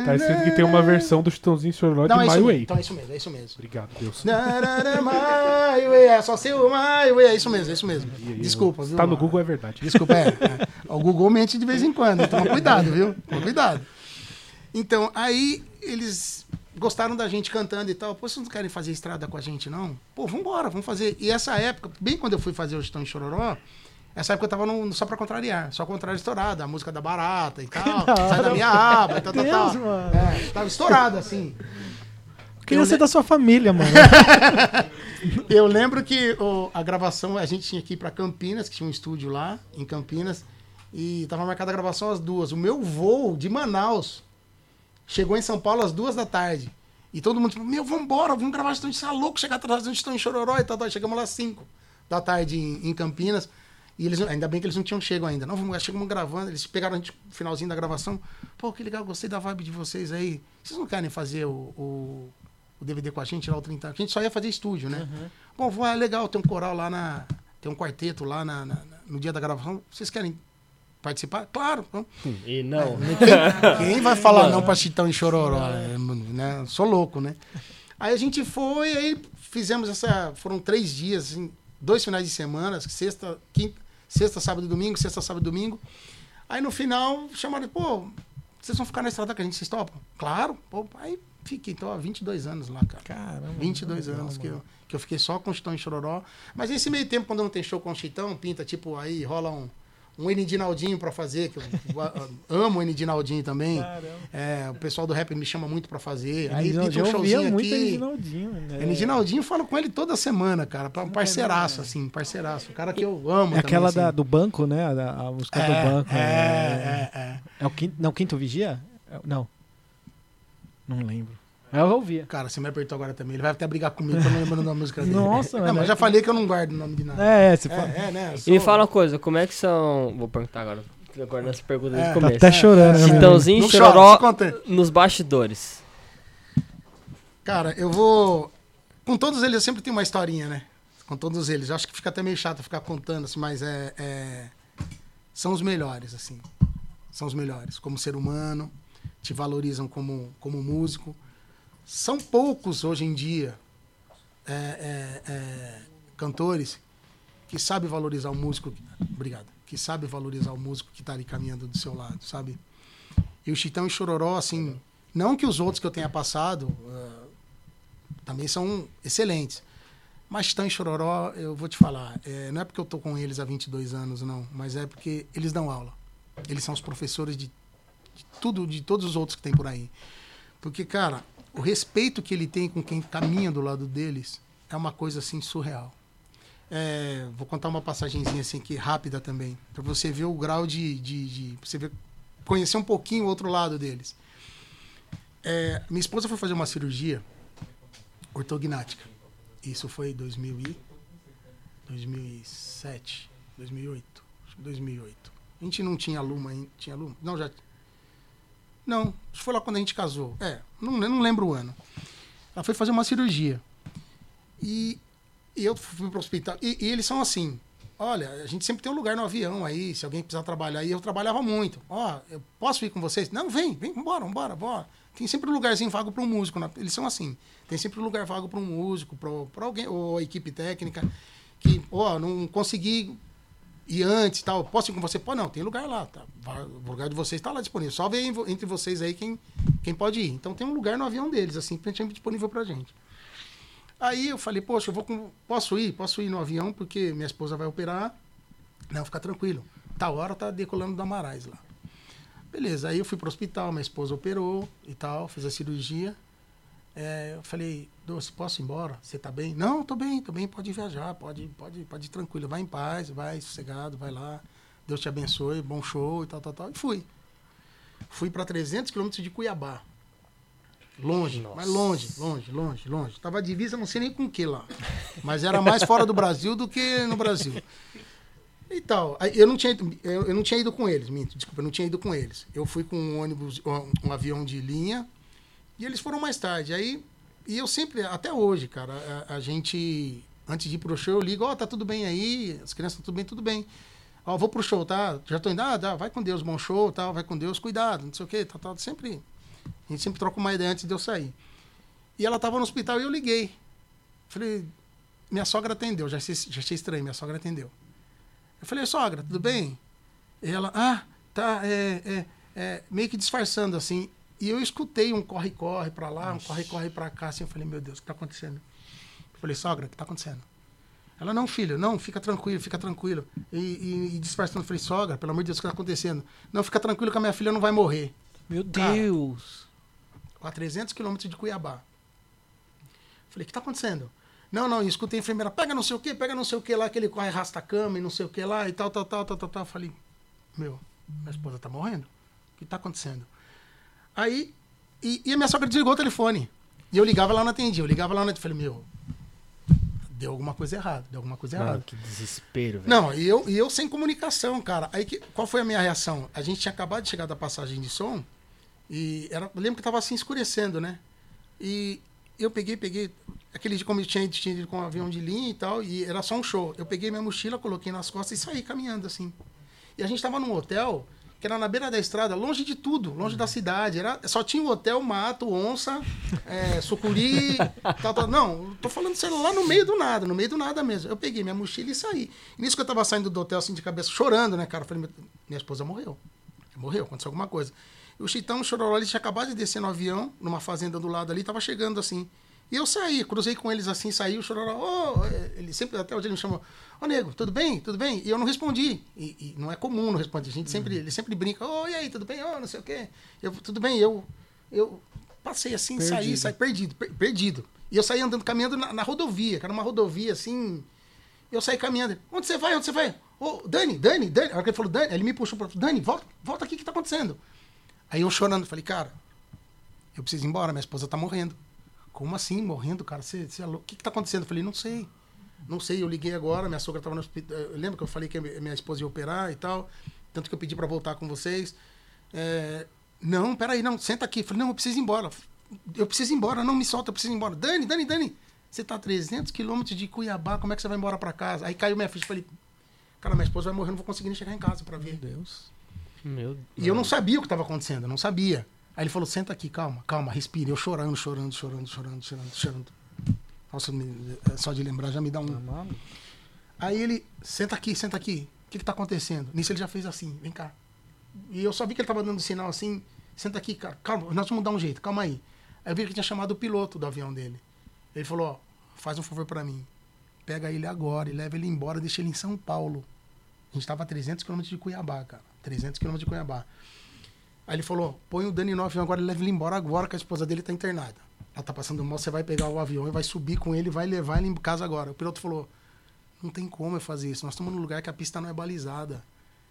Tá escrito que tem uma versão do Chitãozinho Chororó de é My isso mesmo. Way. Então é isso mesmo, é isso mesmo. Obrigado, Deus. My Way. É só seu My Way. É isso mesmo, é isso mesmo. Aí, Desculpa. viu? Tá no Google, é verdade. Desculpa, é. é. O Google mente de vez em quando, então cuidado, viu? Toma cuidado. Então, aí eles gostaram da gente cantando e tal. Pô, vocês não querem fazer estrada com a gente, não? Pô, vambora, vamos fazer. E essa época, bem quando eu fui fazer o Chitão em Chororó, essa época eu tava no, Só Pra Contrariar, Só Contrariar estourada, a música da Barata e tal, da sai da minha aba e tal, tal, Deus, tal. mano. É, tava estourada, assim. Queria ser le- da sua família, mano. Eu lembro que a gravação, a gente tinha que ir pra Campinas, que tinha um estúdio lá, em Campinas, e tava marcada a gravação às duas. O meu voo de Manaus chegou em São Paulo às duas da tarde. E todo mundo tipo, meu, vambora, vamos gravar isso, você é louco chegar atrás, onde estão em Chororó e tal, tal. Chegamos lá às cinco da tarde em, em Campinas. E eles, ainda bem que eles não tinham chego ainda. Não, vamos, chegamos gravando, eles pegaram a gente no finalzinho da gravação. Pô, que legal, gostei da vibe de vocês aí. Vocês não querem fazer o, o, o DVD com a gente lá, o 30 anos? A gente só ia fazer estúdio, né? Bom, vou, é legal, tem um coral lá na. Tem um quarteto lá na, na- no dia da gravação. Vocês querem participar? Claro. E não. Quem vai falar não pra Chitão e Chororó? É, né? Sou louco, né? Aí a gente foi, aí fizemos essa. Foram três dias, assim, dois finais de semana, sexta, quinta, sexta, sábado e domingo, sexta, sábado e domingo. Aí no final chamaram, pô, vocês vão ficar na estrada com a gente, vocês topam? Claro, pô, aí fiquei, então, há 22 anos lá, cara. Caramba. 22 legal, anos que eu, que eu fiquei só com Chitão e Chororó. Mas esse meio tempo, quando não tem show com o Chitão, pinta, tipo, aí rola um, um Enidinaldinho pra fazer, que eu, amo o Enidinaldinho também. É, o pessoal do rap me chama muito pra fazer. Aí pinta um showzinho muito aqui. Enidinaldinho. né? Enidinaldinho, eu falo com ele toda semana, cara. Um parceiraço, assim, parceiraço. Um cara que eu amo É aquela também, da, assim. do banco, né? A, a música é, do banco. É, é, é. É o quinto, não, quinto vigia? É- Não. Não lembro. Eu ouvia. Cara, você me apertou agora também. Ele vai até brigar comigo, eu não lembro da música dele. Nossa, Não, mano, mas é já que- falei que eu não guardo o nome de nada. É, é, você fala. é, é, né? eu E sou- me fala uma coisa, como é que são. Vou perguntar agora. Agora nessa pergunta É, desde o tá começo. Tá até chorando, né, amigo? Chitãozinho Não e chora, Chororó se conta. nos bastidores. Cara, eu vou. Com todos eles eu sempre tenho uma historinha, né? Com todos eles. Eu acho que fica até meio chato ficar contando, assim, mas é. é- São os melhores, assim. São os melhores. Como ser humano, te valorizam como, como músico. São poucos hoje em dia é, é, é, cantores que sabem valorizar o músico. Obrigado. Que sabe valorizar o músico que está ali caminhando do seu lado, sabe? E o Chitão e Chororó, assim, não que os outros que eu tenha passado ah, também são excelentes. Mas Chitão e Chororó, eu vou te falar, é, não é porque eu tô com eles há 22 anos, não, mas é porque eles dão aula. Eles são os professores de, de tudo, de todos os outros que tem por aí. Porque, cara, o respeito que ele tem com quem caminha do lado deles é uma coisa assim surreal. É, vou contar uma passagenzinha assim aqui rápida também, para você ver o grau de, de, de você ver, conhecer um pouquinho o outro lado deles. É, minha esposa foi fazer uma cirurgia ortognática. Isso foi em 2000 e 2007, 2008, acho que 2008. A gente não tinha Luma tinha Luma? Não, já Não, que foi lá quando a gente casou. É, não, não lembro o ano. Ela foi fazer uma cirurgia. E, e eu fui pro hospital. E, e eles são assim: olha, a gente sempre tem um lugar no avião aí, se alguém precisar trabalhar. E eu trabalhava muito. Ó, eu posso ir com vocês? Não, vem, vem, vambora, vambora, bora. Tem sempre um lugarzinho vago para um músico. né? Eles são assim: tem sempre um lugar vago para um músico, para alguém, ou a equipe técnica, que, ó, não consegui ir antes tal. Posso ir com você? Pô, não, tem lugar lá. Tá? O lugar de vocês está lá disponível. Só vê entre vocês aí quem, quem pode ir. Então tem um lugar no avião deles, assim, disponível pra gente. Aí eu falei, poxa, eu vou com... posso ir? Posso ir no avião, porque minha esposa vai operar. Não, fica tranquilo. Tal hora tá decolando da Marais lá. Beleza, aí eu fui pro hospital, minha esposa operou e tal, fez a cirurgia. É, eu falei, Doce, posso ir embora? Você tá bem? Não, tô bem, tô bem, pode viajar, pode, pode, pode ir tranquilo, vai em paz, vai sossegado, vai lá. Deus te abençoe, bom show e tal, tal, tal. E fui. Fui para 300 quilômetros de Cuiabá. Longe, Nossa. mas longe, longe, longe, longe. Tava divisa, não sei nem com o que lá. Mas era mais fora do Brasil do que no Brasil. E tal. Eu não tinha, eu não tinha ido com eles, minto, desculpa, eu não tinha ido com eles. Eu fui com um ônibus, um, um avião de linha, e eles foram mais tarde. Aí, e eu sempre, até hoje, cara, a, a gente, antes de ir pro show, eu ligo, ó, tá tudo bem aí, as crianças tá tudo bem, tudo bem. Ó, vou pro show, tá? Já tô indo, ah, dá, vai com Deus, bom show, tal, vai com Deus, cuidado, não sei o quê, tal, tal, sempre, a gente sempre troca uma ideia antes de eu sair. E ela tava no hospital e eu liguei. Falei, minha sogra atendeu, já achei, já achei estranho, minha sogra atendeu. Eu falei, sogra, tudo bem? E ela, ah, tá, é, é, é, meio que disfarçando assim. E eu escutei um corre-corre pra lá, um corre-corre pra cá, assim. Eu falei, meu Deus, o que tá acontecendo? Eu falei, sogra, o que tá acontecendo? Ela, não, filho, não, fica tranquilo, fica tranquilo. E, e, e disfarçando, eu falei, sogra, pelo amor de Deus, o que tá acontecendo? Não, fica tranquilo que a minha filha não vai morrer. Meu Cara. Deus. a 300 quilômetros de Cuiabá. Falei, o que tá acontecendo? Não, não, escutei a enfermeira, pega não sei o que, pega não sei o que lá, que ele corre, arrasta a cama e não sei o que lá, e tal, tal, tal, tal, tal, tal. Falei, meu, minha esposa tá morrendo? O que tá acontecendo? Aí, e, e a minha sogra desligou o telefone. E eu ligava lá, não atendia. Eu ligava lá, não atendia. Falei, meu, deu alguma coisa errada, deu alguma coisa errada. Mano, que desespero, velho. Não, e eu, e eu sem comunicação, cara. Aí que, qual foi a minha reação? A gente tinha acabado de chegar da passagem de som e era, eu lembro que tava assim escurecendo, né? E eu peguei, peguei aquele dia como eu tinha tinha ido com um avião de linha e tal, e era só um show. Eu peguei minha mochila, coloquei nas costas e saí caminhando assim. E a gente tava num hotel que era na beira da estrada, longe de tudo, longe da cidade. Era, só tinha o hotel, mato, onça, é, sucuri, tal, tal. Não, tô falando sério, lá no meio do nada, no meio do nada mesmo. Eu peguei minha mochila e saí. E nisso que eu tava saindo do hotel, assim, de cabeça, chorando, né, cara? Falei, "Meu- minha esposa morreu. Morreu, aconteceu alguma coisa. E o Chitão, Chororó, ele tinha acabado de descer no avião, numa fazenda do lado ali, tava chegando assim. E eu saí, cruzei com eles assim, saí, o Chororó, é, ele sempre, até hoje ele me chamou, ô nego, tudo bem? Tudo bem? E eu não respondi. E, e não é comum não responder. A gente sempre, ele sempre brinca, ô, e aí, tudo bem? Ô, não sei o quê. Eu, tudo bem, eu, eu passei assim, saí, Perdido. saí, perdido, per- perdido. E eu saí andando, caminhando na, na rodovia, que era uma rodovia assim. Eu saí caminhando. Onde você vai? Onde você vai? Ô, Dani, Dani, Dani. A hora que ele falou, Dani, ele me puxou para Dani, volta, volta aqui, o que tá acontecendo? Aí eu chorando, falei, cara, eu preciso ir embora, minha esposa tá morrendo. Como assim, morrendo, cara? Você, você é louco? O que, que tá acontecendo? Eu falei, não sei. Não sei, eu liguei agora, minha sogra tava no hospital. Eu lembro que eu falei que a minha esposa ia operar e tal. Tanto que eu pedi para voltar com vocês. É, não, peraí, não, senta aqui. Eu falei, não, eu preciso ir embora. Eu preciso ir embora, não me solta, eu preciso ir embora. Dani, Dani, Dani, você tá a 300 quilômetros de Cuiabá, como é que você vai embora para casa? Aí caiu minha ficha, falei, cara, minha esposa vai morrer, não vou conseguir nem chegar em casa para ver. Meu Deus. Meu E eu não sabia o que estava acontecendo, eu não sabia. Aí ele falou, senta aqui, calma, calma, respira. Eu chorando, chorando, chorando, chorando, chorando, chorando. Nossa, é só de lembrar já me dá um... Aí ele, senta aqui, senta aqui. O que, que tá acontecendo? Nisso ele já fez assim, vem cá. E eu só vi que ele tava dando sinal assim, senta aqui, cara, calma, nós vamos dar um jeito, calma aí. Aí eu vi que tinha chamado o piloto do avião dele. Ele falou, ó, faz um favor pra mim. Pega ele agora e leva ele embora, deixa ele em São Paulo. A gente tava a 300 quilômetros de Cuiabá, cara. 300 quilômetros de Cuiabá. Aí ele falou, põe o Dani no avião agora e leva ele embora agora que a esposa dele tá internada. Ela tá passando mal, você vai pegar o avião e vai subir com ele, vai levar ele em casa agora. O piloto falou, não tem como eu fazer isso. Nós estamos num lugar que a pista não é balizada.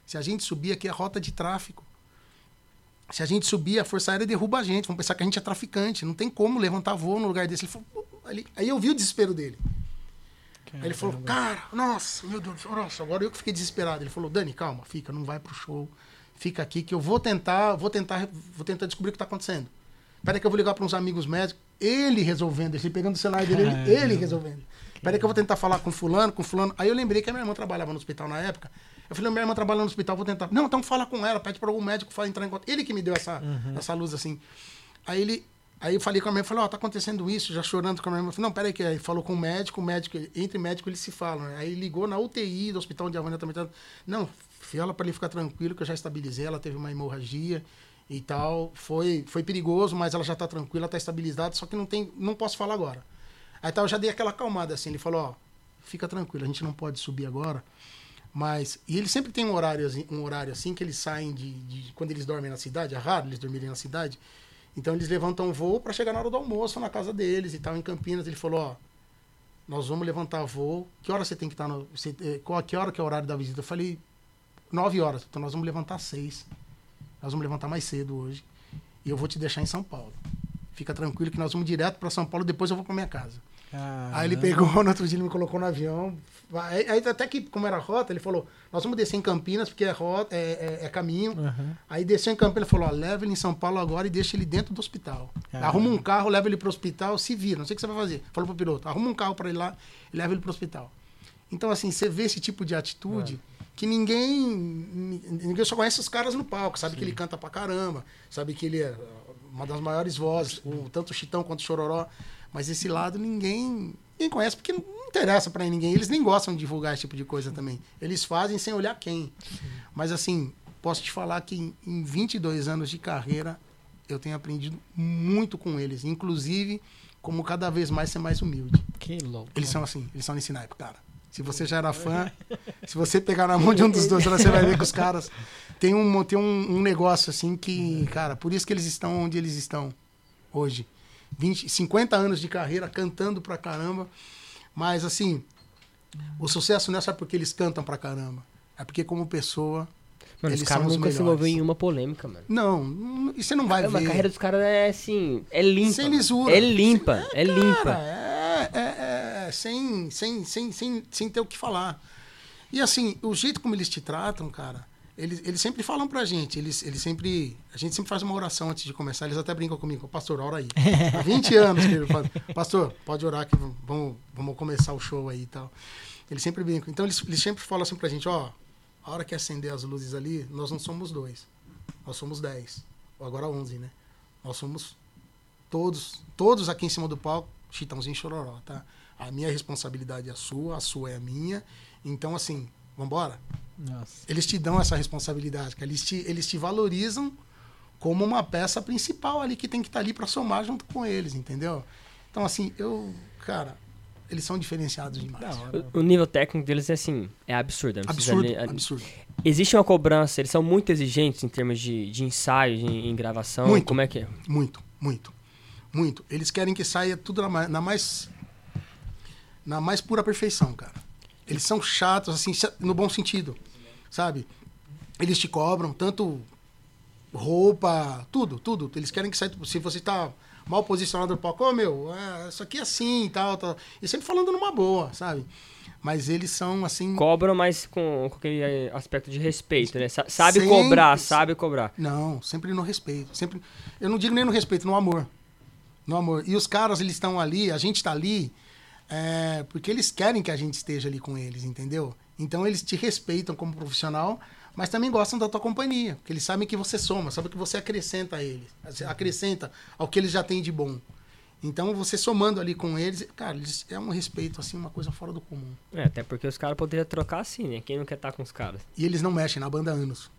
Se a gente subir aqui é rota de tráfico. Se a gente subir, a Força Aérea derruba a gente. Vão pensar que a gente é traficante. Não tem como levantar voo no lugar desse. Ele falou, aí eu vi o desespero dele. Aí ele falou, cara, nossa, meu Deus, nossa, agora eu que fiquei desesperado. Ele falou, Dani, calma, fica, não vai pro show. Fica aqui que eu vou tentar, vou tentar, vou tentar descobrir o que tá acontecendo. Peraí que eu vou ligar para uns amigos médicos, ele resolvendo, ele pegando o celular dele, ele, ele resolvendo. Peraí que eu vou tentar falar com fulano, com fulano. Aí eu lembrei que a minha irmã trabalhava no hospital na época. Eu falei, minha irmã trabalha no hospital, vou tentar. Não, então fala com ela, pede para algum médico falar, entrar em contato. Ele que me deu essa, essa luz assim. Aí ele, aí eu falei com a minha irmã, falei, ó, tá acontecendo isso, já chorando com a minha irmã. Eu falei, não, peraí que aí falou com o médico, o médico, entre médico eles se falam. né? Aí ligou na UTI do hospital onde a Vânia também tá. Não, fala para ele ficar tranquilo que eu já estabilizei, ela teve uma hemorragia e tal. Foi, foi perigoso, mas ela já tá tranquila, tá estabilizada, só que não tem, não posso falar agora. Aí tá, eu já dei aquela acalmada assim, ele falou, ó, fica tranquilo, a gente não pode subir agora. Mas, e ele sempre tem um horário, assim- um horário assim que eles saem de, de- Quando eles dormem na cidade, é raro eles dormirem na cidade. Então eles levantam voo para chegar na hora do almoço na casa deles e tal, em Campinas. Ele falou, ó, nós vamos levantar voo. Que hora você tem que estar no. Você, eh, qual, que hora que é o horário da visita? Eu falei, nove horas. Então nós vamos levantar seis. Nós vamos levantar mais cedo hoje. E eu vou te deixar em São Paulo. Fica tranquilo que nós vamos direto para São Paulo, depois eu vou para minha casa. Aí ele pegou, no outro dia ele me colocou no avião. Aí, aí até que, como era rota, ele falou: Nós vamos descer em Campinas, porque é, rota, é, é- é caminho. Aham. Aí desceu em Campinas, ele falou: ó, leva ele em São Paulo agora e deixa ele dentro do hospital. Caramba. Arruma um carro, leva ele pro hospital, se vira, não sei o que você vai fazer. Falou pro piloto: arruma um carro para ele lá e leva ele pro hospital. Então, assim, você vê esse tipo de atitude que ninguém. Ninguém só conhece os caras no palco, sabe que ele canta pra caramba, sabe que ele é uma das maiores vozes, o, tanto o Chitão quanto o Chororó. Mas esse lado ninguém, ninguém conhece, porque não interessa pra ninguém. Eles nem gostam de divulgar esse tipo de coisa também. Eles fazem sem olhar quem. Mas assim, posso te falar que em, em 22 anos de carreira, eu tenho aprendido muito com eles. Inclusive, como cada vez mais ser mais humilde. Que louco. Eles são assim, eles são nesse naipe, cara. Se você já era fã, se você pegar na mão de um dos dois, você vai ver que os caras têm um, tem um, um negócio assim que, cara, por isso que eles estão onde eles estão hoje. 20, 50 anos de carreira cantando pra caramba. Mas assim, o sucesso não é só porque eles cantam pra caramba. É porque como pessoa. Mano, os Eles caras os nunca se envolveram em uma polêmica, mano. Não, você não vai Caramba, ver. a carreira dos caras é assim, é limpa. Sem lisura. É limpa, é, Cara, limpa. é, é- é sem, sem, sem, sem, sem ter o que falar. E assim, o jeito como eles te tratam, cara, eles, eles sempre falam pra gente, eles, eles sempre. A gente sempre faz uma oração antes de começar, eles até brincam comigo, pastor, ora aí. Há 20 anos que ele fala, pastor, pode orar que vamos, vamos começar o show aí e tal. Eles sempre brincam. Então eles, eles sempre falam assim pra gente, ó, a hora que acender as luzes ali, nós não somos dois. Nós somos dez. Ou agora onze, né? Nós somos todos, todos aqui em cima do palco, Chitãozinho e Chororó, tá? A minha responsabilidade é a sua, a sua é a minha. Então, assim, vambora? Nossa. Eles te dão essa responsabilidade, cara. Eles te, eles te valorizam como uma peça principal ali que tem que estar ali para somar junto com eles, entendeu? Então, assim, eu, cara, eles são diferenciados demais. O, o nível técnico deles é assim, é absurdo. precisa Absurdo, nem- absurdo. Existe uma cobrança, eles são muito exigentes em termos de, de ensaio, de- em gravação. Muito. Como é que é? Muito, muito, muito. Eles querem que saia tudo na, na mais na mais pura perfeição, cara. Eles são chatos, assim, no bom sentido, sabe? Eles te cobram tanto roupa, tudo, tudo. Eles querem que saia. Se você tá mal posicionado no palco, ô meu, é, isso aqui é assim e tal, tal. E sempre falando numa boa, sabe? Mas eles são assim. Cobram, mas com, com aquele eh, aspecto de respeito, né? Sa- Sabe Sempre- cobrar, sabe cobrar. Não, sempre no respeito. Sempre, eu não digo nem no respeito, no amor. No amor. E os caras, eles estão ali, a gente está ali, é, porque eles querem que a gente esteja ali com eles, entendeu? Então eles te respeitam como profissional, mas também gostam da tua companhia, porque eles sabem que você soma, sabem que você acrescenta a eles, acrescenta ao que eles já têm de bom. Então você somando ali com eles, cara, eles, é um respeito, assim, uma coisa fora do comum. É, até porque os caras poderiam trocar assim, né? Quem não quer estar com os caras? E eles não mexem na banda há anos.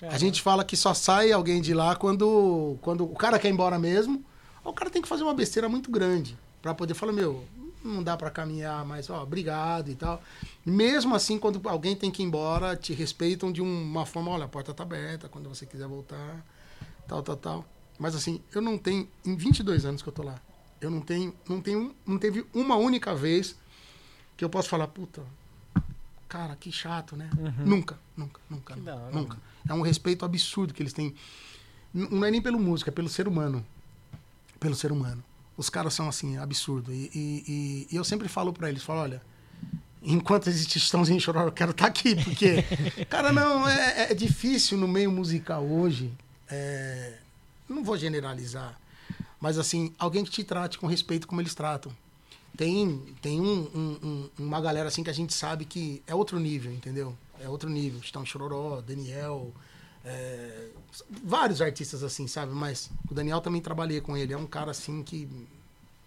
É, A gente fala que só sai alguém de lá quando, quando o cara quer ir embora mesmo, ou o cara tem que fazer uma besteira muito grande pra poder falar, meu, não dá pra caminhar mais, ó, obrigado e tal. Mesmo assim, quando alguém tem que ir embora, te respeitam de uma forma, olha, a porta tá aberta, quando você quiser voltar, tal, tal, tal. Mas assim, eu não tenho, em 22 anos que eu tô lá, eu não tenho, não tenho, não teve uma única vez que eu posso falar, puta, cara, que chato, né? Nunca, nunca, nunca, da hora, nunca. É um respeito absurdo que eles têm. Não é nem pelo músico, é pelo ser humano. Pelo ser humano. Os caras são assim, absurdo. E, e- e- eu sempre falo pra eles, falo, olha, enquanto existe Estãozinho Chororó, eu quero estar aqui, porque, cara, não, é, é difícil no meio musical hoje. é, não vou generalizar, mas assim, alguém que te trate com respeito como eles tratam. Tem, tem um- um- um- uma galera assim que a gente sabe que é outro nível, entendeu? É outro nível. Estão Chororó, Daniel, é, vários artistas assim, sabe? Mas o Daniel também trabalhei com ele. É um cara assim que.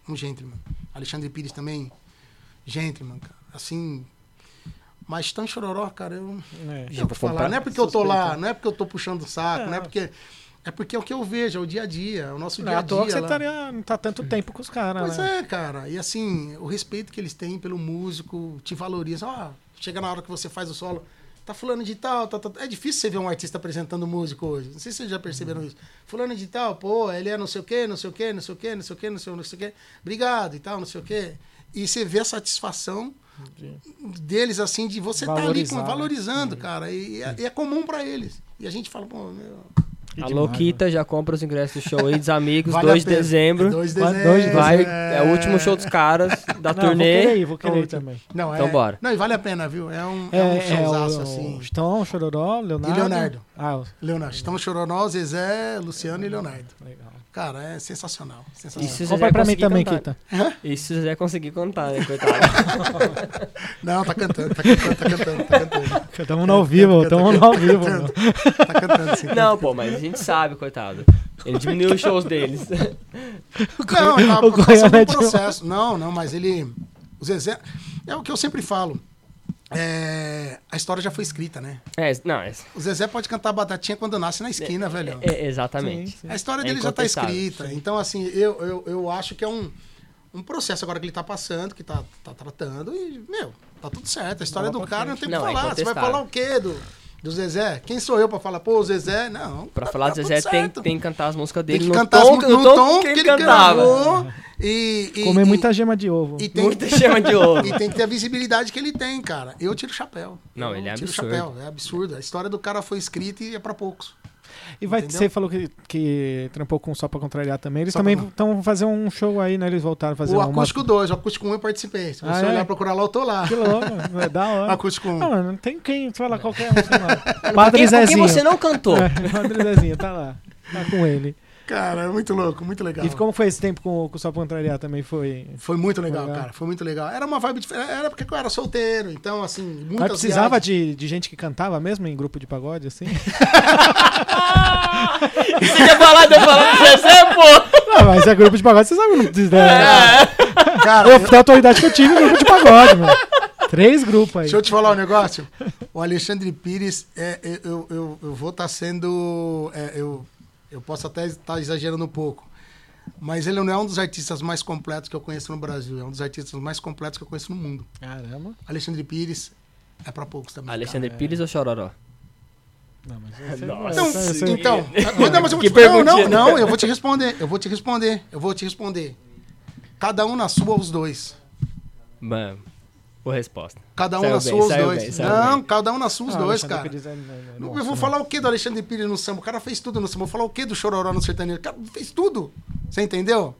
Um gentleman. Alexandre Pires também, gentleman, cara. Assim. Mas tão chororó, cara, eu. É. Deixa eu falar. Não é porque eu tô lá, não é porque eu tô puxando o saco, não é É. porque. É porque é o que eu vejo, é o dia a dia, é o nosso Não é dia a dia. você lá. estaria, não tá tanto tempo com os caras, Pois né? é, cara. E assim, o respeito que eles têm pelo músico, te valoriza. Ó, chega na hora que você faz o solo, tá fulano de tal, tá, tá, tá. É difícil você ver um artista apresentando músico hoje. Não sei se vocês já perceberam isso. Fulano de tal, pô, ele é não sei o quê, não sei o quê, não sei o quê, não sei o quê, não sei, não sei o quê. Obrigado e tal, não sei o quê. E você vê a satisfação deles, assim, de você estar tá ali com- né? valorizando, cara. E, é, e é comum pra eles. E a gente fala, pô, meu, Que Alô, demais, Kita, já compra os ingressos do show aí dos amigos, vale 2 a de dezembro. 2 de Quando- dezembro. de Vai, é... é o último show dos caras da Não, vou turnê. querer ir, vou querer ir Outro. também. Não, é, Então bora. Não, e vale a pena, viu? É um, é, É, um é, showzaço, o, assim. o Stão, Chororó, Leonardo. E Leonardo. Ah, o- Leonardo. Então, Chororó, Zezé, Luciano e Leonardo. legal. Cara, é sensacional. E sensacional. se Compra pra mim também, cantar. Kita. E se o Zezé conseguir contar, né, coitado. Não, tá cantando, tá cantando, tá cantando, tá cantando. Estamos no ao vivo, estamos no ao vivo. Tá cantando, sim. Não, pô, mas a gente sabe, coitado. Ele diminuiu os shows deles. Não, ele tava passando um processo. Não, não, mas ele. O Zezé. É o que eu sempre falo. É, a história já foi escrita, né? É, não, é, O Zezé pode cantar batatinha quando nasce na esquina, velho. é- exatamente. Sim, sim. A história É dele já tá incontestável, escrita. Então, assim, eu, eu, eu acho que é um, um processo agora que ele tá passando, que tá, tá tratando, e, meu, tá tudo certo. A história Bola do cara não tem o que é falar. Você vai falar o quê do, do Zezé? Quem sou eu pra falar, pô, o Zezé? Não. Pra tá- falar tá Zezé, tem, tem que cantar as músicas Tem dele que no cantar tom, as- no tom que ele cantava. gravou. E, e, Comer e- muita gema de ovo. e tem, Muita chama de ouro. e tem que ter a visibilidade que ele tem, cara. Eu tiro o chapéu. Não, Eu ele é tiro o absurdo. chapéu. É absurdo. A história do cara foi escrita e é pra poucos. E vai, Entendeu? você falou que, que trampou com Só Pra Contrariar também. Eles Só também pra- estão fazendo um show aí, né? Eles voltaram a fazer o uma... Acústico 2, o Acústico 1 eu participei. Se você Ah, é? olhar procurar lá, eu tô lá. Que louco, é da hora. Acústico 1. Não, mano, não tem quem falar qualquer um. sei lá. Padre Zezinho. você não cantou? É, Padre Zezinho, tá lá. Tá com ele. Cara, é muito louco, muito legal. E como foi esse tempo com, com o Só Pra Contrariar também? Foi... Foi muito legal, Legal. cara. Foi muito legal. Era uma vibe diferente. Era porque eu era solteiro, então, assim, muitas Mas precisava viagens. de, de gente que cantava mesmo em grupo de pagode, assim? Você tinha falado, eu falando do Zezé, pô! Não, mas é grupo de pagode, você sabe que não né? Cara, Eu, da autoridade que eu tive, grupo de pagode, mano. Três grupos aí. Deixa eu te falar um negócio. O Alexandre Pires, é, é, eu, eu, eu vou estar sendo. é, eu, eu posso até estar exagerando um pouco. Mas ele não é um dos artistas mais completos que eu conheço no Brasil. É um dos artistas mais completos que eu conheço no mundo. Caramba. Alexandre Pires é pra poucos também. Alexandre cara. Pires ou Chororó? Não, mas Nossa. Então, esse- esse- então mas não, mas eu vou te, não, não, não, eu vou te responder. Eu vou te responder. Eu vou te responder. Cada um na sua, os dois. Mano, boa resposta. Cada um Saiu na bem, sua, os dois. bem, não, bem. cada um na sua, os Ah, dois, Alexandre cara. Pires é- é- é- eu vou né? falar o que do Alexandre Pires no samba? O cara fez tudo no samba. Eu vou falar o que do Chororó no sertanejo? O cara fez tudo. Você entendeu?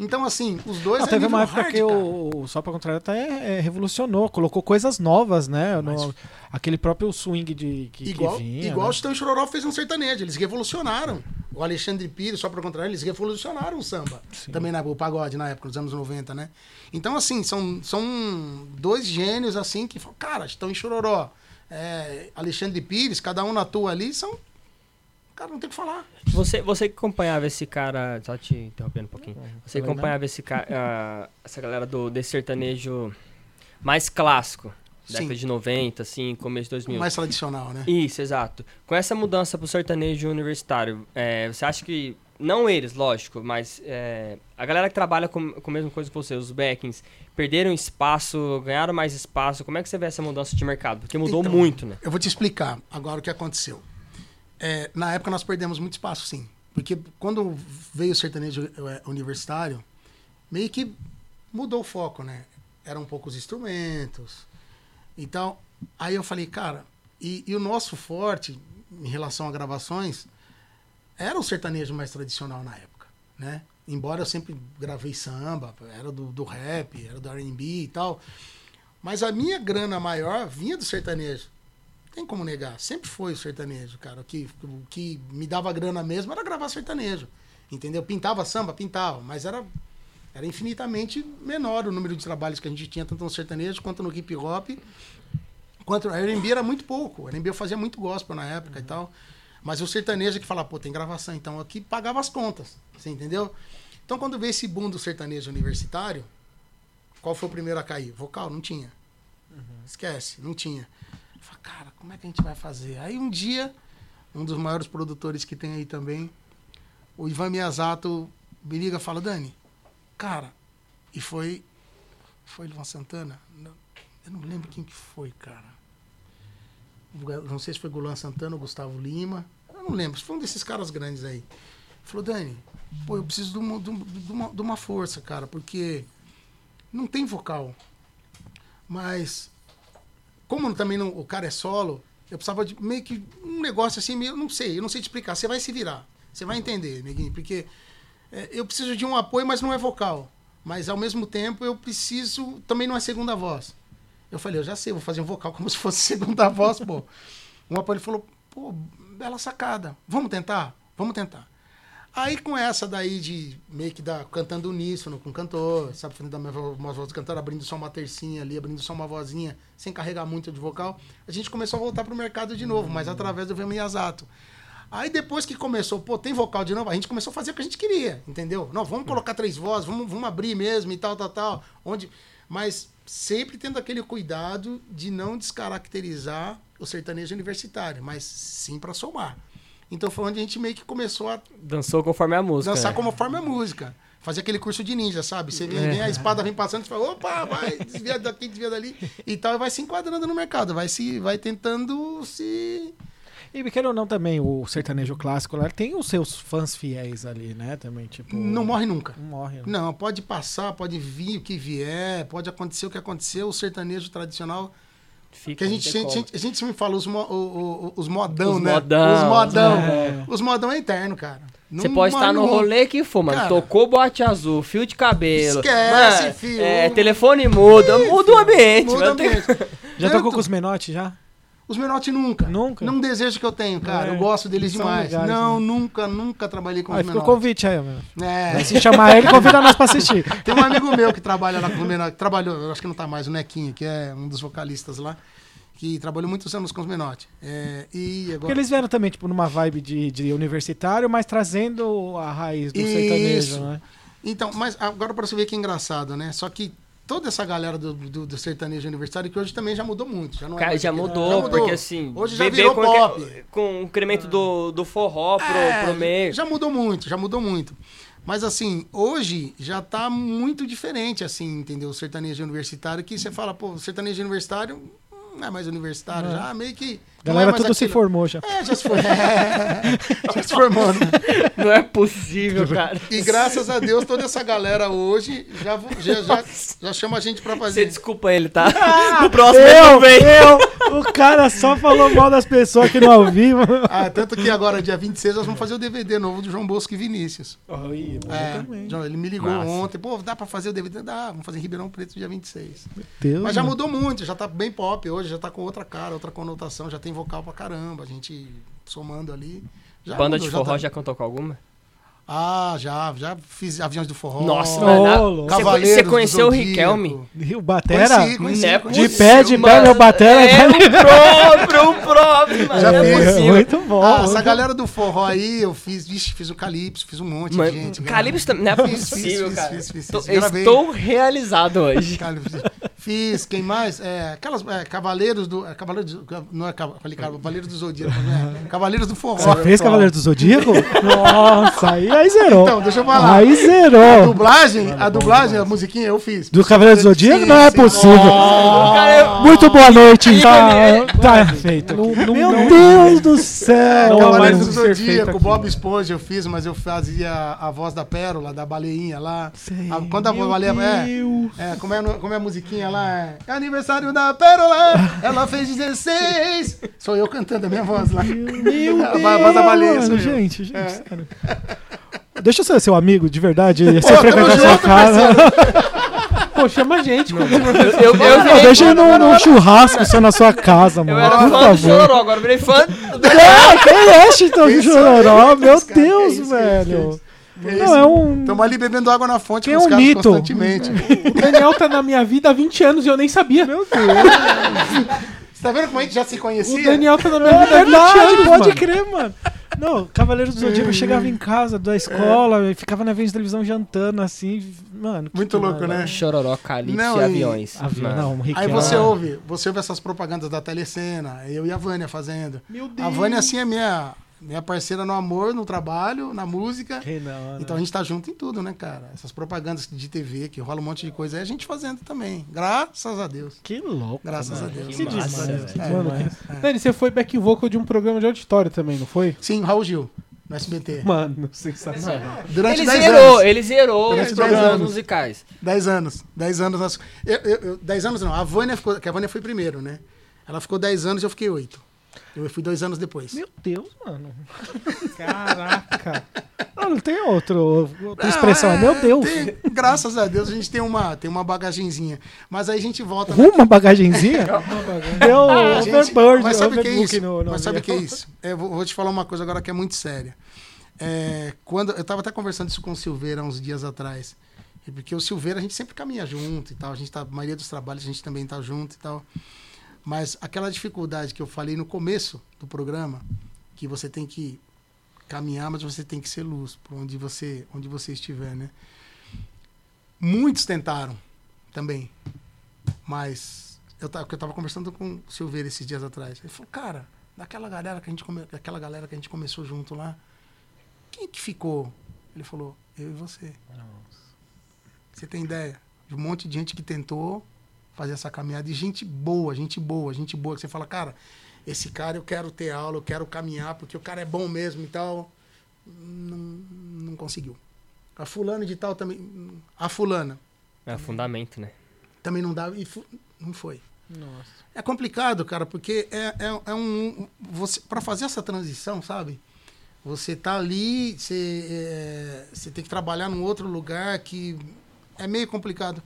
Então, assim, os dois é teve uma época hard, que o, o Só Pra Contrariar até é, revolucionou, colocou coisas novas, né? No- Mas- aquele próprio swing de, que, que Igual, vinha. igual né? o Chitão Chororó fez um sertanejo. Eles revolucionaram. O Alexandre Pires, só para contrário, eles revolucionaram o samba. Sim. Também na, o pagode na época, nos anos 90, né? Então, assim, são, são dois gênios, assim, que falam, cara, Chitão e Chororó, é, Alexandre Pires, cada um na tua ali, são. Cara, não tem o que falar. Você, você que acompanhava esse cara, só te interrompendo um pouquinho. Você que acompanhava esse cara, essa galera do desse sertanejo mais clássico, Sim. década de 90, assim, começo de 2000. Mais tradicional, né? Isso, exato. Com essa mudança pro sertanejo universitário, é, você acha que, não eles, lógico, mas é, a galera que trabalha com, com a mesma coisa que você, os backings, perderam espaço, ganharam mais espaço, como é que você vê essa mudança de mercado? Porque mudou Então, muito, né? Eu vou te explicar agora o que aconteceu. É, na época nós perdemos muito espaço, sim. Porque quando veio o sertanejo é, universitário, meio que mudou o foco, né? Eram poucos instrumentos. Então, aí eu falei, cara, e, e o nosso forte em relação a gravações era o sertanejo mais tradicional na época, né? Embora eu sempre gravei samba, era do, do rap, era do R&B e tal. Mas a minha grana maior vinha do sertanejo. Tem como negar. Sempre foi o sertanejo, cara. O que, o que me dava grana mesmo era gravar sertanejo. Entendeu? Pintava samba, pintava. Mas era, era infinitamente menor o número de trabalhos que a gente tinha, tanto no sertanejo quanto no hip hop. Quanto a R&B era muito pouco. A R&B eu fazia muito gospel na época e tal. Mas o sertanejo que fala, pô, tem gravação. Então aqui pagava as contas. Você entendeu? Então quando veio esse boom do sertanejo universitário, qual foi o primeiro a cair? Vocal, não tinha. Esquece, não tinha. Eu falei, cara, como é que a gente vai fazer? Aí um dia, um dos maiores produtores que tem aí também, o Ivan Miyazato me liga e fala, Dani, cara, e foi. Foi Ivan Santana? Eu não lembro quem que foi, cara. não sei se foi Gulan Santana ou Gustavo Lima, eu não lembro, foi um desses caras grandes aí. Falou, Dani, pô, eu preciso de uma- de uma, de uma força, cara, porque não tem vocal. Mas, como também não, o cara é solo, eu precisava de meio que um negócio assim, meio, não sei, eu não sei te explicar. Você vai se virar, você vai entender, neguinho, porque é, eu preciso de um apoio, mas não é vocal. Mas ao mesmo tempo eu preciso, também não é segunda voz. Eu falei, eu já sei, vou fazer um vocal como se fosse segunda voz, pô. Um apoio ele falou, pô, bela sacada, vamos tentar? Vamos tentar. Aí com essa daí de meio que da, cantando uníssono com o cantor, sabe, fazendo uma, uma voz do cantor, abrindo só uma tercinha ali, abrindo só uma vozinha, sem carregar muito de vocal, a gente começou a voltar pro mercado de novo, mas através do Vemiyazato. Aí depois que começou, pô, tem vocal de novo, a gente começou a fazer o que a gente queria, entendeu? Não, vamos colocar três vozes, vamos, vamos abrir mesmo e tal, tal, tal. Onde, mas sempre tendo aquele cuidado de não descaracterizar o sertanejo universitário, mas sim para somar. Então foi onde a gente meio que começou a Dançou conforme a música. dançar como forma a música. Fazer aquele curso de ninja, sabe? Você vem, vem a espada vem passando, você fala, opa, vai, desvia daqui, desvia dali e tal, e vai se enquadrando no mercado, vai se vai tentando se E queira ou não também, o sertanejo clássico lá tem os seus fãs fiéis ali, né? Também, tipo. não morre nunca. Não morre. né? Não, pode passar, pode vir o que vier, pode acontecer o que aconteceu, o sertanejo tradicional Fica, Que a gente, gente, como. a gente sempre fala os, mo- o- o- os modão, Os né? modão, os modão. é. Os modão é eterno, cara. Você pode estar no rolê que for, mano. Cara. Tocou bote azul, fio de cabelo. Esquece, mano, fio. É, telefone muda, muda o ambiente. Muda o ambiente. Já tocou com os menotes já? Os Menotti nunca. Nunca? Não desejo que eu tenho, cara. É, eu gosto deles demais. legais, não, né? nunca, nunca trabalhei com Ah, os Menotti. convite aí, meu. É. Se chamar ele, convida nós pra assistir. Tem um amigo meu que trabalha lá com os Menotti. Trabalhou, acho que não tá mais, o Nequinho, que é um dos vocalistas lá. Que trabalhou muitos anos com os Menotti. É, e Porque agora. eles vieram também, tipo, numa vibe de, de universitário, mas trazendo a raiz do Isso. sertanejo, né? Então, mas agora pra você ver que é engraçado, né? Só que toda essa galera do, do, do sertanejo universitário, que hoje também já mudou muito. Já, não é Cara, mais já mudou, porque assim. Hoje já virou com, pop. com o incremento do, do forró pro, É, pro meio. Já mudou muito, já mudou muito. Mas assim, hoje já tá muito diferente, assim, entendeu? O sertanejo universitário, que você fala, pô, o sertanejo universitário não é mais universitário, É. já meio que. A não galera é tudo se aquilo. formou já. É, já se. É, já se formou, né? Não é possível, cara. E graças a Deus, toda essa galera hoje já, já, já, já chama a gente pra Você fazer. desculpa ele, tá? No próximo Eu, vem. eu, o cara só falou mal das pessoas aqui no ao vivo. Ah, tanto que agora, dia 26, nós vamos fazer o DVD novo do João Bosco e Vinícius. Oi, É, João, ele me ligou Massa. ontem, pô, dá pra fazer o DVD? Dá, vamos fazer em Ribeirão Preto dia 26. Deus, Mas já mudou muito, já tá bem pop hoje, já tá com outra cara, outra conotação, já tem vocal pra caramba, a gente somando ali. Já Banda mudou, de forró tá- já cantou com alguma? Ah, já, já fiz Aviões do Forró. Nossa, mano. Cavaleiros você conheceu o. Riquelme? O Batera? Conheci, conheci, é conheci. De pé, de pé, meu Batera. É o próprio, o próprio, mano. Já não é fiz. possível. Muito bom. Ah, essa galera do forró aí, eu fiz, vixe, fiz o Calypso, fiz um monte Mano, de gente. Calypso também. Não é Fiz, possível, fiz, cara. fiz, fiz, Tô- fiz. Gravei. estou realizado hoje. Fiz, quem mais? É, aquelas é, Cavaleiros do. É, Cavaleiros do. Não é Cavaleiros do Zodíaco, não é? Cavaleiros do Forró. Você fez Cavaleiro do Zodíaco? Nossa, aí, aí zerou. Então, deixa eu falar. Aí A zerou. dublagem, a dublagem, a musiquinha eu fiz. Do Cavaleiro do Zodíaco? Não é possível. Muito boa noite. Tá, tá feito. Meu Deus do céu. Mas do Zodíaco. Bob Esponja eu fiz, mas eu fazia a voz da Pérola, da baleinha lá. Sei. A- quando a baleia. É, Deus. é, como, é, como é a musiquinha lá? É, "É aniversário da Pérola, ela fez 16. Sou eu cantando a minha voz lá. Meu A voz da baleia, Deus, gente, gente, É. sério. Deixa eu ser seu amigo, de verdade. Você Pô, frequenta tamo a sua casa. Pô, chama a gente. como Eu, eu, Pô, virei, deixa eu ir num, num churrasco seu na sua casa, eu mano. era por fã do favor. Chororó, agora eu virei fã do... É, quem é Ashton Que isso, Chororó? Meu Que? Deus, Que isso, que isso, velho. Que Não, isso? é um. Tamo ali bebendo água na fonte Quem com é os um caras mito? constantemente. O Daniel tá na minha vida há 20 anos e eu nem sabia. Meu Deus. Você tá vendo como a gente já se O conhecia? Daniel tá na minha É vida há 20 verdade, anos, pode mano. crer, mano. Não, Cavaleiro do Zodíaco, chegava em casa da escola, e ficava na frente da televisão jantando assim, mano. Muito que louco, maravilha. né? Chororó, Calypso Não, e aviões. Avião, Mano. não, um Aí você ouve, você ouve essas propagandas da telecena, eu e a Vânia fazendo. Meu Deus. A Vânia, assim, é minha. Minha parceira no amor, no trabalho, na música. Que da hora. Então a gente tá junto em tudo, né, cara? Essas propagandas de TV que rola um monte de coisa aí, a gente fazendo também. Graças a Deus. Que louco. Graças mano. a Deus. Que Graças massa, Deus. É, Mano, mas- que- Dani, você foi back vocal de um programa de auditório também, não foi? Sim, Raul Gil, no SBT. Mano, sensacional. Durante Ele 10 zerou, anos. ele zerou Durante os 10 programas anos. musicais. 10 anos. 10 anos. Nós, eu, eu, eu- 10 anos não. A Vânia ficou. Que a Vânia foi primeiro, né? Ela ficou 10 anos e eu fiquei 8. Eu fui dois anos depois. Meu Deus, mano. Caraca. Ah, não tem outro, outra Não, expressão. É, é, meu Deus. tem- graças a Deus a gente tem uma, tem uma bagagenzinha. Mas aí a gente volta. Uma bagagenzinha? Deu overboard, mas sabe o que é isso? no- no mas sabe o que é isso? É, vou, vou te falar uma coisa agora que é muito séria. É, quando eu tava até conversando isso com o Silveira uns dias atrás. Porque o Silveira a gente sempre caminha junto e tal. A gente tá, a maioria dos trabalhos a gente também tá junto e tal. Mas aquela dificuldade que eu falei no começo do programa, que você tem que caminhar, mas você tem que ser luz por onde você, onde você estiver, né? Muitos tentaram também, mas eu tava, eu tava conversando com o Silveira esses dias atrás. Ele falou, cara, daquela galera que a gente come, daquela galera que a gente começou junto lá, quem que ficou? Ele falou, eu e você. Você tem ideia? De um monte de gente que tentou fazer essa caminhada e gente boa, gente boa, gente boa, que você fala, cara, esse cara eu quero ter aula, eu quero caminhar, porque o cara é bom mesmo e tal. Não, não conseguiu. A fulana de tal também. A fulana É fundamento, né? também não dava e fu- não foi. Nossa. É complicado, cara, porque é, é, é um. Você, para fazer essa transição, sabe? Você tá ali, você, é, você tem que trabalhar num outro lugar que é meio complicado.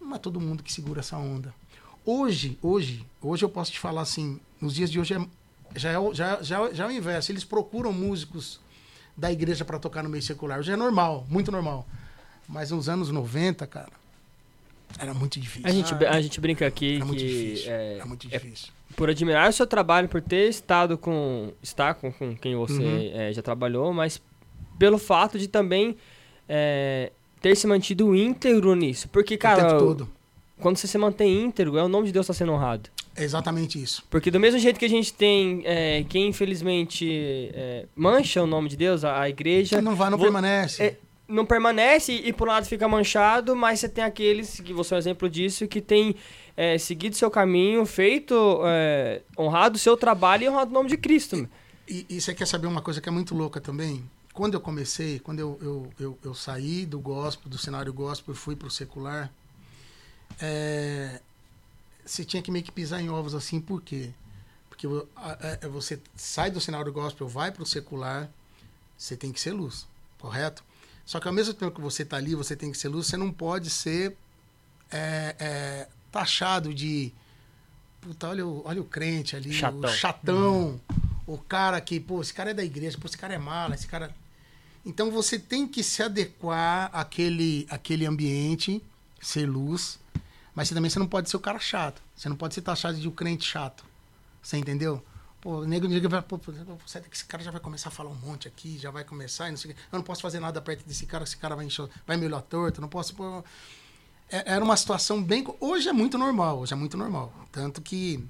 Não é todo mundo que segura essa onda. Hoje, hoje, hoje eu posso te falar assim, nos dias de hoje é, já, é, o- já, já, já é o inverso. Eles procuram músicos da igreja para tocar no meio secular. Hoje é normal, muito normal. Mas nos anos 90, cara, era muito difícil. A gente, a gente brinca aqui Era muito que difícil. é, era muito é difícil. por admirar o seu trabalho, por ter estado com. estar com, com quem você Uhum. é, já trabalhou, mas pelo fato de também é, ter se mantido íntegro nisso. Porque, o cara, tempo todo. quando você se mantém íntegro, é o nome de Deus está sendo honrado. É exatamente isso. Porque do mesmo jeito que a gente tem é, quem infelizmente é, mancha o nome de Deus, a, a igreja, não vai, não vou- permanece. é, não permanece e por um lado fica manchado, mas você tem aqueles, que você é um exemplo disso, que tem é, seguido seu caminho, feito, é, honrado o seu trabalho e honrado o nome de Cristo. E, e você quer saber uma coisa que é muito louca também? Quando eu comecei, quando eu, eu, eu, eu saí do gospel, do cenário gospel e fui pro secular, é, você tinha que meio que pisar em ovos assim, por quê? Porque a- a- você sai do cenário gospel, vai pro secular, você tem que ser luz, correto? Só que ao mesmo tempo que você tá ali, você tem que ser luz, você não pode ser é, é, taxado de puta, olha o, olha o crente ali, Chatão. o chatão, o cara que, pô, esse cara é da igreja, pô, esse cara é mala, esse cara. Então você tem que se adequar àquele, àquele ambiente, ser luz, mas você também você não pode ser o cara chato. Você não pode ser taxado de um crente chato. Você entendeu? Pô, o nego, o nego vai, pô, você- esse cara já vai começar a falar um monte aqui, já vai começar e não sei o quê. Eu não posso fazer nada perto desse cara, esse cara vai, encher, vai me olhar torto, não posso. Pô, é- era uma situação bem. Hoje é muito normal, hoje é muito normal. Tanto que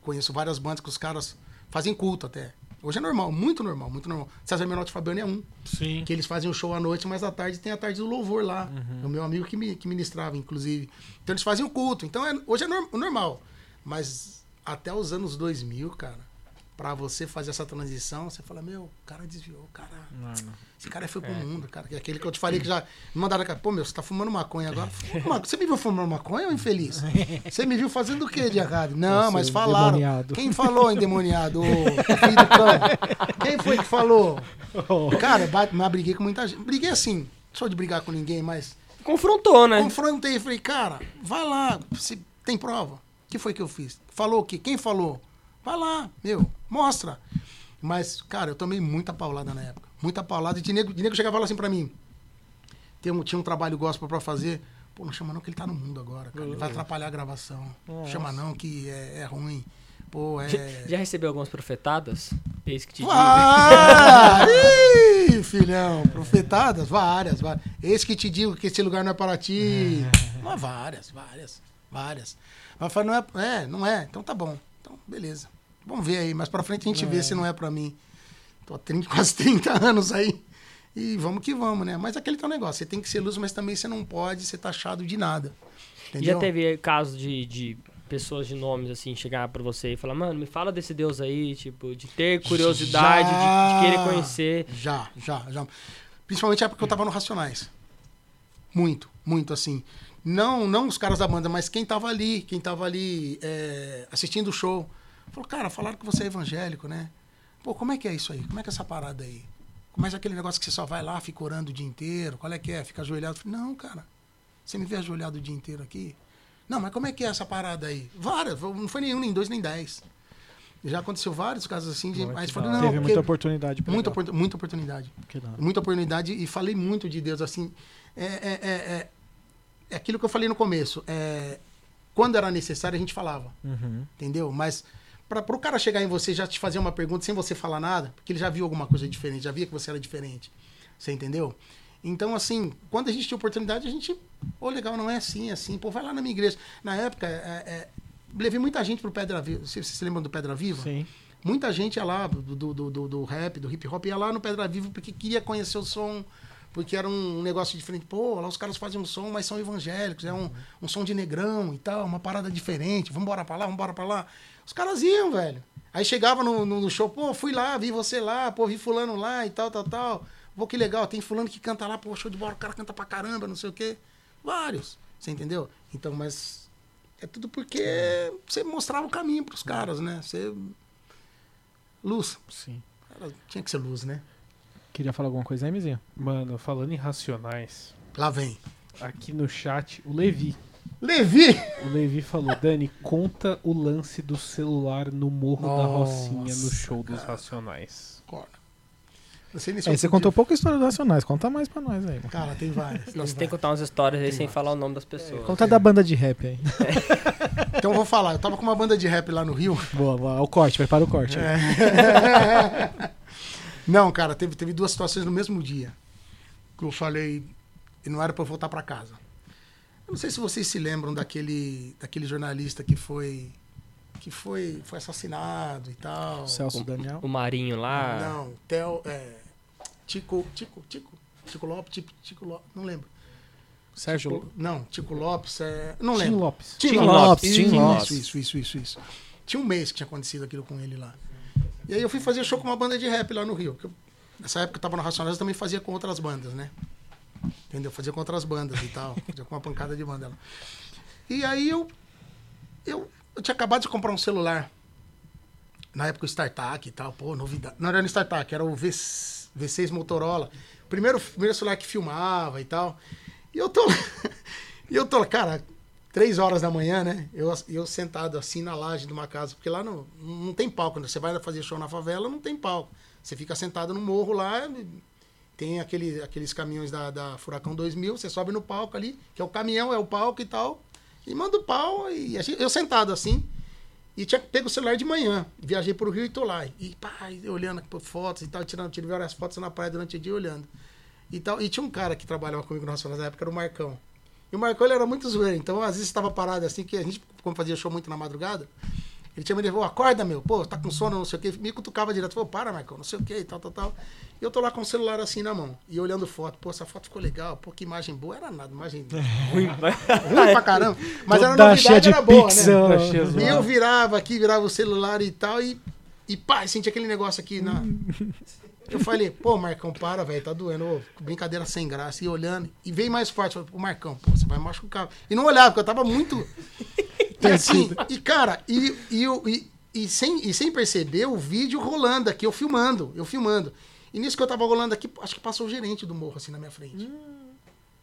conheço várias bandas que os caras fazem culto até. Hoje é normal, muito normal, muito normal. César Menotti e Fabiano é um. Sim. Que eles fazem o show à noite, mas à tarde tem a tarde do louvor lá. Uhum. É o meu amigo que, me, que ministrava, inclusive. Então eles fazem o culto. Então é- hoje é nor- normal. Mas até os anos 2000, cara, pra você fazer essa transição, você fala, meu, o cara desviou, o cara. Esse cara foi pro mundo, cara. Que é Aquele que eu te falei que já me mandaram cara, pô, meu, você tá fumando maconha agora? Fuma maconha. Você me viu fumando maconha ou infeliz? Você me viu fazendo o que de errado? Não, mas falaram. endemoniado. Quem falou, endemoniado? Filho do cão. Quem foi que falou? Cara, ba- mas briguei com muita gente. Briguei assim, não sou de brigar com ninguém, mas Confrontou, né? confrontei. Falei, cara, vai lá, se tem prova. O que foi que eu fiz? Falou o quê? Quem falou? Vai lá, meu, mostra. Mas, cara, eu tomei muita paulada na época. Muita paulada. De nego, de nego chegava e falava assim pra mim. Tem um, tinha um trabalho gospel pra fazer. Pô, não chama não que ele tá no mundo agora, cara. Ele vai atrapalhar a gravação. Não chama não que é, é ruim. Pô, é... Já recebeu algumas profetadas? Eis que te digo. Ah, ih, filhão, profetadas, várias, várias. Eis que te digo que esse lugar não é para ti. Mas várias, várias, várias. Mas não é, é, não é. Então tá bom. Então, beleza. Vamos ver aí. Mais pra frente a gente vê se não é pra mim. Tô há 30, quase 30 anos aí. E vamos que vamos, né? Mas aquele teu negócio, você tem que ser luz, mas também você não pode ser taxado de nada. Entendeu? Já teve casos de, de pessoas de nomes, assim, chegar pra você e falar, mano, me fala desse Deus aí, tipo, de ter curiosidade, de, de querer conhecer. Já, já, já. Principalmente a época que eu tava no Racionais. Muito, muito assim. Não, não os caras da banda, mas quem tava ali, quem tava ali é, assistindo o show. Falou, cara, falaram que você é evangélico, né? Pô, como é que é isso aí? Como é que é essa parada aí? Como é aquele negócio que você só vai lá, fica orando o dia inteiro? Qual é que é? Fica ajoelhado? Eu falei, não, cara. Você me vê ajoelhado o dia inteiro aqui? Não, mas como é que é essa parada aí? Várias, não foi nenhum, nem dois, nem dez. Já aconteceu vários casos assim, de, mas falei, não, Teve muita oportunidade. muita, opor- muita oportunidade. Muita oportunidade e falei muito de Deus, assim. É, é, é, é, é aquilo que eu falei no começo. É, quando era necessário, a gente falava, Uhum. entendeu? Mas para o cara chegar em você e já te fazer uma pergunta sem você falar nada, porque ele já viu alguma coisa diferente, já via que você era diferente. Você entendeu? Então, assim, quando a gente tinha oportunidade, a gente, pô, legal, não é assim, é assim. Pô, vai lá na minha igreja. Na época, é, é, levei muita gente pro Pedra Viva. Vocês se lembram do Pedra Viva? Sim. Muita gente ia lá, do, do, do, do- do rap, do hip hop, ia lá no Pedra Viva porque queria conhecer o som, porque era um negócio diferente. Pô, lá os caras fazem um som, mas são evangélicos, é um, um som de negrão e tal, uma parada diferente. Vambora pra lá, vambora pra lá. Os caras iam, velho. Aí chegava no, no, show, pô, fui lá, vi você lá, pô, vi fulano lá e tal, tal, tal. Pô, que legal, tem fulano que canta lá, pô, show de bola, o cara canta pra caramba, não sei o quê. Vários, você entendeu? Então, mas é tudo porque você mostrava o caminho pros caras, né? Você Luz. Sim. Cara, tinha que ser luz, né? Queria falar alguma coisa aí, Mizinho? Mano, falando em racionais, Lá vem. aqui no chat, o Levi. Levi! O Levi falou, Dani, conta o lance do celular no Morro da Nossa, Rocinha no show dos Racionais. Corta. É, você podia- contou pouca história dos Nacionais. Conta mais pra nós aí. Cara, tem várias. Não, você tem que várias. contar umas histórias aí Tem sem várias. falar o nome das pessoas. Conta da banda de rap aí. Então eu vou falar. Eu tava com uma banda de rap lá no Rio. Boa, boa. O corte, prepara o corte. aí. Não, cara, teve, teve duas situações no mesmo dia. Que eu falei, e não era pra eu voltar pra casa. Eu não sei se vocês se lembram daquele, daquele jornalista que foi que foi, foi assassinado e tal. Celso Daniel. O Marinho lá. Não, Theo, é, Tico, Tico, Tico, Tico Lopes, Tico, Tico Lopes, não lembro. Sérgio Tico- não, Tico Lopes, é, não Tim lembro. Lopes. Tim Tim Lopes. Lopes, Tim Isso, Lopes. Isso, isso, isso, isso. Tinha um mês que tinha acontecido aquilo com ele lá. E aí eu fui fazer show com uma banda de rap lá no Rio. porque eu- nessa época eu tava no Racionais, eu também fazia com outras bandas, né? Entendeu? Fazia com outras bandas e tal. Fazia com uma pancada de banda lá. E aí eu, eu, eu tinha acabado de comprar um celular. Na época o StarTAC e tal, pô, novidade. Não era no StarTAC, era o V, V6 Motorola. Primeiro, primeiro celular que filmava e tal. E eu tô. e eu tô, cara, três horas da manhã, né? Eu, eu sentado assim na laje de uma casa, porque lá não, não tem palco, né? Você vai fazer show na favela, não tem palco. Você fica sentado no morro lá, tem aquele, aqueles caminhões da, da Furacão 2000, você sobe no palco ali, que é o caminhão, é o palco e tal, e manda o pau, e eu sentado assim, e tinha pego o celular de manhã, viajei pro Rio e tô lá, e pá, olhando por fotos e tal, tirando, tirei várias fotos na praia durante o dia olhando. E, tal, e tinha um cara que trabalhava comigo na época, era o Marcão. E o Marcão ele era muito zoeiro, então às vezes estava parado assim, que a gente, como fazia show muito na madrugada, ele tinha me levou, acorda meu, pô, tá com sono, não sei o quê, me cutucava direto, falou, para Marcão, não sei o quê, tal, tal, tal. E eu tô lá com o celular assim na mão, e olhando foto, pô, essa foto ficou legal, pô, que imagem boa, era nada, imagem Ruim. ruim pra caramba, mas era novidade, de era boa, pixel. né? Cheio E eu virava aqui, virava o celular e tal, e, e pá, senti aquele negócio aqui na. Eu falei, pô, Marcão, para, velho, tá doendo. Ô, brincadeira sem graça. E olhando, e veio mais forte. Falei, pô, Marcão, pô, você vai machucar. E não olhava, porque eu tava muito. E assim, e cara, e, e, e, e sem, e sem perceber o vídeo rolando aqui, eu filmando, eu filmando. E nisso que eu tava rolando aqui, acho que passou o gerente do morro assim na minha frente.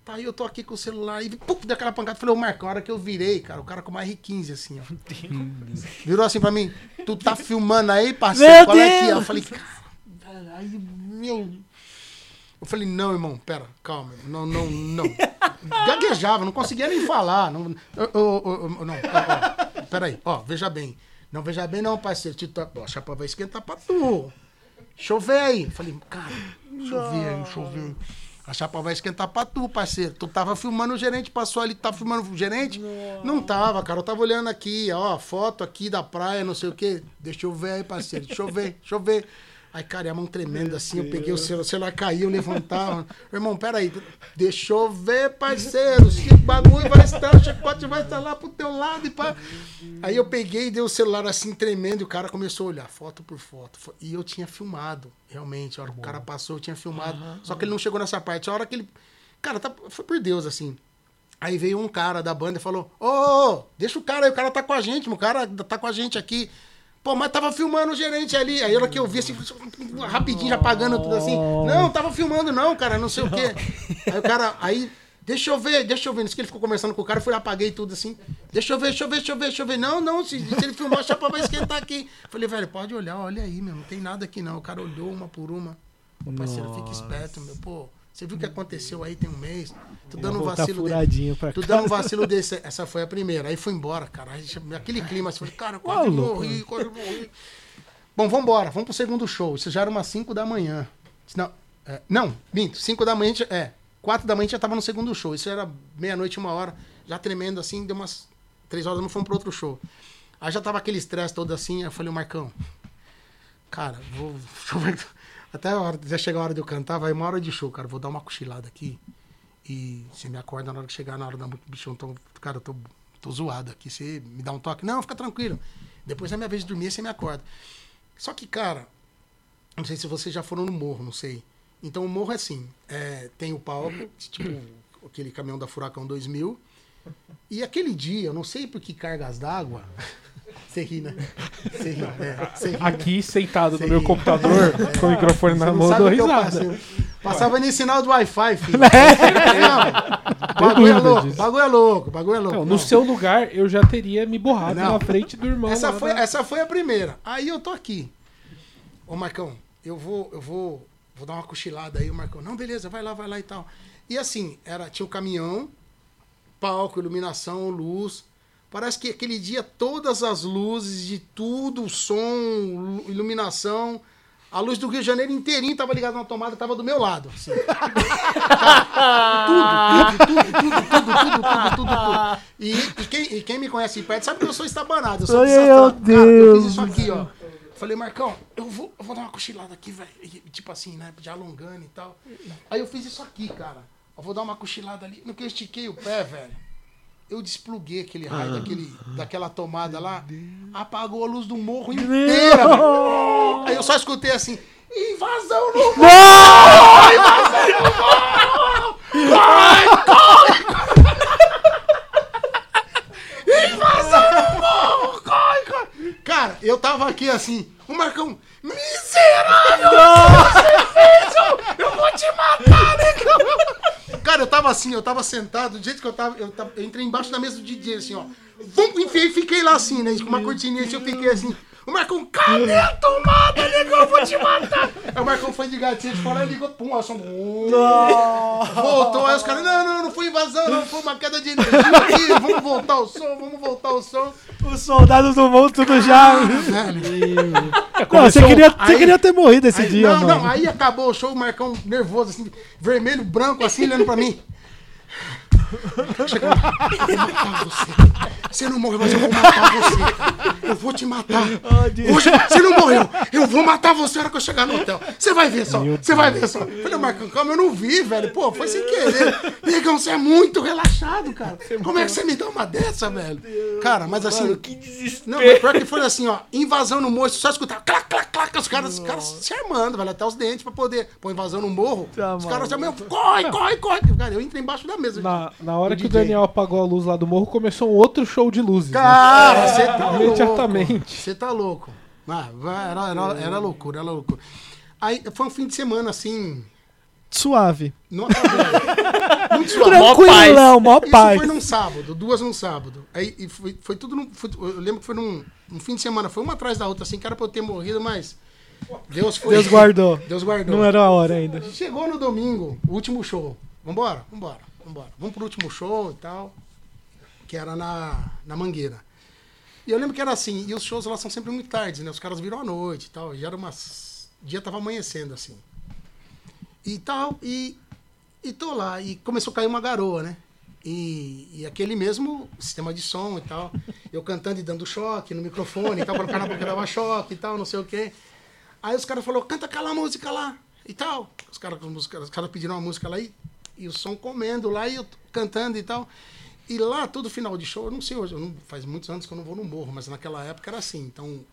Tá, aí eu tô aqui com o celular e puf, deu aquela pancada. Falei, ô Marcão, a hora que eu virei, cara, o cara com uma R15 assim, ó. Virou assim pra mim, tu tá filmando aí, parceiro? Meu Qual é que é? Eu Deus! falei, cara, aí, meu. Eu falei, não, irmão, pera, calma, não, não, não. Gaguejava, não conseguia nem falar. Não, ô, ô, não, ó, ó, peraí, ó, veja bem. Não, veja bem, não, parceiro. Ó, a chapa vai esquentar pra tu. Chover aí. Falei, cara, chover aí, chover. A chapa vai esquentar pra tu, parceiro. Tu tava filmando o gerente, passou ali, tá filmando o gerente? Não tava, cara. Eu tava olhando aqui, ó, foto aqui da praia, não sei o quê. Deixa eu ver aí, parceiro. Deixa eu ver, deixa eu ver. Aí, cara, a mão tremendo assim, eu peguei o celular, o celular caiu, levantava. Irmão, peraí, deixa eu ver, parceiro, se o bagulho vai estar, o chicote vai estar lá pro teu lado e pá. Aí eu peguei e dei o celular assim, tremendo, e o cara começou a olhar, foto por foto. Fo- E eu tinha filmado, realmente. A hora que o cara passou, eu tinha filmado. Só que ele não chegou nessa parte. A hora que ele. Cara, tá- foi por Deus, assim. Aí veio um cara da banda e falou: Ô, ô, deixa o cara aí, o cara tá com a gente, o cara tá com a gente aqui. Pô, mas tava filmando o gerente ali. Aí a hora que eu vi assim, rapidinho já pagando tudo assim. Não, tava filmando não, cara, não sei o quê. Aí o cara, aí, deixa eu ver, deixa eu ver. Nisso que ele ficou conversando com o cara, eu fui lá, apaguei tudo assim. Deixa eu ver, deixa eu ver, deixa eu ver, deixa eu ver. Não, não, se, se ele filmar, pra ver quem tá aqui. Falei, velho, pode olhar, olha aí, meu, não tem nada aqui não. O cara olhou uma por uma. Ô, parceiro, fica esperto, meu, pô. Você viu o que aconteceu aí tem um mês? Tu dando um vacilo desse. Tu dando um vacilo desse. Essa foi a primeira. Aí fui embora, cara. Aquele clima, assim, falei, cara, quase louco. morri, quase morri. Bom, vambora, vamos pro segundo show. Isso já era umas 5 da manhã. Não, é, não, minto, 5 da manhã, é, 4 da manhã já tava no segundo show. Isso era meia-noite, uma hora, já tremendo assim, deu umas 3 horas, não fomos pro outro show. Aí já tava aquele estresse todo assim, aí eu falei, Marcão, cara, vou. Até a hora, já chegar a hora de eu cantar, vai uma hora de show, cara. Vou dar uma cochilada aqui. E você me acorda na hora que chegar na hora da bichão. Tô, cara, eu tô, tô zoado aqui. Você me dá um toque. Não, fica tranquilo. Depois é minha vez de dormir, você me acorda. Só que, cara, não sei se vocês já foram no morro, não sei. Então o morro é assim: é, tem o palco, tipo aquele caminhão da Furacão 2000. E aquele dia, eu não sei por que cargas d'água. Você ri, né? Você ri, é, você ri, né? Aqui, sentado no meu computador, com o microfone na Você não mão, eu sabe dou o que eu risada. passei. Passava nem sinal do Wi-Fi, filho. Não, bagulho é dúvida louco, disso. bagulho é louco, bagulho é louco. Não, Não. no seu lugar, eu já teria me borrado Não. na frente do irmão. essa lá foi, da- essa foi a primeira. Aí eu tô aqui. Ô, Marcão, eu vou, eu vou, vou dar uma cochilada aí, o Marcão. Não, beleza, vai lá, vai lá e tal. E assim, era, tinha um caminhão, palco, iluminação, luz. Parece que aquele dia todas as luzes de tudo, som, lu- iluminação, a luz do Rio de Janeiro inteirinho tava ligada na tomada, tava do meu lado. assim. tudo, tudo, tudo, tudo, tudo, tudo, tudo, tudo, tudo. E, e quem, e quem me conhece de perto sabe que eu sou estabanado, eu sou Ai, meu Cara, eu Deus fiz isso aqui, ó. Falei, Marcão, eu vou, eu vou dar uma cochilada aqui, velho. E, Tipo assim, né? Já alongando e tal. Aí eu fiz isso aqui, cara. Eu vou dar uma cochilada ali. No que eu estiquei o pé, velho, eu despluguei aquele raio daquele, daquela tomada lá. Apagou a luz do morro inteira. Aí eu só escutei assim, invasão no morro! Invasão no morro! Corre, corre, corre! Invasão no morro! Corre, corre! Cara, eu tava aqui assim, o Marcão, miserável! Eu, eu vou te matar, né? Cara, eu tava assim, eu tava sentado, do jeito que eu tava, eu, tava- eu entrei embaixo da mesa do DJ, assim, ó. Vum, enfiei, fiquei lá assim, né? Com uma cortininha assim, eu fiquei assim. O Marcão, cadê a tomada, negão? Eu vou te matar! Aí o Marcão foi de gatinho de fora e ligou, pum, a som. Voltou, aí os caras, não, não, não foi invasão, não, foi uma queda de energia aqui, vamos voltar o som, vamos voltar o som. Os soldados do mundo tudo já. Velho. Não, você, queria, você aí- queria ter morrido esse Aí- dia, não, mano. não, aí acabou o show, o Marcão nervoso, assim, vermelho, branco, assim, olhando pra mim. Eu vou matar você. Você não morreu, mas eu vou matar você. Eu vou te matar. Hoje, você não morreu. Eu vou matar você na hora que eu chegar no hotel. Você vai ver só. Você vai ver só. Falei, Marcão, calma, eu não vi, velho. Pô, foi sem querer. Negão, você é muito relaxado, cara. Como é que você me dá uma dessa, velho? Cara, mas assim. que desespero. Não, mas pior que foi assim, ó. Invasão no morro, só escutar clac, clac, clac, os caras, os caras se armando, velho, até os dentes pra poder pôr invasão no morro. Tá os caras assim, meu, corre, corre, corre. Cara, eu entrei embaixo da mesa. Na, na hora O que o DJ. Daniel apagou a luz lá do morro, começou um outro show de luzes. né? Cara, você tá louco. Imediatamente. Você tá louco. Ah, era, era, era loucura, era loucura. Aí foi um fim de semana, assim, Suave. não acabou. Muito suave. Tranquilão, mó Isso paz. foi num sábado, duas num sábado. Aí e foi, foi tudo num, foi- Eu lembro que foi num, num fim de semana, foi uma atrás da outra, assim, que era pra eu ter morrido, mas. Deus foi. Deus guardou. Deus guardou. Não era a hora ainda. Chegou no domingo, o último show. Vambora, vambora, vambora. Vamos pro último show e tal. Que era na, na Mangueira. E eu lembro que era assim, e os shows lá são sempre muito tardes, né? Os caras viram à noite e tal. Já era umas. O dia tava amanhecendo, assim. E tal, e, e tô lá. E começou a cair uma garoa, né? E, e aquele mesmo sistema de som e tal. Eu cantando e dando choque no microfone e tal, pra o cara porque dava choque e tal, não sei o quê. Aí os caras falaram, canta aquela música lá e tal. Os caras caras pediram uma música lá e, e o som comendo lá e eu cantando e tal. E lá, todo final de show, eu não sei hoje, não- faz muitos anos que eu não vou no morro, mas naquela época era assim. Então,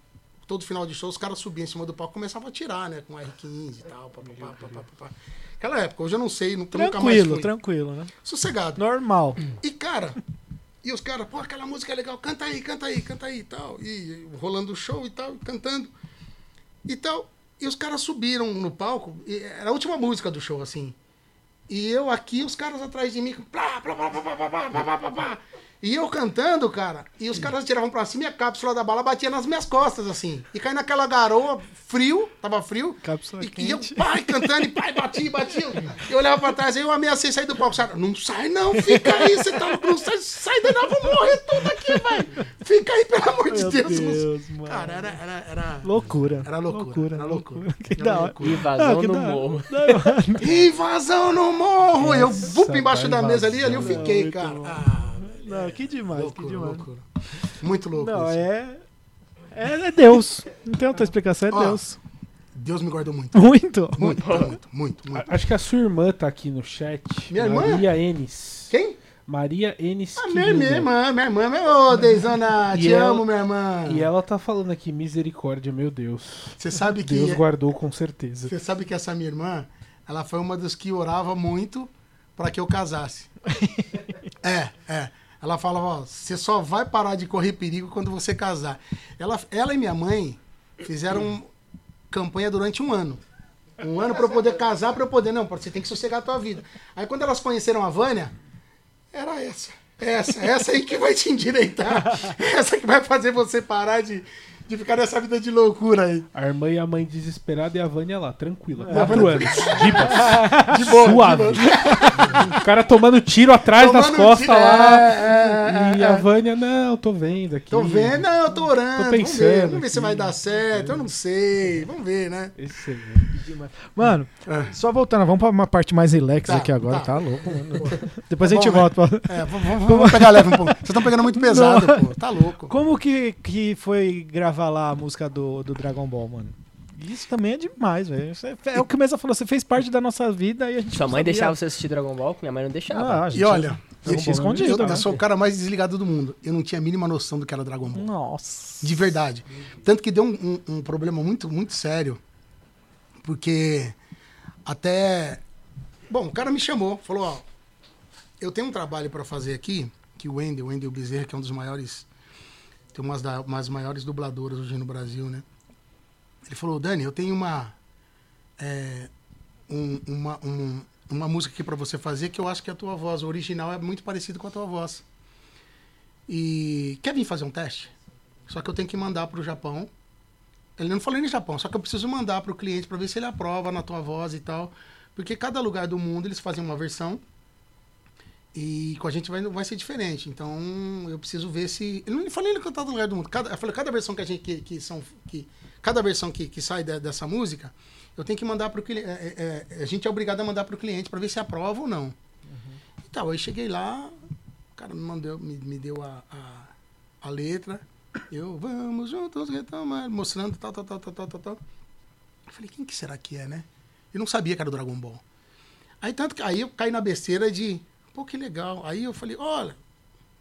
todo final de show, os caras subiam em cima do palco e começavam a tirar, né? Com R15 e tal. Pá, pá, pá, pá, pá, pá, pá. Aquela época, hoje eu não sei, nunca, nunca mais Tranquilo, tranquilo, né? Sossegado. Normal. E, cara, e os caras, pô, aquela música é legal, canta aí, canta aí, canta aí e tal. E rolando o show e tal, cantando e tal. E os caras subiram no palco, era a última música do show, assim. E eu aqui, os caras atrás de mim, plá, plá, plá, plá, plá, plá, plá, plá, plá, plá. E eu cantando, cara, e os caras tiravam pra cima e a cápsula da bala batia nas minhas costas, assim. E caí naquela garoa, frio, tava frio. Cápsula e, e eu, quente. pai, cantando, e pai, batia, batia. Eu olhava pra trás, aí eu ameacei sair do palco. Cara, não sai não, fica aí, você tá louco, não sai, sai daí não, vou morrer tudo aqui, velho. Fica aí, pelo amor de Meu Deus. Deus, mano. Cara, era, era, era... Loucura. Era loucura, era loucura. Que Era da hora. loucura. Invasão Ah, que no da hora. morro. Invasão no morro! eu vup embaixo da mesa ali, ali eu invasão, fiquei, muito cara. Ah, Não, que demais, loucura, que demais. loucura. Muito louco Não, isso. é. É, é Deus. Não tem outra explicação, é Ó, Deus. Deus me guardou muito. Muito. Muito, muito, muito, muito. A- Acho que a sua irmã tá aqui no chat. Minha irmã? Maria Enes. Quem? Maria Enes. A minha, minha irmã, minha irmã. meu- Ô, Deizana, te ela- amo, minha irmã. E ela tá falando aqui, misericórdia, meu Deus. Você sabe que. Deus guardou com certeza. Você sabe que essa minha irmã, ela foi uma das que orava muito pra que eu casasse. é, é. Ela falava, você só vai parar de correr perigo quando você casar. Ela, ela e minha mãe fizeram campanha durante um ano. Um ano pra eu poder casar, pra eu poder. Não, você tem que sossegar a tua vida. Aí quando elas conheceram a Vânia, era essa. Essa, essa aí que vai te endireitar. Essa que vai fazer você parar de, de ficar nessa vida de loucura aí. A irmã e a mãe desesperada e a Vânia lá, tranquila. É, Quatro anos. Boa. De boa. Suave. de boa. O cara tomando tiro atrás das Tomando costas tiro, lá. é, é, e é, a é. Vânia, não, tô vendo aqui. Tô vendo, não, eu tô orando. Tô vamos ver, pensando vamos ver se vai dar certo. Eu não sei. Vamos ver, né? Excelente. Mano, só voltando, vamos pra uma parte mais relax Tá, aqui agora, tá. tá, louco, mano. Depois a Tá gente bom, volta. pra- É, vamos, vamos- pegar leve um pouco. Vocês estão pegando muito pesado, pô. Tá louco. Como que, que foi gravar lá a música do, do Dragon Ball, mano? Isso também é demais, velho. É, é o que o Mesa falou, você fez parte da nossa vida e a gente Sua mãe sabia. deixava você assistir Dragon Ball? Minha mãe não deixava. Ah, E olha, Dragon eu, escondido, eu, né? eu sou o cara mais desligado do mundo. Eu não tinha a mínima noção do que era Dragon Ball. Nossa. De verdade. Tanto que deu um, um- um problema muito, muito sério. Porque até. Bom, o cara me chamou, falou: Ó, eu tenho um trabalho para fazer aqui, que o Wendel, o Wendel Bezerra, que é um dos maiores. Tem umas das umas maiores dubladoras hoje no Brasil, né? Ele falou: Dani, eu tenho uma. é, um- uma, um- uma música aqui para você fazer que eu acho que a tua voz original é muito parecida com a tua voz. E quer vir fazer um teste? Só que eu tenho que mandar para o Japão. Ele não falou nem Japão, só que eu preciso mandar para o cliente para ver se ele aprova na tua voz e tal. Porque cada lugar do mundo eles fazem uma versão e com a gente vai, vai ser diferente. Então eu preciso ver se. Eu não falei nem que todo lugar do mundo. Cada, eu falei, cada versão que a gente. Que, que são, que, cada versão que, que sai de- dessa música, eu tenho que mandar para o cliente. a gente é obrigado a mandar para o cliente para ver se aprova ou não. Então, aí cheguei lá, o cara me mandou, me, me deu a, a, a letra. Eu, vamos juntos retomar, mostrando tal, tal, tal, tal, tal, tal, tal. Eu falei, quem que será que é, né? Eu não sabia que era o Dragon Ball. Aí tanto que aí eu caí na besteira de, pô, que legal. Aí eu falei, olha,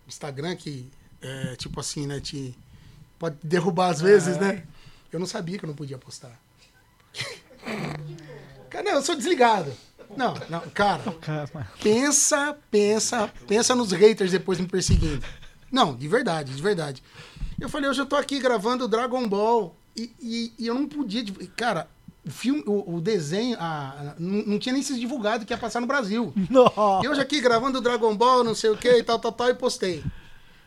Instagram que é tipo assim, né, te pode derrubar às vezes, né? Eu não sabia que eu não podia postar. Cara, não, eu sou desligado. Não, não, cara, pensa, pensa, pensa nos haters depois me perseguindo. Não, de verdade, de verdade. Eu falei, hoje eu tô aqui gravando Dragon Ball e, e- e eu não podia. div- Cara, filme, o, o desenho, a- não, não tinha nem se divulgado que ia passar no Brasil. Nossa. E hoje aqui gravando Dragon Ball, não sei o que, e tal, tal, tal, e postei.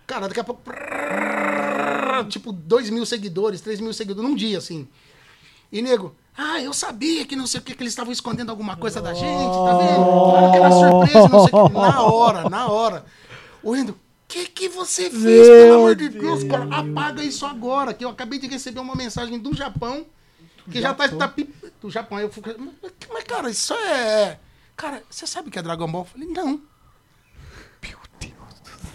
Cara, daqui a pouco. Tipo, 2 mil seguidores, 3 mil seguidores num dia, assim. E nego, ah, eu sabia que não sei o que, que eles estavam escondendo alguma coisa da gente, tá vendo? Era surpresa, não sei o que. Na hora, na hora. O Endo, o que, que você fez, pelo amor de Deus, cara? Apaga isso agora, que eu acabei de receber uma mensagem do Japão, que já tá, tá pi- do Japão. Aí eu fico, mas, mas, cara, isso é. Cara, você sabe o que é Dragon Ball? Eu falei, não.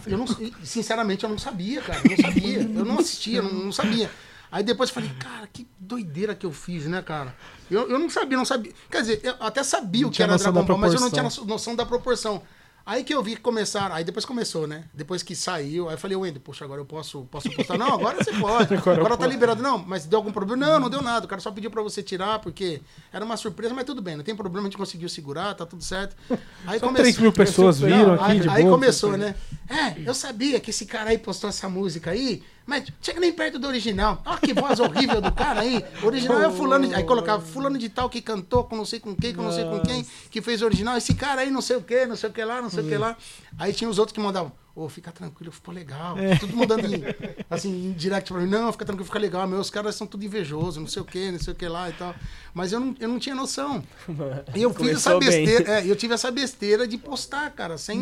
Eu não, sinceramente, eu não sabia, cara. Eu não sabia. Eu não assistia, eu não, não sabia. Aí depois eu falei, cara, que doideira que eu fiz, né, cara? Eu, eu não sabia, não sabia. Quer dizer, eu até sabia Não o que era Dragon Ball, mas eu não tinha noção da proporção. Aí que eu vi que começaram, aí depois começou, né? Depois que saiu, aí eu falei, Wendel, poxa, agora eu posso, posso postar? Não, agora você pode. Agora Agora, tá posso. liberado. Não, mas deu algum problema? Não, não deu nada. O cara só pediu pra você tirar, porque era uma surpresa, mas tudo bem, não tem problema, a gente conseguiu segurar, tá tudo certo. Aí Só 3 mil pessoas viram aqui aí, de aí boa. começou, né? É, eu sabia que esse cara aí postou essa música aí, mas chega nem perto do original. Olha que voz horrível do cara aí. O original é o fulano. de- Aí colocava fulano de tal que cantou com não sei com quem, com não sei com quem, que fez o original. Esse cara aí não sei o que, não sei o que lá, não sei o que lá. Aí tinha os outros que mandavam. Ô, fica tranquilo, ficou legal. Tudo mandando em, assim, em direct pra mim. Não, fica tranquilo, fica legal. Meus caras são tudo invejosos, não sei o que, não sei o que lá e tal. Mas eu não, eu não tinha noção. E eu fiz essa besteira. É, eu tive essa besteira de postar, cara, sem,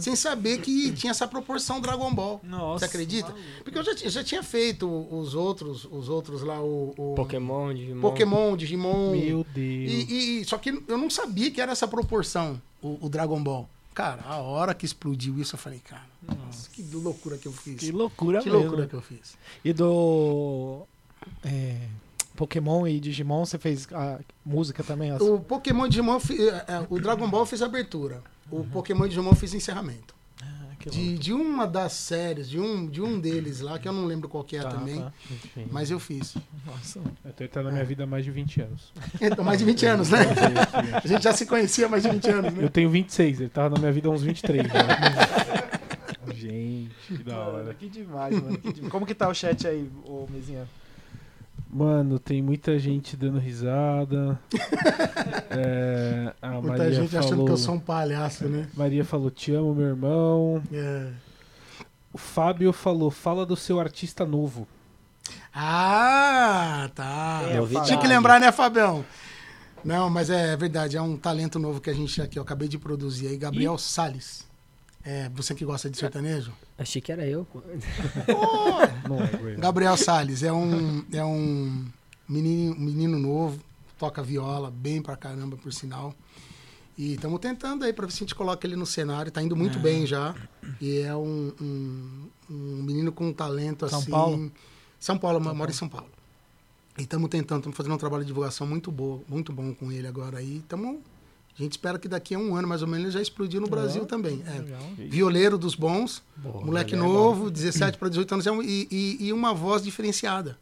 sem saber que tinha essa proporção Dragon Ball. Nossa, Você acredita? Porque eu já, ti- já tinha feito os outros, os outros lá, o, o Pokémon, Digimon. Pokémon, Digimon. Meu Deus. E, e- só que eu não sabia que era essa proporção, o, o Dragon Ball. Cara, a hora que explodiu isso, eu falei, cara, nossa, que loucura que eu fiz. Que loucura Que mesmo. loucura que eu fiz. E do é, Pokémon e Digimon, você fez a música também? as- O Pokémon e Digimon, é, é, o Dragon Ball eu fiz abertura. O Pokémon e Digimon eu fiz encerramento. Que De, de uma das séries, de um, de um deles lá, que eu não lembro qual que é Tá, também, tá. Mas eu fiz. Nossa. Eu tô entrando na minha vida há mais de 20 anos. Então, mais de 20 anos, né? A gente já se conhecia há mais de 20 anos, né? Eu tenho 26, ele tava na minha vida há uns 23. já. Gente, que da hora. Que demais, mano. que demais. Como que tá o chat aí, ô Mezinha? Mano, tem muita gente dando risada. É, a Muita Maria gente falou, achando que eu sou um palhaço, né? Maria falou, te amo, meu irmão. É. O Fábio falou, fala do seu artista novo. Ah, tá. É. Tinha que lembrar, né, Fabião? Não, mas é verdade, é um talento novo que a gente aqui, eu acabei de produzir aí, Gabriel Salles. É, você que gosta de sertanejo? Achei que era eu. Não é. Gabriel Salles é um, é um menino, menino novo, toca viola bem pra caramba, por sinal. E estamos tentando aí pra ver se a gente coloca ele no cenário. Tá indo muito bem já. E é um, um, um menino com um talento São assim. Paulo? São Paulo, mora em São Paulo. E estamos tentando, estamos fazendo um trabalho de divulgação muito bom, muito bom com ele agora aí. Tamo, a gente espera que daqui a um ano, mais ou menos, ele já explodiu no Brasil também. É, violeiro dos bons, Boa, moleque galera, novo, 17 para 18 anos, é e, e- e uma voz diferenciada.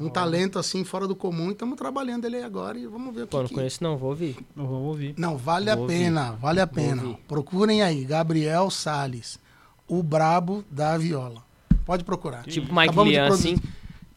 um talento assim, fora do comum, e estamos trabalhando ele aí agora e vamos ver o que, Pô, não que- conheço não, vou ouvir. Não, vamos ouvir. Não, vale a Vou ouvir. pena, vale a pena. ouvir. Procurem aí, Gabriel Salles, o brabo da viola. Pode procurar. Tipo Mike Acabamos Lian, produzir.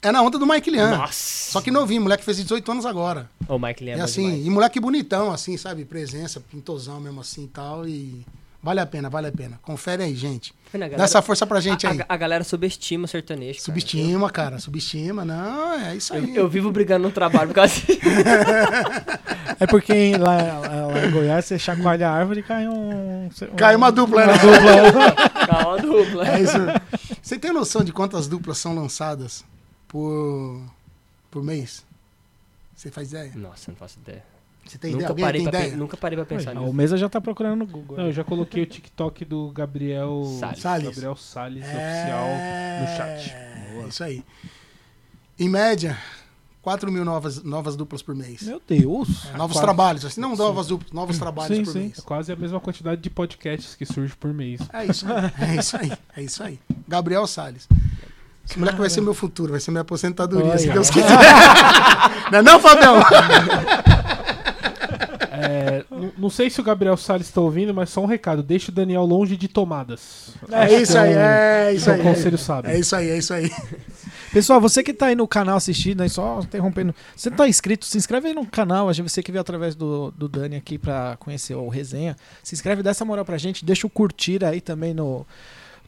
É na onda do Mike Lian. Nossa! Só que novinho, moleque fez 18 anos agora. O Mike Lian é É bom assim, demais. e moleque bonitão, assim, sabe? Presença, pintosão mesmo assim e tal. E vale a pena, vale a pena. Confere aí, gente. Na Dá galera- essa força pra gente a, aí. a- a galera subestima o sertanejo. cara. Subestima, cara, subestima. Não, é isso Eu, aí. eu vivo brigando no trabalho por causa disso. É porque lá, lá em Goiás você chacoalha a árvore e cai um. Cai uma dupla, né? Calma, dupla. É isso. Você tem noção de quantas duplas são lançadas por, por mês? Você faz ideia? Nossa, não faço ideia. Você tem Nunca ideia? Alguém parei, tem ideia? pe- nunca parei pra pensar o nisso. Mesa já tá procurando no Google. Não, eu já coloquei o TikTok do Gabriel Salles. Salles. Gabriel Salles É, oficial no chat. É isso aí. Em média, 4 mil novas, novas duplas por mês. Meu Deus. novos quase. trabalhos, assim, não novas duplas, novos trabalhos Sim, por sim. mês. É quase a mesma quantidade de podcasts que surge por mês. É isso aí, é isso aí, é isso aí. Gabriel Salles. Esse moleque vai ser meu futuro, vai ser minha aposentadoria, Olha. se Deus quiser. não é não, Fabião? É, não sei se o Gabriel Salles está ouvindo, mas só um recado: deixe o Daniel longe de tomadas. É isso aí, é isso aí. conselho sábio. É isso aí, é isso aí. Pessoal, você que tá aí no canal assistindo, aí só interrompendo. Você não tá inscrito, se inscreve aí no canal. A gente- Você que veio através do, do Dani aqui pra conhecer o resenha. Se inscreve, dá essa moral pra gente. Deixa o curtir aí também no.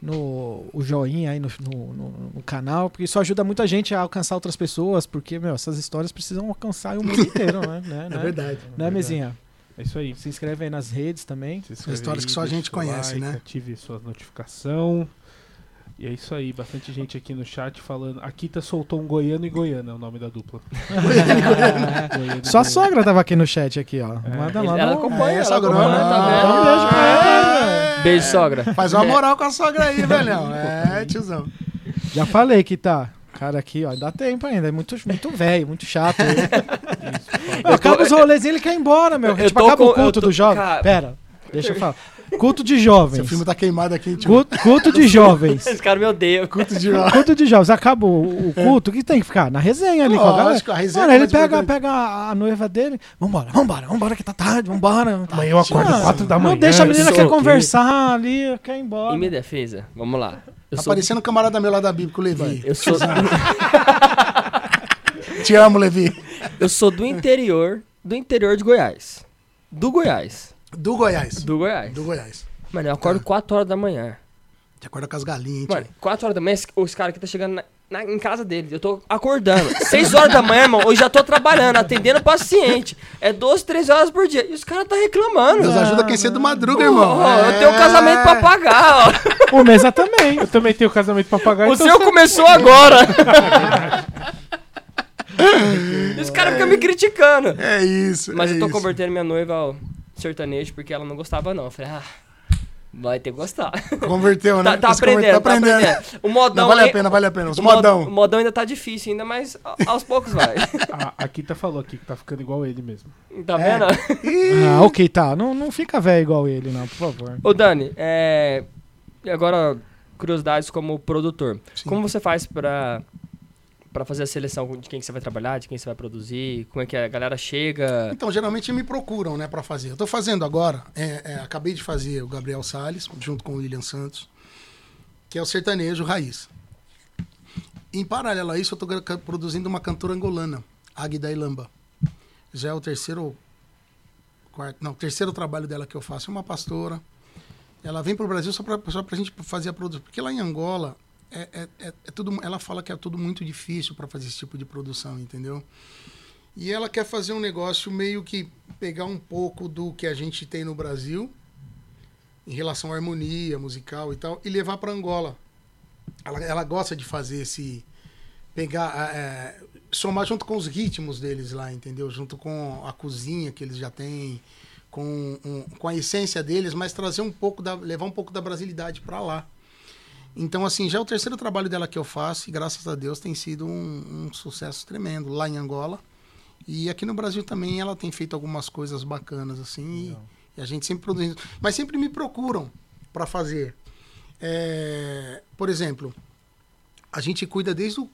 No o joinha aí no, no, no- no canal, porque isso ajuda muita gente a alcançar outras pessoas, porque, meu, essas histórias precisam alcançar o mundo inteiro, né? né? É verdade. Né, Mezinha? É isso aí. Se inscreve aí nas redes também. Histórias aí, que só a gente conhece, né? Ative sua notificação. E é isso aí, bastante gente aqui no chat falando. A Kita soltou um goiano e goiana, é o nome da dupla. Goiano Só a sogra tava aqui no chat aqui, ó. Manda lá. Ela no- acompanha, É, ela sogrona. acompanha, tá vendo? Um beijo pra ela. Beijo, sogra. Faz uma moral com a sogra aí, velhão. É, tiozão. Já falei que tá. cara aqui, ó, dá tempo ainda. É muito, muito velho, muito chato. Isso, Não, acaba os rolezinhos, ele quer ir embora, meu. Eu tipo, acaba o com- eu culto tô- do jovem. cara- Pera, deixa eu falar. Culto de jovens. Seu filme tá queimado aqui, tio. Culto, culto de jovens. Esse cara me odeia. Culto de jovem. Culto de jovens. Acaba o, o culto, o que tem que ficar? Na resenha ali com a galera. Lógico, a resenha Mano, é ele pega, pega a, noiva dele. Vambora, vambora, vambora que tá tarde, vambora. Amanhã eu acordo Mano, 4 da manhã. Não deixa a menina quer conversar ali, quer ir embora. Em minha defesa, vamos lá. Eu Tá sou, parecendo um camarada meu lá da Bíblia, com o Levi. eu sou, Te amo, Levi. eu sou do interior, do interior de Goiás. Do Goiás. Do Goiás. Do Goiás. Do Goiás. Mano, eu acordo 4 horas da manhã. Te acorda com as galinhas, hein, Mano, tio? 4 horas da manhã, os caras aqui tá chegando na- na- em casa deles. Eu tô acordando. 6 horas da manhã, irmão, eu já tô trabalhando, atendendo paciente. É 12, 13 horas por dia. E os caras tá reclamando. Deus ajuda quem cedo madruga, irmão. Eu tenho um casamento pra pagar, ó. O Mesa também. Eu também tenho casamento pra pagar. O então seu você- começou agora. e os caras ficam me criticando. É isso. Mas é eu tô isso. convertendo minha noiva ao sertanejo porque ela não gostava, não. Eu falei, ah, vai ter que gostar. Converteu, né? Tá, tá Esse conver- aprendendo, tá aprendendo. O modão. Não, vale é- a pena, vale a pena. Os o mod- modão. O modão ainda tá difícil ainda, mas aos poucos vai. A, a Kita falou aqui que tá ficando igual ele mesmo. Tá É. vendo? Ah, ok, tá. Não, não fica velho igual ele, não, por favor. Ô, Dani, é... agora curiosidades como produtor. Sim. Como você faz pra, pra fazer a seleção de quem que você vai trabalhar, de quem você vai produzir? Como é que a galera chega? Então, geralmente me procuram, né, pra fazer. Eu tô fazendo agora, é, é, acabei de fazer o Gabriel Salles, junto com o William Santos, que é o sertanejo raiz. Em paralelo a isso, eu tô produzindo uma cantora angolana, Águida Ilamba. Já é o terceiro, quarto, não, terceiro trabalho dela que eu faço. É uma pastora. Ela vem pro Brasil só pra, só pra gente fazer a produção. Porque lá em Angola, é, é, é, é tudo, ela fala que é tudo muito difícil para fazer esse tipo de produção, entendeu? E ela quer fazer um negócio meio que pegar um pouco do que a gente tem no Brasil, em relação à harmonia musical e tal, e levar para Angola. Ela, ela gosta de fazer esse. pegar. é, somar junto com os ritmos deles lá, entendeu? Junto com a cozinha que eles já têm, com, um- com a essência deles, mas trazer um pouco da. levar um pouco da brasilidade para lá. Então, assim, já é o terceiro trabalho dela que eu faço e graças a Deus tem sido um, um sucesso tremendo lá em Angola. E aqui no Brasil também ela tem feito algumas coisas bacanas, assim, e, e a gente sempre produzindo. Mas sempre me procuram para fazer. É, por exemplo, a gente cuida desde o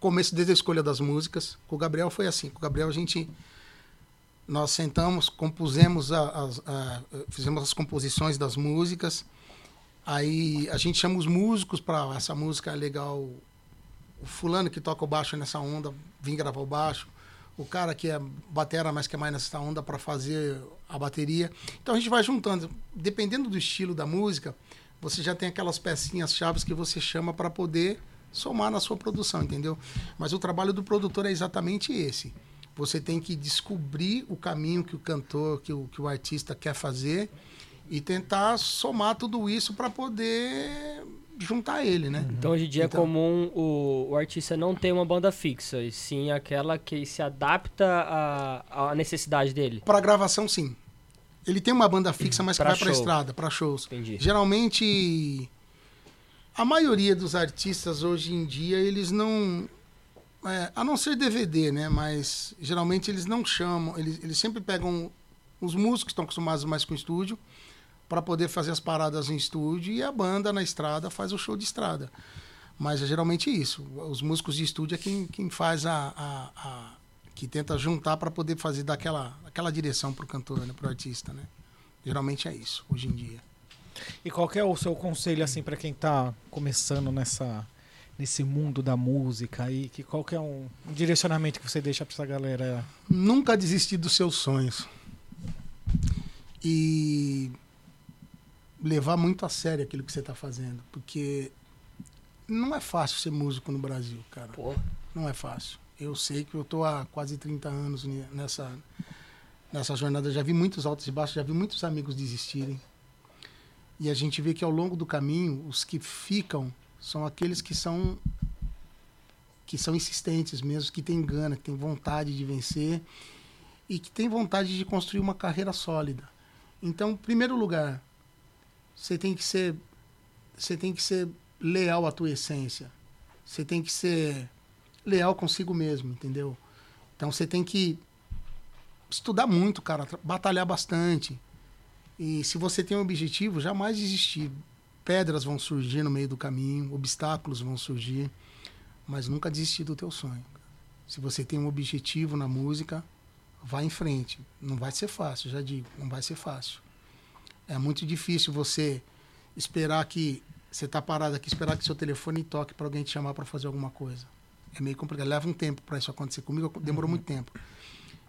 começo, desde a escolha das músicas. Com o Gabriel foi assim. Com o Gabriel a gente. Nós sentamos, compusemos, a- as- a- fizemos as composições das músicas. Aí a gente chama os músicos para essa música é legal. O fulano que toca o baixo nessa onda, vem gravar o baixo. O cara que é batera, mas que é mais nessa onda para fazer a bateria. Então a gente vai juntando. Dependendo do estilo da música, você já tem aquelas pecinhas chaves que você chama para poder somar na sua produção, entendeu? Mas o trabalho do produtor é exatamente esse. Você tem que descobrir o caminho que o cantor, que o, que o artista quer fazer e tentar somar tudo isso para poder juntar ele, né? Então hoje em dia Então- é comum o, o artista não ter uma banda fixa, e sim aquela que se adapta à, à necessidade dele. Para gravação, sim. Ele tem uma banda fixa, mas que vai para estrada, para shows. Entendi. Geralmente, a maioria dos artistas hoje em dia, eles não. é, a não ser DVD, né? Mas geralmente eles não chamam. Eles, eles sempre pegam os músicos que estão acostumados mais com o estúdio para poder fazer as paradas em estúdio e a banda na estrada faz o show de estrada. Mas é geralmente isso. Os músicos de estúdio é quem, quem faz a, a- a- que tenta juntar para poder fazer daquela aquela direção pro cantor, né, pro artista, né? Geralmente é isso hoje em dia. E qual que é o seu conselho, assim, pra quem tá começando nessa, nesse mundo da música aí? Que qual que é um, um direcionamento que você deixa pra essa galera? Nunca desistir dos seus sonhos. E levar muito a sério aquilo que você está fazendo. Porque não é fácil ser músico no Brasil, cara. Pô, Não é fácil. Eu sei que eu tô há quase 30 anos nessa, nessa jornada. Já vi muitos altos e baixos, já vi muitos amigos desistirem. E a gente vê que ao longo do caminho, os que ficam são aqueles que são que são insistentes mesmo, que têm gana, que têm vontade de vencer e que têm vontade de construir uma carreira sólida. Então, em primeiro lugar, você tem que ser você tem que ser leal à tua essência. Você tem que ser leal consigo mesmo, entendeu? Então você tem que estudar muito, cara, batalhar bastante. E se você tem um objetivo, jamais desistir. Pedras vão surgir no meio do caminho, obstáculos vão surgir, mas nunca desistir do teu sonho. Se você tem um objetivo na música, vá em frente. Não vai ser fácil, já digo, não vai ser fácil. É muito difícil você esperar que você tá parado aqui, esperar que seu telefone toque para alguém te chamar para fazer alguma coisa. É meio complicado, leva um tempo para isso acontecer. Comigo demorou muito tempo.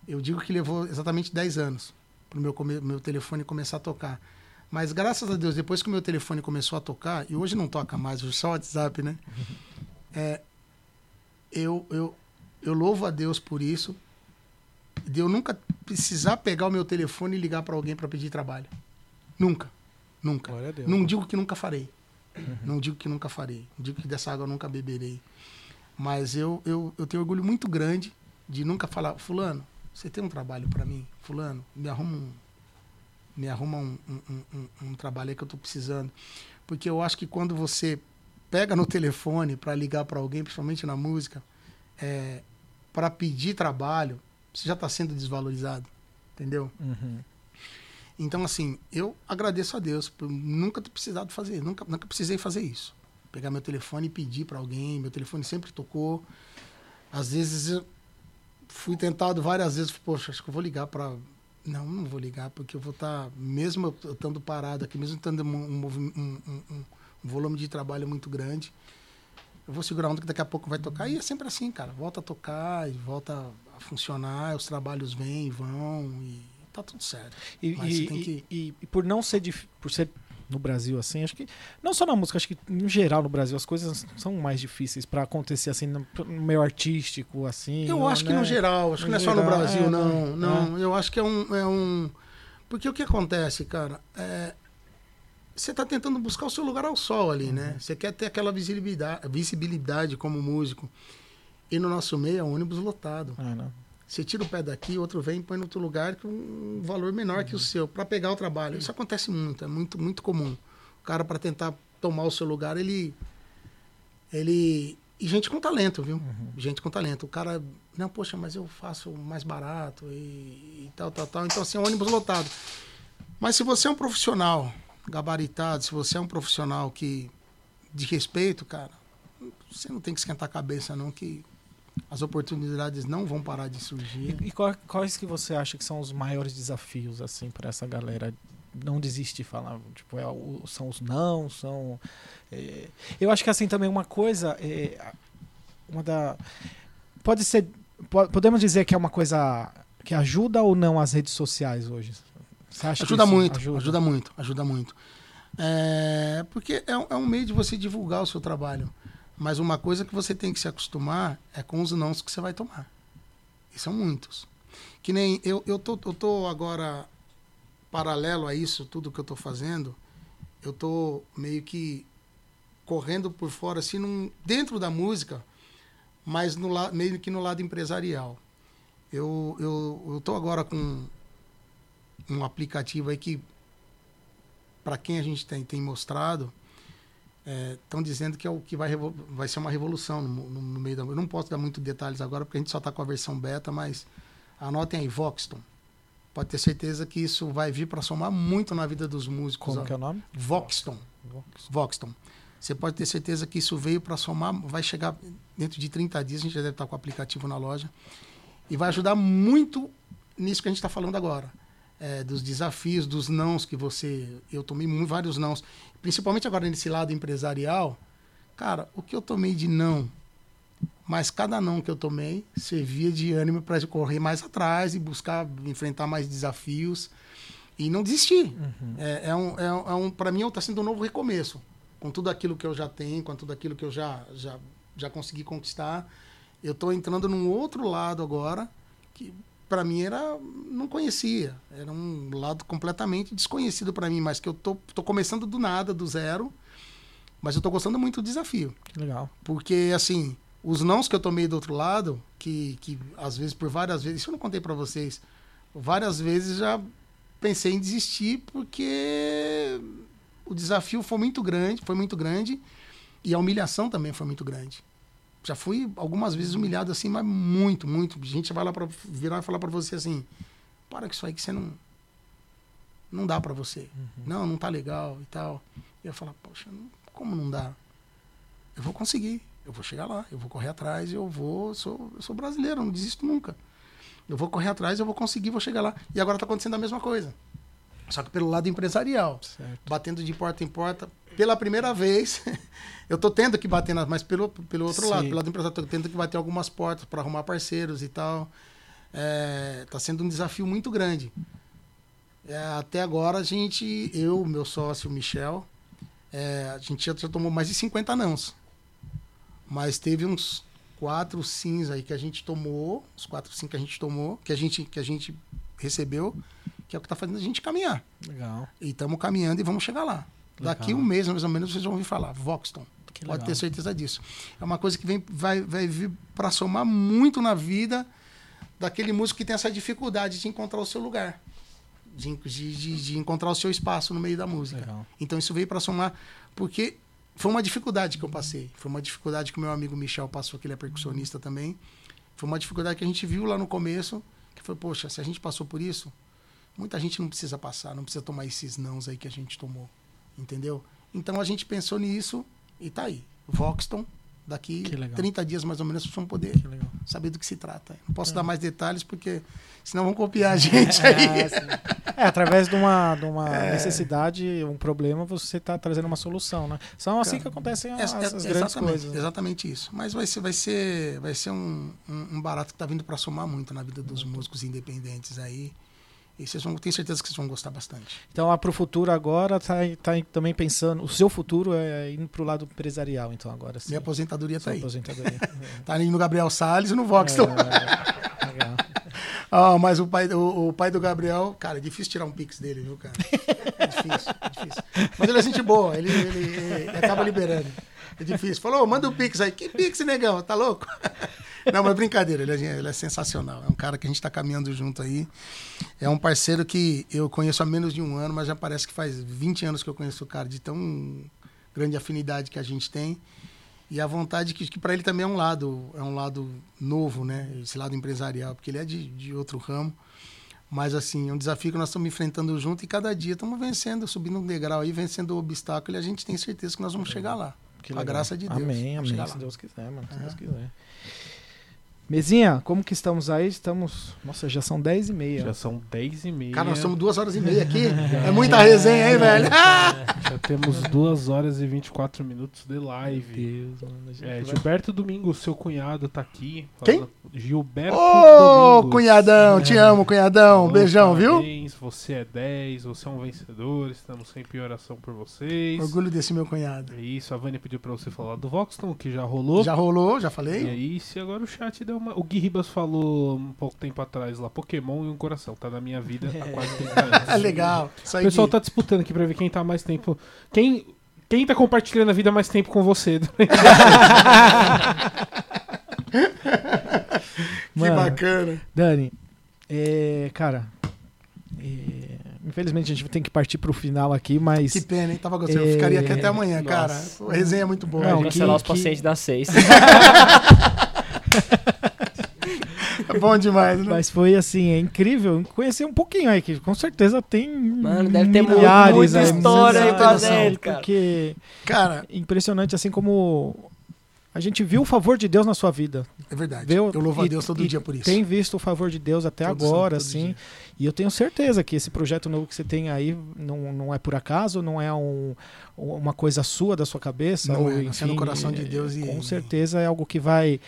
Eu digo que levou exatamente 10 anos para o meu, meu telefone começar a tocar. Mas graças a Deus, depois que o meu telefone começou a tocar, e hoje não toca mais, hoje só o WhatsApp, né? É, eu, eu, eu louvo a Deus por isso, de eu nunca precisar pegar o meu telefone e ligar para alguém para pedir trabalho. Nunca. Nunca. Glória a Deus. Não digo que nunca farei. Não digo que nunca farei. Não digo que dessa água eu nunca beberei. Mas eu, eu, eu tenho orgulho muito grande de nunca falar, fulano, você tem um trabalho para mim? Fulano, me arruma um, me arruma um, um, um- um- trabalho aí que eu tô precisando. Porque eu acho que quando você pega no telefone para ligar para alguém, principalmente na música, é, para pedir trabalho, você já está sendo desvalorizado. Entendeu? Uhum. Então, assim, eu agradeço a Deus por nunca ter precisado fazer, nunca, nunca precisei fazer isso. Pegar meu telefone e pedir para alguém, meu telefone sempre tocou. Às vezes eu fui tentado várias vezes, poxa, acho que eu vou ligar para. Não, não vou ligar, porque eu vou estar, mesmo eu estando parado aqui, mesmo tendo um, um um- um- um- um volume de trabalho muito grande, eu vou segurar onda que daqui a pouco vai tocar. E é sempre assim, cara. Volta a tocar e volta a funcionar, os trabalhos vêm e vão e tá tudo certo. E, e- que- e- e por não ser dif- por ser no Brasil assim, acho que não só na música, acho que em geral no Brasil as coisas são mais difíceis pra acontecer assim no, no meio artístico assim. Eu acho que né? no geral, acho que No não é só no geral, Brasil, é, não. né? Não, eu acho que é um, é um. Porque o que acontece, cara? É, Você está tentando buscar o seu lugar ao sol ali, né? Uhum. Você quer ter aquela visibilidade, visibilidade como músico. E no nosso meio é um ônibus lotado. Ah, não. Você tira o pé daqui, outro vem e põe no outro lugar com um valor menor Uhum. que o seu, para pegar o trabalho. Isso acontece muito, é muito, muito comum. O cara, para tentar tomar o seu lugar, ele. ele E gente com talento, viu? Uhum. Gente com talento. O cara, não, poxa, mas eu faço mais barato e, e tal, tal, tal. Então, assim, é um ônibus lotado. Mas se você é um profissional gabaritado, se você é um profissional que de respeito, cara, você não tem que esquentar a cabeça, não, que as oportunidades não vão parar de surgir. E, e qual- quais que você acha que são os maiores desafios assim para essa galera não desistir de falar? Tipo, é são os não, são é, eu acho que assim também uma coisa é, uma da pode ser po- podemos dizer que é uma coisa que ajuda ou não as redes sociais hoje? Você acha que Ajuda muito, ajuda. muito, ajuda muito. É, porque é, é um meio de você divulgar o seu trabalho. Mas uma coisa que você tem que se acostumar é com os nãos que você vai tomar. E são muitos. Que nem eu, eu, tô, eu tô agora, paralelo a isso, tudo que eu tô fazendo, eu tô meio que correndo por fora, assim, num, dentro da música, mas no, meio que no lado empresarial. Eu, eu, eu tô agora com um aplicativo aí que, para quem a gente tem, tem mostrado, estão dizendo que é o que vai, vai ser uma revolução no, no- no meio da. Eu não posso dar muito detalhes agora, porque a gente só está com a versão beta, mas anotem aí, Voxton. Pode ter certeza que isso vai vir para somar muito na vida dos músicos. Como ó. que é o nome? Voxton. Vox. Voxton. Você pode ter certeza que isso veio para somar, vai chegar dentro de 30 dias, a gente já deve estar com o aplicativo na loja. E vai ajudar muito nisso que a gente está falando agora. É, dos desafios, dos nãos que você. Eu tomei vários nãos. Principalmente agora nesse lado empresarial. Cara, o que eu tomei de não, mas cada não que eu tomei servia de ânimo para correr mais atrás e buscar enfrentar mais desafios e não desistir. Uhum. É, é um, é, um- é um, para mim, está sendo um novo recomeço. Com tudo aquilo que eu já tenho, com tudo aquilo que eu já, já, já consegui conquistar. Eu estou entrando num outro lado agora, que para mim era. não conhecia. Era um lado completamente desconhecido para mim, mas que eu tô, tô começando do nada, do zero. Mas eu tô gostando muito do desafio. Legal. Porque, assim, os nãos que eu tomei do outro lado, que, que às vezes, por várias vezes, isso eu não contei para vocês, várias vezes já pensei em desistir porque o desafio foi muito grande, foi muito grande e a humilhação também foi muito grande. Já fui algumas vezes humilhado assim, mas muito, muito. A gente vai lá para virar e falar para você assim: para com isso aí que você não. Não dá para você. Uhum. Não, não tá legal e tal. E eu falo, poxa, como não dá? Eu vou conseguir. Eu vou chegar lá, eu vou correr atrás, eu vou. Sou, eu sou brasileiro, não desisto nunca. Eu vou correr atrás, eu vou conseguir, vou chegar lá. E agora tá acontecendo a mesma coisa. Só que pelo lado empresarial Certo. batendo de porta em porta. Pela primeira vez, eu tô tendo que bater, nas, mas pelo, pelo outro Sim. lado, pelo lado empresarial, tô tendo que bater algumas portas para arrumar parceiros e tal. É, tá sendo um desafio muito grande. É, até agora a gente, eu, meu sócio Michel, é, a gente já, já tomou mais de 50 nãos. Mas teve uns quatro sims aí que a gente tomou, os quatro sim que a gente tomou, que a gente, que a gente recebeu, que é o que tá fazendo a gente caminhar. Legal. E estamos caminhando e vamos chegar lá. Daqui um mês, mais ou menos, vocês vão ouvir falar. Voxton. Que Pode ter certeza disso. É uma coisa que vem, vai, vai vir para somar muito na vida daquele músico que tem essa dificuldade de encontrar o seu lugar. De, de, de- de encontrar o seu espaço no meio da música. Legal. Então isso veio para somar, porque foi uma dificuldade que eu passei. Foi uma dificuldade que o meu amigo Michel passou, que ele é percussionista também. Foi uma dificuldade que a gente viu lá no começo, que foi, poxa, se a gente passou por isso, muita gente não precisa passar, não precisa tomar esses nãos aí que a gente tomou. Entendeu? Então a gente pensou nisso e tá aí. Voxton, daqui Que legal. 30 dias mais ou menos, vocês vão poder saber do que se trata. Não posso dar mais detalhes porque senão vão copiar a gente aí. É, através de uma, de uma necessidade, um problema, você está trazendo uma solução, né? São assim Cara, que acontecem É, as, é, as grandes exatamente, coisas. né? exatamente isso. Mas vai ser, vai ser, vai ser um, um, um barato que está vindo para somar muito na vida dos músicos independentes aí. E vocês vão, tenho certeza que vocês vão gostar bastante. Então, lá pro futuro agora, tá, tá também pensando, o seu futuro é indo pro lado empresarial, então agora sim. Minha aposentadoria está aí. aposentadoria. Tá ali no Gabriel Salles e no Voxton. É, legal. Ah, mas o pai, o, o pai do Gabriel, cara, é difícil tirar um pix dele, viu, cara? É difícil, é difícil. Mas ele é gente boa, ele, ele, ele acaba liberando. É difícil. Falou, manda um pix aí. Que pix, negão? Tá louco? Não, mas brincadeira, ele é, ele é sensacional. É um cara que a gente tá caminhando junto aí. É um parceiro que eu conheço há menos de um ano, mas já parece que faz 20 anos que eu conheço o cara, de tão grande afinidade que a gente tem. E a vontade que, que para ele também é um lado, é um lado novo, né? Esse lado empresarial, porque ele é de, de outro ramo. Mas assim, é um desafio que nós estamos enfrentando junto e cada dia estamos vencendo, subindo um degrau aí, vencendo o obstáculo e a gente tem certeza que nós vamos chegar lá. A graça de Deus. Amém, amém. Se. Deus quiser, mano. Se É. Deus quiser. Mezinha, como que estamos aí? Estamos. Nossa, já são 10 e meia. Já são 10 e meia. Cara, nós estamos duas horas e meia aqui. É muita resenha, hein, velho? Já temos 2 horas e 24 minutos de live. Deus, mano. É, vai- Gilberto Domingos, seu cunhado, tá aqui. Quem? Gilberto Ô, Domingos. cunhadão, te amo, cunhadão. Falou, Beijão, viu? parabéns, Você é 10, você é um vencedor. Estamos sempre em oração por vocês. Orgulho desse meu cunhado. É isso, a Vânia pediu pra você falar do Voxton, que já rolou. Já rolou, já E falei? é isso, e agora o chat deu uma. O Gui Ribas falou um pouco tempo atrás lá: Pokémon e um coração. Tá na minha vida há quase 30 anos. Ah, legal. Isso O pessoal Gui. tá disputando aqui pra ver quem tá mais tempo. Quem, quem tá compartilhando a vida mais tempo com você? Que Mano, bacana. Dani, é, cara, é, infelizmente a gente tem que partir pro final aqui, mas Que pena, hein? Tava gostando. Eu É, ficaria aqui até amanhã, cara. nossa. A resenha é muito boa. Não, Vou que- cancelar os que- pacientes das seis. É bom demais, né? Mas foi assim, é incrível conhecer um pouquinho aí, que com certeza tem Mano, deve ter milhares muita história aí pra cara. Porque Cara, impressionante assim como a gente viu o favor de Deus na sua vida. é verdade. Eu louvo a E- Deus todo dia por isso. Tem visto o favor de Deus até Todo agora, assim. E eu tenho certeza que esse projeto novo que você tem aí não, não é por acaso, não é um, uma coisa sua, da sua cabeça. Não ou, é, no enfim, coração de é, Deus e- Com certeza é algo que vai.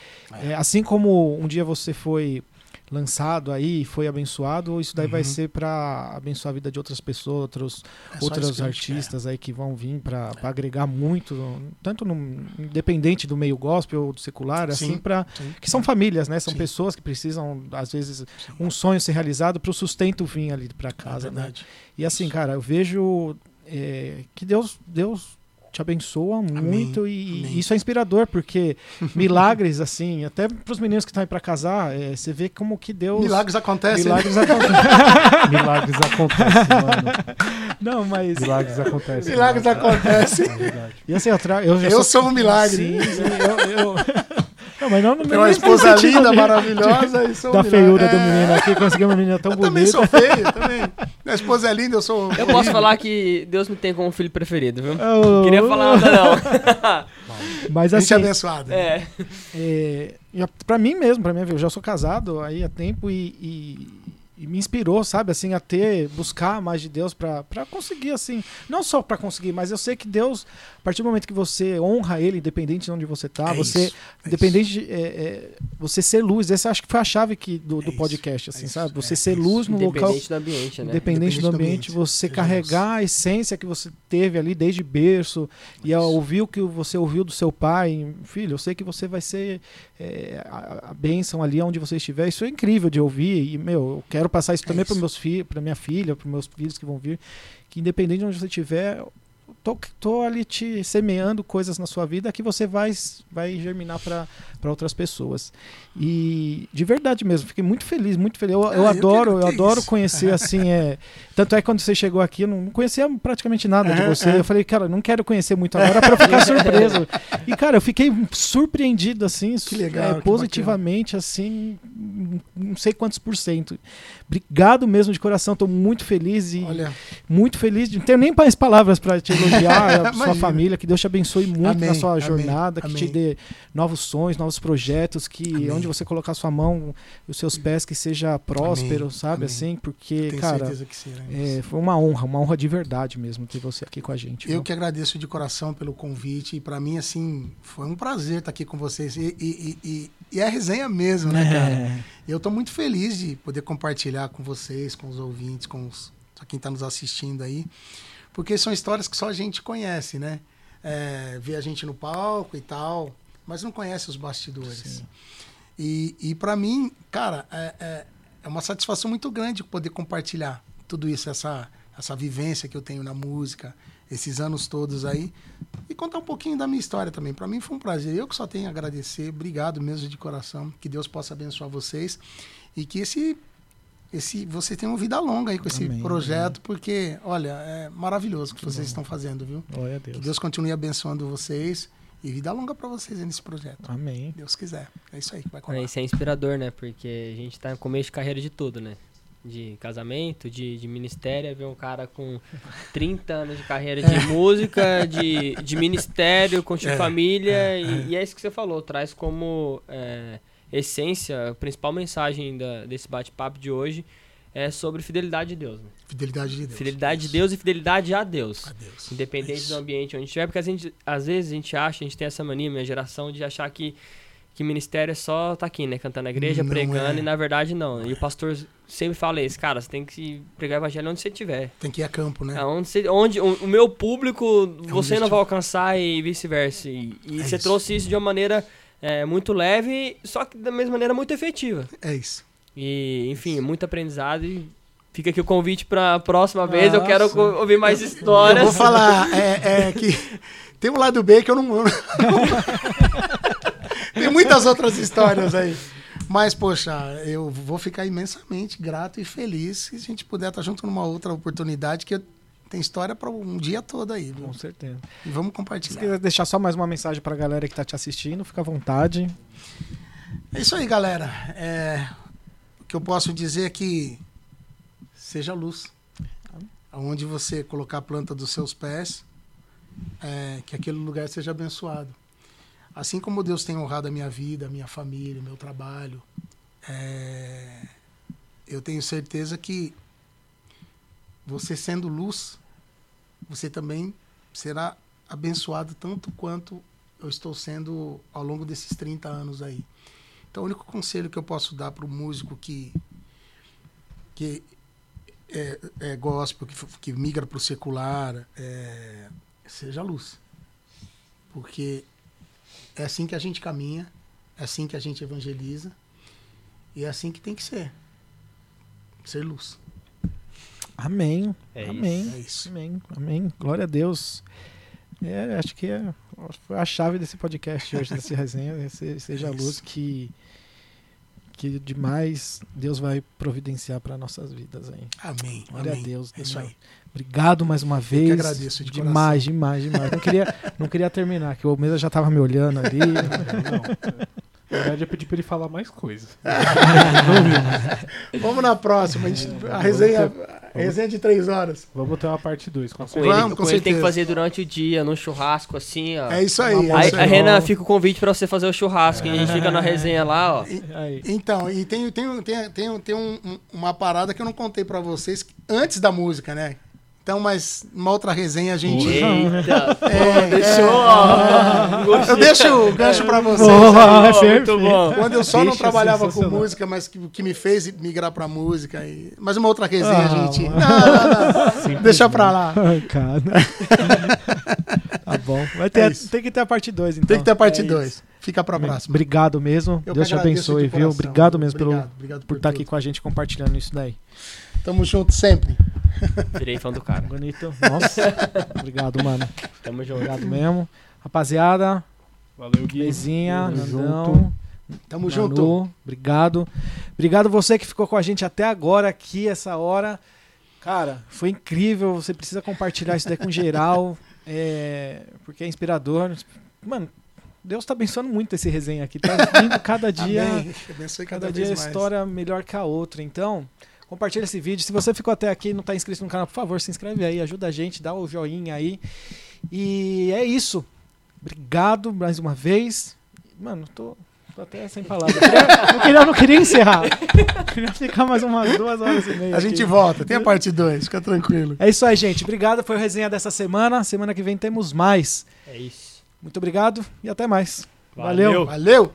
é, assim como um dia você foi lançado aí, foi abençoado, isso daí vai Uhum. ser para abençoar a vida de outras pessoas, outros, É outros artistas aí que vão vir para agregar muito, tanto no, independente do meio gospel ou do secular, Sim. assim, para que são famílias, né? São Sim. pessoas que precisam, às vezes, Sim. um sonho ser realizado para o sustento vir ali para É casa, né? verdade. E assim, cara, eu vejo é, que Deus, Deus te abençoa muito e amém. isso é inspirador, porque milagres, assim, até para os meninos que estão aí para casar, é, você vê como que Deus. Milagres acontecem. né? milagres acontecem. Milagres acontecem, mano. Não, mas. Milagres acontecem. Milagres mano. acontecem. É. E assim, eu, tra... eu, Eu sou um milagre. Sim, sim, eu, eu- Não, mas não, não Tem uma esposa linda, de- maravilhosa. E sou Da um feiura do. É, menino aqui, conseguiu uma menina tão Eu também bonita. sou feio, também. Minha esposa é linda, eu sou. Eu posso falar que Deus me tem como filho preferido, viu? Oh. Não queria falar nada, não. Mas Gente assim, abençoada. É. é, pra mim mesmo, pra mim, eu já sou casado aí há tempo e, e- e me inspirou, sabe, assim, a ter, buscar mais de Deus pra pra conseguir, assim, não só pra conseguir, mas eu sei que Deus, a partir do momento que você honra Ele, independente de onde você tá, É você, isso, é independente de é, é, você ser luz, essa acho que foi a chave que, do, É do isso, podcast, é assim, isso, sabe, você é ser isso. luz no local Independente do ambiente, né? Independente do Independente do ambiente, ambiente, você carregar a essência que você teve ali desde berço e Isso. ouvir o que você ouviu do seu pai, filho, eu sei que você vai ser é, a, a bênção ali onde você estiver. Isso é incrível de ouvir e, meu, eu quero passar isso É também para meus filhos, para minha filha, para meus filhos que vão vir, que independente de onde você estiver, tô, tô ali te semeando coisas na sua vida que você vai, vai germinar para outras pessoas. E de verdade mesmo, fiquei muito feliz, muito feliz. Eu, Ah, eu eu adoro, eu que adoro isso. conhecer assim, é, tanto é que quando você chegou aqui, eu não conhecia praticamente nada de você. Eu falei, cara, não quero conhecer muito agora para ficar surpreso. E cara, eu fiquei surpreendido assim, Que legal, é, que positivamente assim, não sei quantos por cento. Obrigado mesmo de coração, tô muito feliz e Olha, muito feliz. de- Não tenho nem mais palavras para te elogiar, a sua família, que Deus te abençoe muito Amém, na sua amém, jornada, que te amém. dê novos sonhos, novos projetos, que Amém. onde você colocar sua mão, os seus pés, que seja próspero, Amém, sabe amém. assim? Porque, tenho cara, será. é, foi uma honra, uma honra de verdade mesmo ter você aqui com a gente. Eu viu? que agradeço de coração pelo convite. E pra mim, assim, foi um prazer estar aqui com vocês. E, e, e, e- é resenha mesmo, né, cara? É. Eu tô muito feliz de poder compartilhar com vocês, com os ouvintes, com os, quem tá nos assistindo aí. Porque são histórias que só a gente conhece, né? É, vê a gente no palco e tal, mas não conhece os bastidores. Sim. E, e para mim, cara, é, é, é uma satisfação muito grande poder compartilhar tudo isso, essa, essa vivência que eu tenho na música, esses anos todos aí, e contar um pouquinho da minha história também. Para mim foi um prazer. Eu que só tenho a agradecer. Obrigado mesmo de coração. Que Deus possa abençoar vocês e que esse esse vocês tenham vida longa aí com esse Amém, projeto, porque olha, é maravilhoso o que vocês estão fazendo, viu? Glória a Que Deus. Deus continue abençoando vocês e vida longa para vocês aí nesse projeto. Amém. Deus quiser. É isso aí que vai É, colar. Isso é inspirador, né? Porque a gente tá no começo de carreira de tudo, né? De casamento, de, de ministério, ver um cara com 30 anos de carreira de música, de, de ministério, construir É, família, é, e, e é isso que você falou, traz como é, essência, a principal mensagem da- desse bate-papo de hoje é sobre fidelidade de Deus. Né? Fidelidade de Deus. Fidelidade de. Deus e fidelidade a Deus. A Deus. Independente Isso. do ambiente onde estiver, porque a gente, às vezes a gente acha, a gente tem essa mania, minha geração, de achar que, que ministério é só tá aqui, né? Cantando na igreja, Não pregando, é. e na verdade não. E o pastor sempre fala isso, cara, você tem que pregar o evangelho onde você estiver. Tem que ir a campo, né? Aonde você, onde o, o meu público você não vai alcançar e vice-versa. E, e É você isso. trouxe isso de uma maneira é, muito leve, só que da mesma maneira muito efetiva. É isso. E, enfim, muito aprendizado e fica aqui o convite para a próxima vez. Eu quero Nossa. ouvir mais Eu histórias. vou falar, é, é que tem um lado B que eu não. eu tem muitas outras histórias aí. Mas, poxa, eu vou ficar imensamente grato e feliz se a gente puder estar junto numa outra oportunidade que tem história para um dia todo aí. viu? Com certeza. E vamos Se compartilhar. quiser deixar só mais uma mensagem pra galera que tá te assistindo, fica à vontade. É isso aí, galera. É, o que eu posso dizer é que seja luz. Aonde você colocar a planta dos seus pés, é, que aquele lugar seja abençoado. Assim como Deus tem honrado a minha vida, a minha família, o meu trabalho, é, eu tenho certeza que você sendo luz, você também será abençoado tanto quanto eu estou sendo ao longo desses 30 anos aí. Então, o único conselho que eu posso dar para o músico que, que é, é gospel, que, que migra para o secular, é, seja luz. Porque é assim que a gente caminha, é assim que a gente evangeliza, e é assim que tem que ser. Ser luz. Amém. É Amém. É isso. Amém. Amém. Glória a Deus. É, acho que é, foi a chave desse podcast hoje, desse resenha. se- Seja a É luz que, que demais Deus vai providenciar para nossas vidas aí. Amém. Glória amém. a Deus. É isso aí. Obrigado mais uma vez. agradeço de demais, demais, demais. Não queria, não queria terminar, que o Mesa já tava me olhando ali. Na verdade, eu pedi pra ele falar mais coisas. Vamos na próxima. A, gente- a resenha, a resenha de três horas. Vamos ter uma parte 2, com Com certeza. Vamos, com com ele tem que fazer durante o dia, no churrasco, assim, ó. É isso aí. é Aí, aí. Renan, fica o convite pra você fazer o churrasco. e a gente fica na resenha lá, ó. Aí. Então, e tem, tem, tem, tem, tem um- um- uma parada que eu não contei pra vocês antes da música, né? Então, mas uma outra resenha a gente. Eita, É, deixou, é. Eu deixo o gancho pra vocês. Boa, Muito perfeito. bom. Quando eu só não Deixa trabalhava com música, mas que, que me fez migrar pra música. E... Mas uma outra resenha, Ah, gente. mano. Não, não, não. Deixa pra lá. Ai, cara. tá bom. Vai ter, É tem que ter a parte 2, então. Tem que ter a parte É 2. Fica pra próxima. Obrigado mesmo. Eu Deus te abençoe, de viu? Obrigado mesmo Obrigado, pelo, obrigado por estar tudo. aqui com a gente compartilhando isso daí. Tamo junto sempre. Virei fã do cara. Bonito. Nossa. Obrigado, mano. Tamo junto. Obrigado mesmo. Rapaziada, Valeu, Gui. Mezinha, Tamo Nandão, junto. Tamo Manu, junto. Obrigado. Obrigado você que ficou com a gente até agora aqui, essa hora. Cara, foi incrível. Você precisa compartilhar isso daí com geral. é, porque é inspirador. Mano, Deus tá abençoando muito esse resenha aqui. Tá vindo cada dia. Amém. Abençoe cada, Cada dia a história melhor que a outra. Então, compartilha esse vídeo. Se você ficou até aqui e não está inscrito no canal, por favor, se inscreve aí, ajuda a gente, dá o joinha aí. E é isso. Obrigado mais uma vez. Mano, tô, tô até sem palavras. Eu queria- não, queria, não queria encerrar. Eu queria ficar mais umas duas horas e meia. A gente aqui. volta. Tem a parte 2. Fica tranquilo. É isso aí, gente. Obrigado. Foi o resenha dessa semana. Semana que vem temos mais. É isso. Muito obrigado e até mais. Valeu. Valeu.